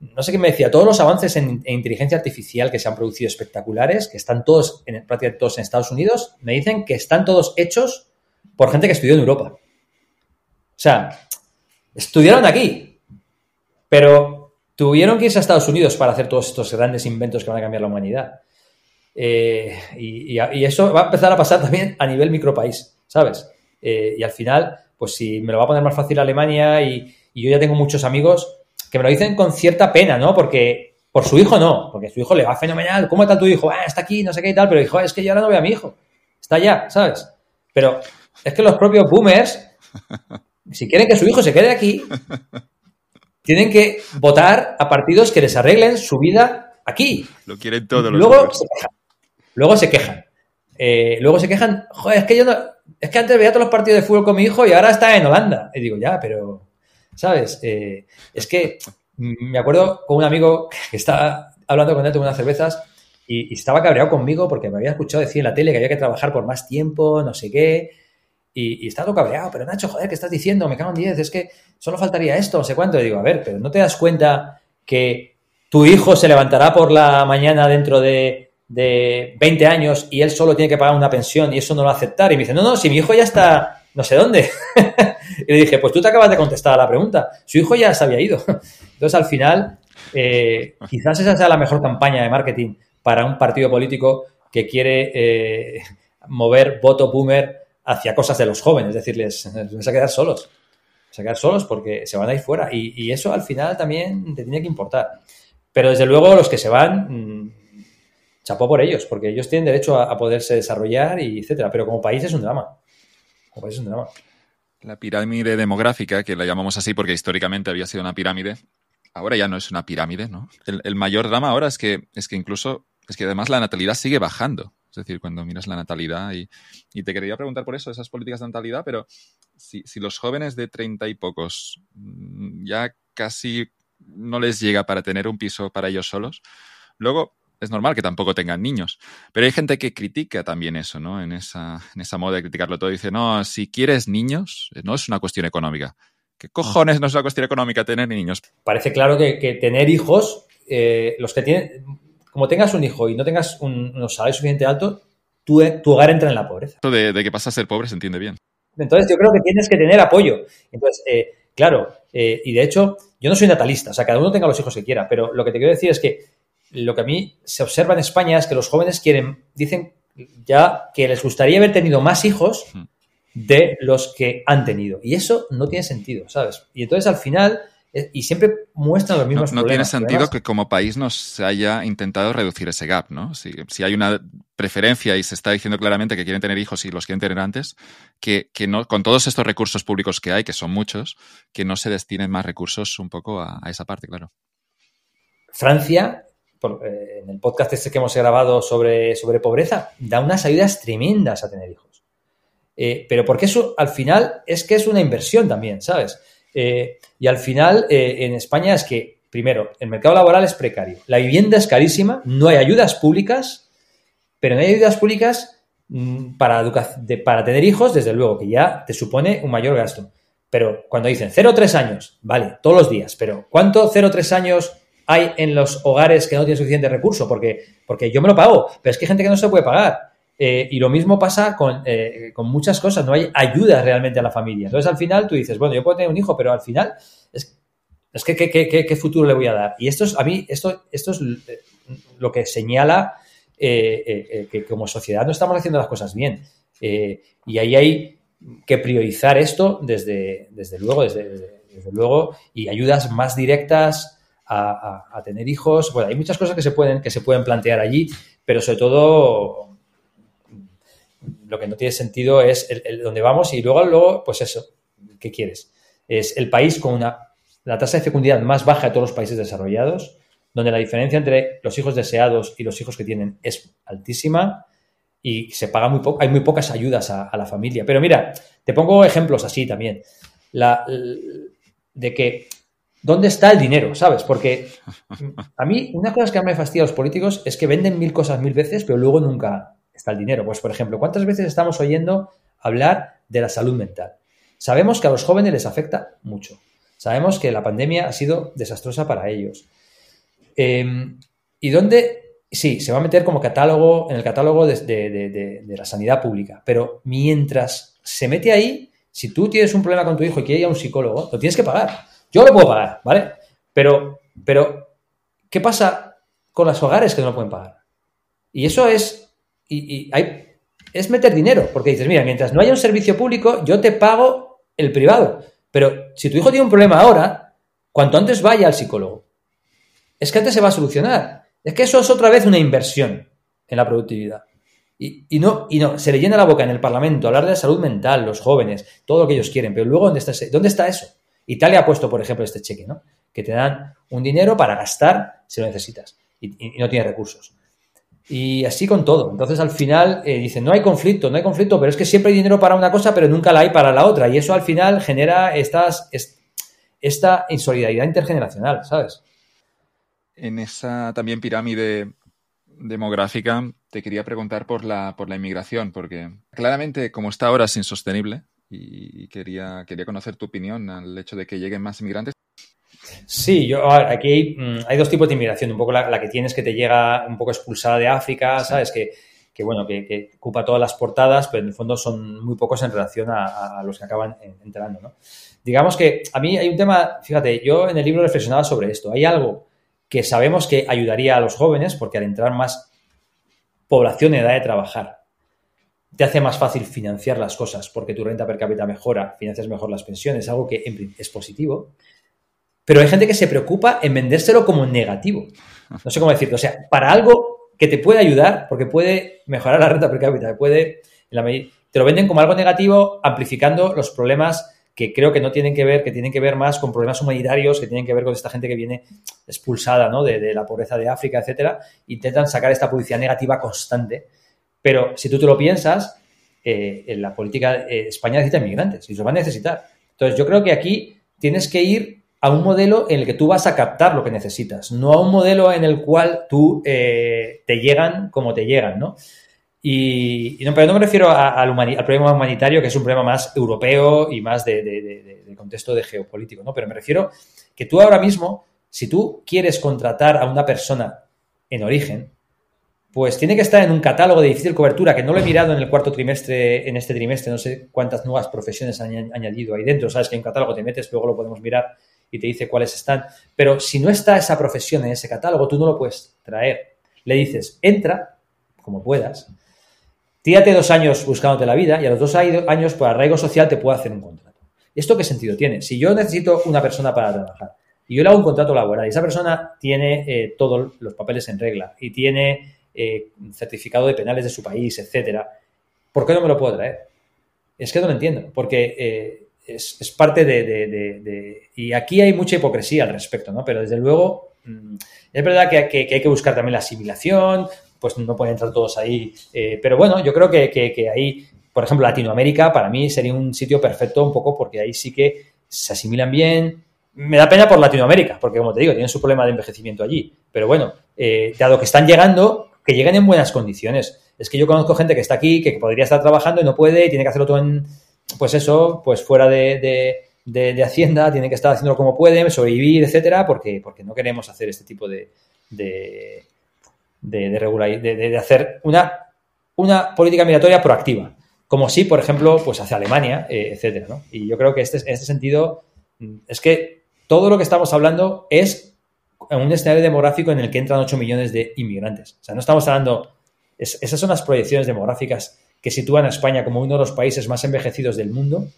no sé quién me decía, todos los avances en, inteligencia artificial que se han producido espectaculares, que están todos, en, prácticamente todos en Estados Unidos, me dicen que están todos hechos por gente que estudió en Europa. O sea, Estudiaron aquí, pero tuvieron que irse a Estados Unidos para hacer todos estos grandes inventos que van a cambiar la humanidad. Eh, y, eso va a empezar a pasar también a nivel micropaís, ¿sabes? Eh, y al final, pues si me lo va a poner más fácil Alemania y, yo ya tengo muchos amigos que me lo dicen con cierta pena, ¿no? Porque por su hijo no, porque su hijo le va fenomenal. ¿Cómo está tu hijo? Ah, está aquí, no sé qué y tal, pero hijo, es que yo ahora no veo a mi hijo. Está allá, ¿sabes? Pero es que los propios boomers si quieren que su hijo se quede aquí, tienen que votar a partidos que les arreglen su vida aquí. Lo quieren todos los Luego se quejan. Luego se quejan. Eh, luego se quejan, joder, es que yo no. Es que antes veía todos los partidos de fútbol con mi hijo y ahora está en Holanda. Y digo, ya, pero. ¿Sabes? Eh, es que me acuerdo con un amigo que estaba hablando con él de unas cervezas y, y, estaba cabreado conmigo porque me había escuchado decir en la tele que había que trabajar por más tiempo, no sé qué. Y, y está todo cabreado, pero Nacho, joder, ¿qué estás diciendo? Me cago en 10, es que solo faltaría esto, no sé cuánto. Y digo, a ver, pero ¿no te das cuenta que tu hijo se levantará por la mañana dentro de, de 20 años y él solo tiene que pagar una pensión y eso no lo va a aceptar? Y me dice, no, no, si mi hijo ya está no sé dónde. y le dije, pues tú te acabas de contestar a la pregunta. Su hijo ya se había ido. Entonces, al final, eh, quizás esa sea la mejor campaña de marketing para un partido político que quiere eh, mover voto boomer hacia cosas de los jóvenes, es decir, les, les a quedar solos. Se a quedar solos porque se van a ir fuera. Y, eso al final también te tiene que importar. Pero desde luego los que se van, mm, chapó por ellos, porque ellos tienen derecho a, poderse desarrollar y etcétera. Pero como país es un drama. Como país es un drama. La pirámide demográfica, que la llamamos así porque históricamente había sido una pirámide, ahora ya no es una pirámide, ¿no? El, el mayor drama ahora es que, es que incluso es que además la natalidad sigue bajando. Es decir, cuando miras la natalidad y, te quería preguntar por eso, esas políticas de natalidad, pero si, los jóvenes de treinta y pocos mm, ya casi no les llega para tener un piso para ellos solos, luego es normal que tampoco tengan niños. Pero hay gente que critica también eso, ¿no? En esa, en esa moda de criticarlo todo. Dice, no, si quieres niños, no es una cuestión económica. ¿Qué cojones no es una cuestión económica tener niños? Parece claro que, tener hijos, eh, los que tienen, como tengas un hijo y no tengas un, unos salarios suficientemente altos, tu, tu, hogar entra en la pobreza. Esto de, de, que pasa a ser pobre se entiende bien. Entonces yo creo que tienes que tener apoyo. Entonces, eh, claro, eh, y de hecho, yo no soy natalista, o sea, cada uno tenga los hijos que quiera, pero lo que te quiero decir es que lo que a mí se observa en España es que los jóvenes quieren, dicen ya que les gustaría haber tenido más hijos de los que han tenido. Y eso no tiene sentido, ¿sabes? Y entonces al final, eh, y siempre muestran los mismos no, no tiene sentido que como país no se haya intentado reducir ese gap, ¿no? Si, hay una preferencia y se está diciendo claramente que quieren tener hijos y los quieren tener antes, que, no, con todos estos recursos públicos que hay, que son muchos, que no se destinen más recursos un poco a, esa parte, claro. Francia eh, en el podcast este que hemos grabado sobre, sobre pobreza, da unas ayudas tremendas a tener hijos. Eh, pero porque eso al final es que es una inversión también, ¿sabes? Eh, y al final en España es que, primero, el mercado laboral es precario, la vivienda es carísima, no hay ayudas públicas, pero no hay ayudas públicas mm, para, para tener hijos, desde luego, que ya te supone un mayor gasto. Pero cuando dicen 0-3 años, vale, todos los días, pero ¿cuánto 0-3 años hay en los hogares que no tienen suficiente recurso, porque, porque yo me lo pago, pero es que hay gente que no se puede pagar. Eh, y lo mismo pasa eh, con, muchas cosas, no hay ayuda realmente a la familia. Entonces al final tú dices, bueno, yo puedo tener un hijo, pero al final es, que ¿qué, futuro le voy a dar? Y esto es, a mí, esto, esto es lo que señala eh, que como sociedad no estamos haciendo las cosas bien. y ahí hay que priorizar esto desde, desde luego, desde, luego, y ayudas más directas a, tener hijos. Bueno, hay muchas cosas que se pueden, que se pueden plantear allí, pero sobre todo lo que no tiene sentido es el, dónde vamos y luego, luego, pues eso, ¿qué quieres? Es el país con una, la tasa de fecundidad más baja de todos los países desarrollados, donde la diferencia entre los hijos deseados y los hijos que tienen es altísima y se paga muy poco, hay muy pocas ayudas a, a la familia. Pero mira, te pongo ejemplos así también. La, de que ¿Dónde está el dinero? ¿Sabes? Porque a mí, una cosa que me fastidia a los políticos es que venden mil cosas mil veces, pero luego nunca el dinero. Pues, por ejemplo, ¿cuántas veces estamos oyendo hablar de la salud mental? Sabemos que a los jóvenes les afecta mucho. Sabemos que la pandemia ha sido desastrosa para ellos. Em, ¿Y dónde? Sí, se va a meter como catálogo, en el catálogo de, de la sanidad pública. Pero mientras se mete ahí, si tú tienes un problema con tu hijo y quieres ir a un psicólogo, lo tienes que pagar. Yo lo puedo pagar, ¿vale? Pero, pero, ¿qué pasa con los hogares que no lo pueden pagar? Y eso es, y, hay, es meter dinero, porque dices, mira, mientras no haya un servicio público, yo te pago el privado. Pero si tu hijo tiene un problema ahora, cuanto antes vaya al psicólogo, es que antes se va a solucionar. Es que eso es otra vez una inversión en la productividad. Y, no, y no, se le llena la boca en el Parlamento hablar de la salud mental, los jóvenes, todo lo que ellos quieren, pero luego ¿dónde está, ese, ¿dónde está eso? Italia ha puesto, por ejemplo, este cheque, ¿no? Que te dan un dinero para gastar si lo necesitas y, no tienes recursos. Y así con todo. Entonces, al final, eh, dicen, no hay conflicto, no hay conflicto, pero es que siempre hay dinero para una cosa, pero nunca la hay para la otra. Y eso al final genera estas, esta insolidaridad intergeneracional, ¿sabes? En esa también pirámide demográfica, te quería preguntar por la, por la inmigración, porque claramente, como está ahora, es insostenible y quería, quería conocer tu opinión al hecho de que lleguen más inmigrantes. Sí, yo, aquí mm, hay, dos tipos de inmigración. Un poco la, que tienes que te llega un poco expulsada de África, ¿sabes? Que, que bueno, que, ocupa todas las portadas, pero en el fondo son muy pocos en relación a, los que acaban entrando, ¿no? Digamos que a mí hay un tema, fíjate, yo en el libro reflexionaba sobre esto. Hay algo que sabemos que ayudaría a los jóvenes, porque al entrar más población en edad de trabajar, te hace más fácil financiar las cosas porque tu renta per cápita mejora, financias mejor las pensiones, algo que es positivo. Pero hay gente que se preocupa en vendérselo como negativo. No sé cómo decirlo. O sea, para algo que te puede ayudar, porque puede mejorar la renta per cápita, puede, te lo venden como algo negativo, amplificando los problemas que creo que no tienen que ver, que tienen que ver más con problemas humanitarios, que tienen que ver con esta gente que viene expulsada ¿no? de, la pobreza de África, etcétera, intentan sacar esta publicidad negativa constante. Pero si tú te lo piensas, eh, en la política eh, España necesita inmigrantes y los va a necesitar. Entonces, yo creo que aquí tienes que ir a un modelo en el que tú vas a captar lo que necesitas, no a un modelo en el cual tú eh, te llegan como te llegan, ¿no? Y, no, pero no me refiero al, problema humanitario, que es un problema más europeo y más de, contexto de geopolítico, ¿no? Pero me refiero que tú ahora mismo, si tú quieres contratar a una persona en origen, pues tiene que estar en un catálogo de difícil cobertura, que no lo he mirado en el cuarto trimestre, en este trimestre, no sé cuántas nuevas profesiones han añadido ahí dentro, sabes que un catálogo, te metes, luego lo podemos mirar y te dice cuáles están, pero si no está esa profesión en ese catálogo, tú no lo puedes traer. Le dices, entra, como puedas, Tírate dos años buscándote la vida y a los dos años, por arraigo social, te puedo hacer un contrato. ¿Esto qué sentido tiene? Si yo necesito una persona para trabajar y yo le hago un contrato laboral y esa persona tiene eh, todos los papeles en regla y tiene eh, certificado de penales de su país, etcétera, ¿por qué no me lo puedo traer? Es que no lo entiendo, porque eh, es, parte de, Y aquí hay mucha hipocresía al respecto, ¿no? Pero desde luego mm, es verdad que, hay que buscar también la asimilación, pues no pueden entrar todos ahí. Eh, pero bueno, yo creo que, ahí, por ejemplo, Latinoamérica para mí sería un sitio perfecto un poco porque ahí sí que se asimilan bien. Me da pena por Latinoamérica, porque como te digo, tienen su problema de envejecimiento allí. Pero bueno, eh, dado que están llegando, que lleguen en buenas condiciones. Es que yo conozco gente que está aquí, que podría estar trabajando y no puede, y tiene que hacerlo todo en, pues eso, pues fuera de, Hacienda, tiene que estar haciéndolo como puede, sobrevivir, etcétera, porque, porque no queremos hacer este tipo de, de, regular, de, hacer una, una política migratoria proactiva, como si, por ejemplo, pues hacia Alemania, eh, etcétera. ¿no? Y yo creo que este, en este sentido mm, es que todo lo que estamos hablando es en un escenario demográfico en el que entran 8 millones de inmigrantes. O sea, no estamos hablando... esas son las proyecciones demográficas que sitúan a España como uno de los países más envejecidos del mundo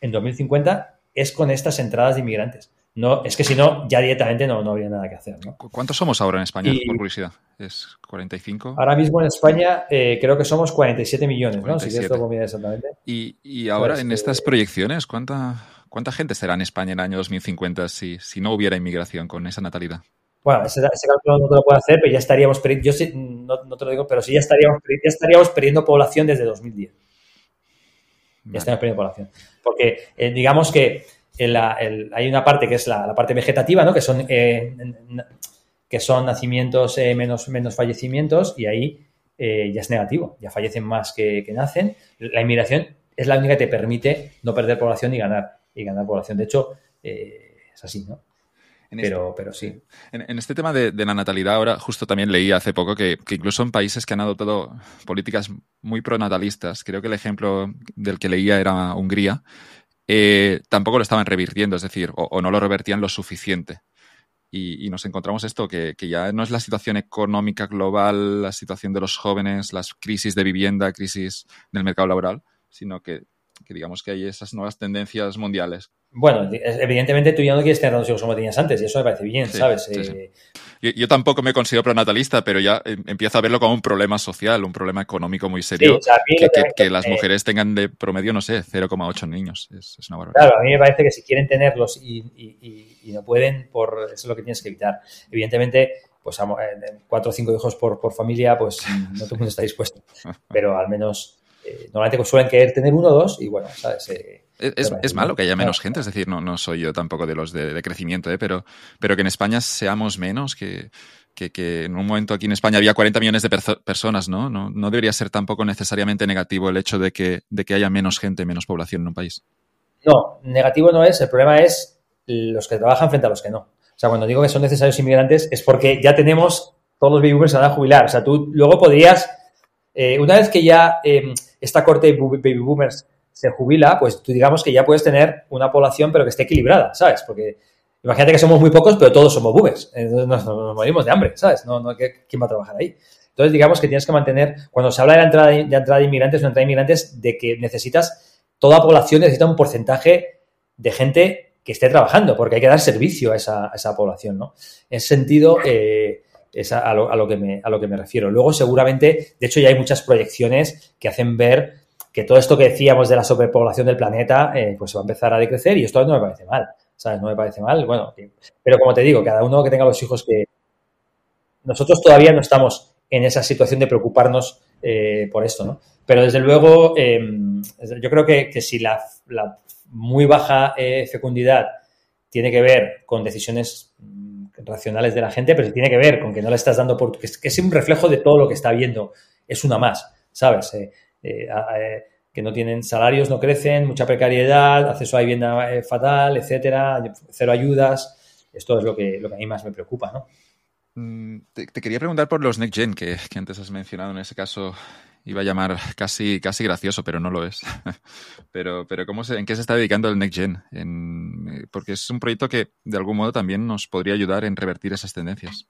en 2050 es con estas entradas de inmigrantes. No, es que si no, ya directamente no, no habría nada que hacer. ¿no? ¿Cuántos somos ahora en España, por curiosidad? ¿Es 45? Ahora mismo en España eh, creo que somos 47 millones, ¿no? Si exactamente. Y, ahora pues, en estas eh, proyecciones, ¿cuánta, ¿cuánta gente será en España en el año 2050 si, si no hubiera inmigración con esa natalidad? Bueno, ese, cálculo no te lo puedo hacer, pero ya estaríamos, yo no, no, te lo digo, pero sí ya estaríamos, ya estaríamos perdiendo población desde 2010. Ya estaríamos perdiendo población. Porque eh, digamos que hay una parte que es la, parte vegetativa, ¿no? que, son, eh, que son nacimientos eh, menos, menos fallecimientos y ahí eh, ya es negativo, ya fallecen más que, nacen. La inmigración es la única que te permite no perder población y ganar, y ganar población. De hecho, es así, ¿no? Pero, este, pero sí. En, este tema de, la natalidad, ahora justo también leí hace poco que, que, incluso en países que han adoptado políticas muy pronatalistas, creo que el ejemplo del que leía era Hungría, eh, tampoco lo estaban revirtiendo, es decir, o, no lo revertían lo suficiente. Y, nos encontramos esto, que, ya no es la situación económica global, la situación de los jóvenes, las crisis de vivienda, crisis del mercado laboral, sino que, que digamos que hay esas nuevas tendencias mundiales bueno, evidentemente tú ya no quieres tener hijos como tenías antes y eso me parece bien, ¿sabes? Eh, yo, tampoco me considero pronatalista, pero ya em, empiezo a verlo como un problema social, un problema económico muy serio. que, las mujeres tengan de promedio, no sé, 0,8 niños. Es, una barbaridad. Claro, a mí me parece que si quieren tenerlos y, no pueden, por eso es lo que tienes que evitar. Evidentemente, pues eh, cuatro o cinco hijos por, familia, pues no todo el mundo está dispuesto. Pero al menos, eh, normalmente suelen querer tener uno o dos y bueno, ¿sabes? Es, malo que haya menos gente, es decir, no, no soy yo tampoco de los de, crecimiento, ¿eh? pero, pero que en España seamos menos, que, que, en un momento aquí en España había 40 millones de personas, ¿no? ¿no? ¿no? debería ser tampoco necesariamente negativo el hecho de que, de que haya menos gente, menos población en un país. No, negativo no es, el problema es los que trabajan frente a los que no. O sea, cuando digo que son necesarios inmigrantes es porque ya tenemos todos los baby boomers a jubilar. O sea, tú luego podrías, eh, una vez que ya eh, esta corte de baby boomers se jubila, pues tú digamos que ya puedes tener una población pero que esté equilibrada, ¿sabes? Porque imagínate que somos muy pocos, pero todos somos boomers. Entonces nos, morimos de hambre, ¿sabes? No, no, ¿Quién va a trabajar ahí? Entonces digamos que tienes que mantener, cuando se habla de la entrada de, entrada de inmigrantes, una entrada de inmigrantes, de que necesitas, toda población necesita un porcentaje de gente que esté trabajando, porque hay que dar servicio a esa, población, ¿no? En ese sentido, eh, es a, lo, que me, a lo que me refiero. Luego, seguramente, de hecho, ya hay muchas proyecciones que hacen ver que todo esto que decíamos de la sobrepoblación del planeta, eh, pues se va a empezar a decrecer y esto no me parece mal, ¿sabes? No me parece mal, bueno, pero como te digo, cada uno que tenga los hijos que... Nosotros todavía no estamos en esa situación de preocuparnos eh, por esto, ¿no? Pero desde luego, em, yo creo que, si la, muy baja eh, fecundidad tiene que ver con decisiones racionales de la gente, pero tiene que ver con que no le estás dando por... que es, un reflejo de todo lo que está viendo, es una más, ¿sabes? Eh, que no tienen salarios, no crecen, mucha precariedad, acceso a vivienda fatal, etcétera, cero ayudas. Esto es lo que, lo que a mí más me preocupa, ¿no? Mm, te, quería preguntar por los Next Gen, que, antes has mencionado. En ese caso iba a llamar casi, casi gracioso, pero no lo es. pero, pero ¿cómo se, ¿en qué se está dedicando el Next Gen? Eh, porque es un proyecto que de algún modo también nos podría ayudar en revertir esas tendencias.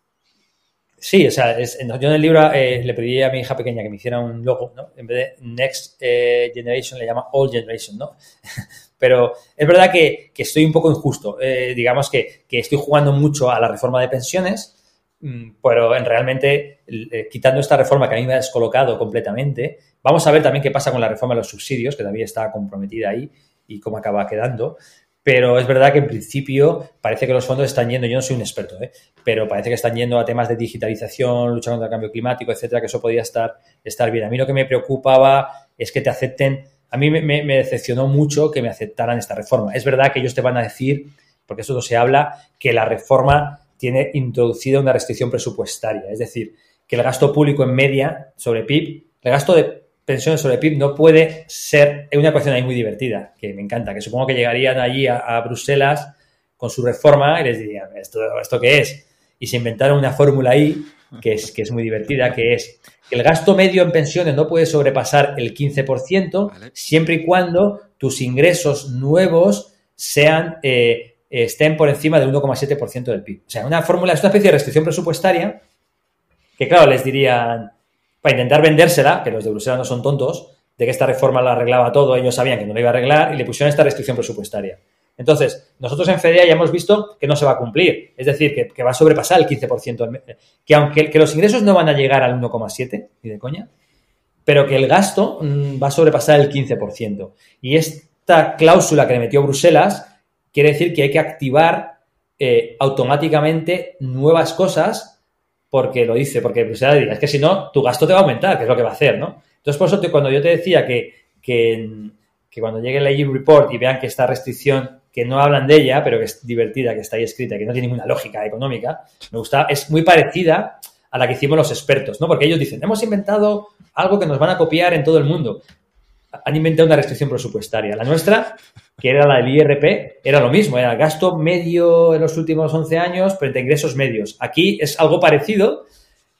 Sí, o sea, yo en el libro eh, le pedí a mi hija pequeña que me hiciera un logo, ¿no? En vez de Next eh, Generation le llama All Generation, ¿no? Pero es verdad que, estoy un poco injusto. digamos que, que, estoy jugando mucho a la reforma de pensiones pero en realmente, eh, quitando esta reforma que a mí me ha descolocado completamente, vamos a ver también qué pasa con la reforma de los subsidios, que todavía está comprometida ahí y cómo acaba quedando. Pero es verdad que en principio parece que los fondos están yendo, yo no soy un experto, ¿eh? pero parece que están yendo a temas de digitalización, lucha contra el cambio climático, etcétera, que eso podría estar, estar bien. A mí lo que me preocupaba es que te acepten, a mí me, me decepcionó mucho que me aceptaran esta reforma. Es verdad que ellos te van a decir, porque eso no se habla, que la reforma tiene introducida una restricción presupuestaria. Es decir, que el gasto público en media sobre PIB, el gasto de pensiones sobre PIB no puede ser, es una ecuación ahí muy divertida, que me encanta, que supongo que llegarían allí a, Bruselas con su reforma y les dirían, ¿esto, ¿esto qué es? Y se inventaron una fórmula ahí que es, que es muy divertida, que es que el gasto medio en pensiones no puede sobrepasar el 15% siempre y cuando tus ingresos nuevos sean eh, estén por encima del 1,7% del PIB. O sea, una fórmula, es una especie de restricción presupuestaria que, claro, les dirían, para intentar vendérsela, que los de Bruselas no son tontos, de que esta reforma la arreglaba todo, ellos sabían que no lo iba a arreglar y le pusieron esta restricción presupuestaria. Entonces, nosotros en FEDEA ya hemos visto que no se va a cumplir, es decir, que, va a sobrepasar el 15%, que aunque que los ingresos no van a llegar al 1,7, ni de coña, pero que el gasto mm, va a sobrepasar el 15%. Y esta cláusula que le metió Bruselas quiere decir que hay que activar eh, automáticamente nuevas cosas porque lo dice, porque pues, es que si no, tu gasto te va a aumentar, que es lo que va a hacer, ¿no? Entonces, por eso cuando yo te decía que, que, cuando llegue la EU Report y vean que esta restricción, que no hablan de ella, pero que es divertida, que está ahí escrita, que no tiene ninguna lógica económica, me gusta, es muy parecida a la que hicimos los expertos, ¿no? Porque ellos dicen, hemos inventado algo que nos van a copiar en todo el mundo. Han inventado una restricción presupuestaria. La nuestra que era la del IRP, era lo mismo, era gasto medio en los últimos 11 años frente a ingresos medios. Aquí es algo parecido,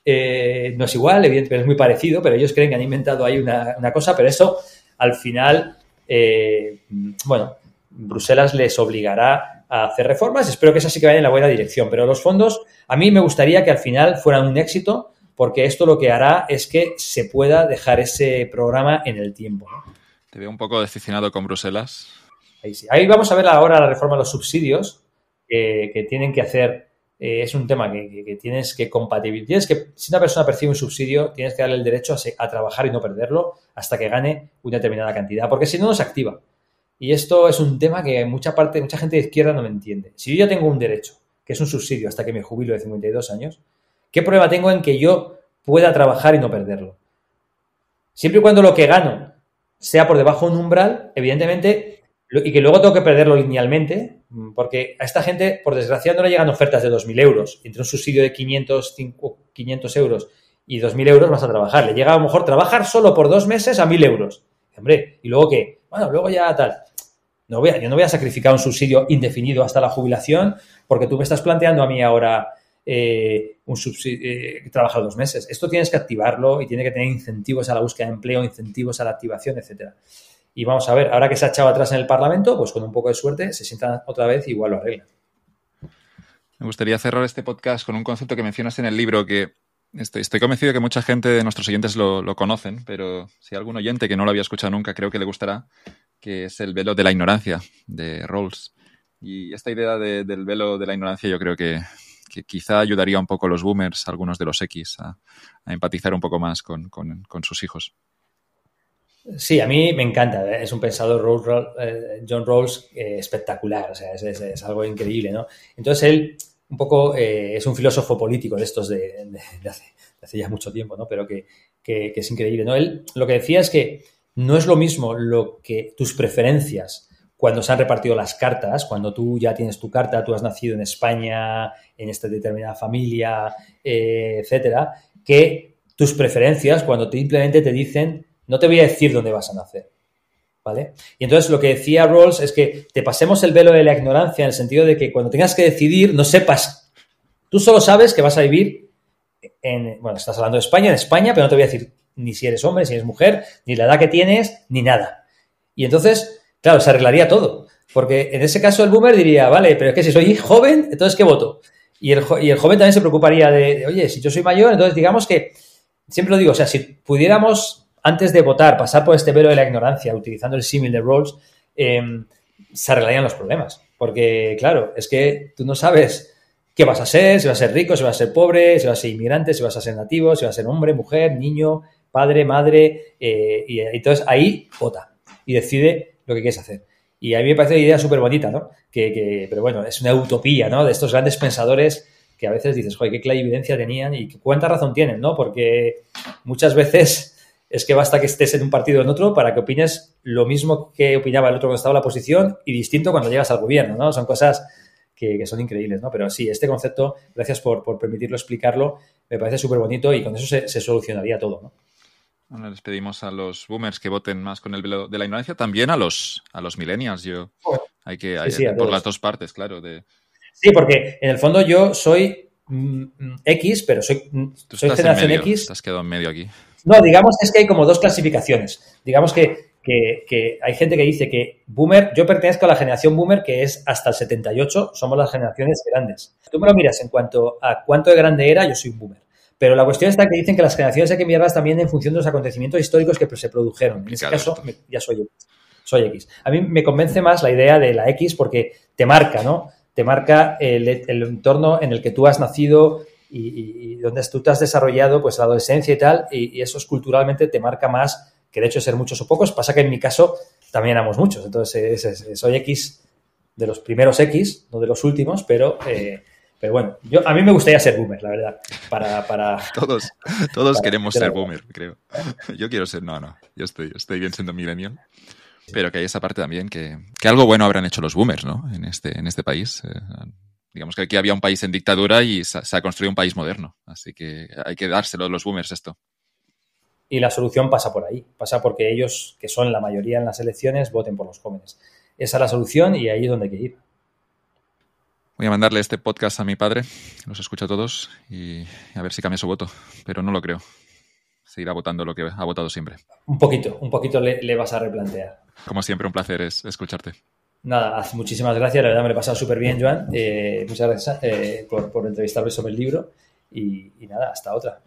eh, no es igual, evidentemente es muy parecido, pero ellos creen que han inventado ahí una, cosa, pero eso al final, eh, bueno, Bruselas les obligará a hacer reformas, espero que esa sí que vaya en la buena dirección, pero los fondos, a mí me gustaría que al final fueran un éxito, porque esto lo que hará es que se pueda dejar ese programa en el tiempo. Te veo un poco decepcionado con Bruselas. Ahí, vamos a ver ahora la reforma de los subsidios que tienen que hacer. Eh, es un tema que, tienes que compatibilizar. Tienes que, si una persona percibe un subsidio, tienes que darle el derecho a, trabajar y no perderlo hasta que gane una determinada cantidad, porque si no, no se activa. Y esto es un tema que mucha parte, mucha gente de izquierda no lo entiende. Si yo ya tengo un derecho, que es un subsidio hasta que me jubilo de 52 años, ¿qué problema tengo en que yo pueda trabajar y no perderlo? Siempre y cuando lo que gano sea por debajo de un umbral, evidentemente y que luego tengo que perderlo linealmente, mm, porque a esta gente, por desgracia, no le llegan ofertas de 2.000 euros. Entre un subsidio de 500, 500 euros y 2.000 euros vas a trabajar. Le llega a lo mejor trabajar solo por dos meses a 1.000 euros. Hombre, ¿y luego qué? Bueno, luego ya tal. No voy a, yo no voy a sacrificar un subsidio indefinido hasta la jubilación porque tú me estás planteando a mí ahora eh, un subsidio, eh, trabajar dos meses. Esto tienes que activarlo y tiene que tener incentivos a la búsqueda de empleo, incentivos a la activación, etcétera. Y vamos a ver, ahora que se ha echado atrás en el Parlamento, pues con un poco de suerte se sientan otra vez igual lo arreglan. Me gustaría cerrar este podcast con un concepto que mencionas en el libro que estoy, estoy convencido que mucha gente de nuestros oyentes lo, conocen, pero si hay algún oyente que no lo había escuchado nunca, creo que le gustará, que es el velo de la ignorancia de Rawls. Y esta idea del velo de la ignorancia yo creo que, quizá ayudaría un poco a los boomers, algunos de los X, a, empatizar un poco más con sus hijos. Sí, a mí me encanta. ¿eh? Es un pensador, eh, John Rawls, eh, espectacular. O sea, es, algo increíble, ¿no? Entonces él, un poco, es un filósofo político de estos de, hace, ya mucho tiempo, ¿no? Pero que, que, es increíble, ¿no? Él lo que decía es que no es lo mismo lo que tus preferencias cuando se han repartido las cartas, cuando tú ya tienes tu carta, tú has nacido en España, en esta determinada familia, etcétera, que tus preferencias cuando simplemente te dicen no te voy a decir dónde vas a nacer. ¿Vale? Y entonces lo que decía Rawls es que te pasemos el velo de la ignorancia en el sentido de que cuando tengas que decidir no sepas. Tú solo sabes que vas a vivir en, bueno, estás hablando de España, en España, pero no te voy a decir ni si eres hombre, si eres mujer, ni la edad que tienes, ni nada. Y entonces, claro, se arreglaría todo. Porque en ese caso el boomer diría, vale, pero es que si soy joven, entonces ¿qué voto? Y el, joven también se preocuparía de, oye, si yo soy mayor, entonces digamos que, siempre lo digo, o sea, si pudiéramos antes de votar, pasar por este velo de la ignorancia, utilizando el símil de Rawls, em, se arreglarían los problemas. Porque, claro, es que tú no sabes qué vas a ser, si vas a ser rico, si vas a ser pobre, si vas a ser inmigrante, si vas a ser nativo, si vas a ser hombre, mujer, niño, padre, madre. Eh, y entonces ahí vota y decide lo que quieres hacer. Y a mí me parece una idea súper bonita, ¿no? Que, pero bueno, es una utopía, ¿no? De estos grandes pensadores que a veces dices, joder, qué clarividencia tenían y cuánta razón tienen, ¿no? Porque muchas veces es que basta que estés en un partido o en otro para que opines lo mismo que opinaba el otro cuando estaba en la oposición y distinto cuando llegas al gobierno, ¿no? Son cosas que, son increíbles, ¿no? Pero sí, este concepto, gracias por, permitirlo explicarlo, me parece súper bonito y con eso se, solucionaría todo, ¿no? Bueno, les pedimos a los boomers que voten más con el velo de la ignorancia, también a los, a los millennials, yo. hay que, por las dos partes, claro. De... Sí, porque en el fondo yo soy mm, mm, X, pero soy, soy generación X. Te has quedado en medio aquí. No, digamos es que hay como dos clasificaciones. Digamos que, hay gente que dice que boomer, yo pertenezco a la generación boomer que es hasta el 78, somos las generaciones grandes. Tú me lo miras en cuanto a cuánto de grande era, yo soy un boomer. Pero la cuestión está que dicen que las generaciones hay que mirarlas también en función de los acontecimientos históricos que se produjeron. En ese caso, ya soy X. Soy X. A mí me convence más la idea de la X porque te marca, ¿no? Te marca el, el entorno en el que tú has nacido, y, donde tú te has desarrollado pues la adolescencia y tal, y, eso es culturalmente te marca más que el hecho de ser muchos o pocos. Pasa que en mi caso también éramos muchos, entonces soy X de los primeros X, no de los últimos, pero... Eh, pero bueno, yo, a mí me gustaría ser boomer, la verdad. Para, para todos todos queremos ser boomer, creo. Yo quiero ser, no, no, yo estoy, estoy bien siendo millennial. Pero que hay esa parte también que, que, algo bueno habrán hecho los boomers, ¿no? En este, en este país. Eh, digamos que aquí había un país en dictadura y se ha construido un país moderno. Así que hay que dárselo a los boomers esto. Y la solución pasa por ahí, pasa porque ellos, que son la mayoría en las elecciones, voten por los jóvenes. Esa es la solución y ahí es donde hay que ir. Voy a mandarle este podcast a mi padre, los escucha a todos y a ver si cambia su voto, pero no lo creo. Seguirá votando lo que ha votado siempre. Un poquito, un poquito le, le vas a replantear. Como siempre, un placer es escucharte. Nada, muchísimas gracias. La verdad me lo he pasado súper bien, Joan. Eh, muchas gracias eh, por, por entrevistarme sobre el libro. Y, y nada, hasta otra.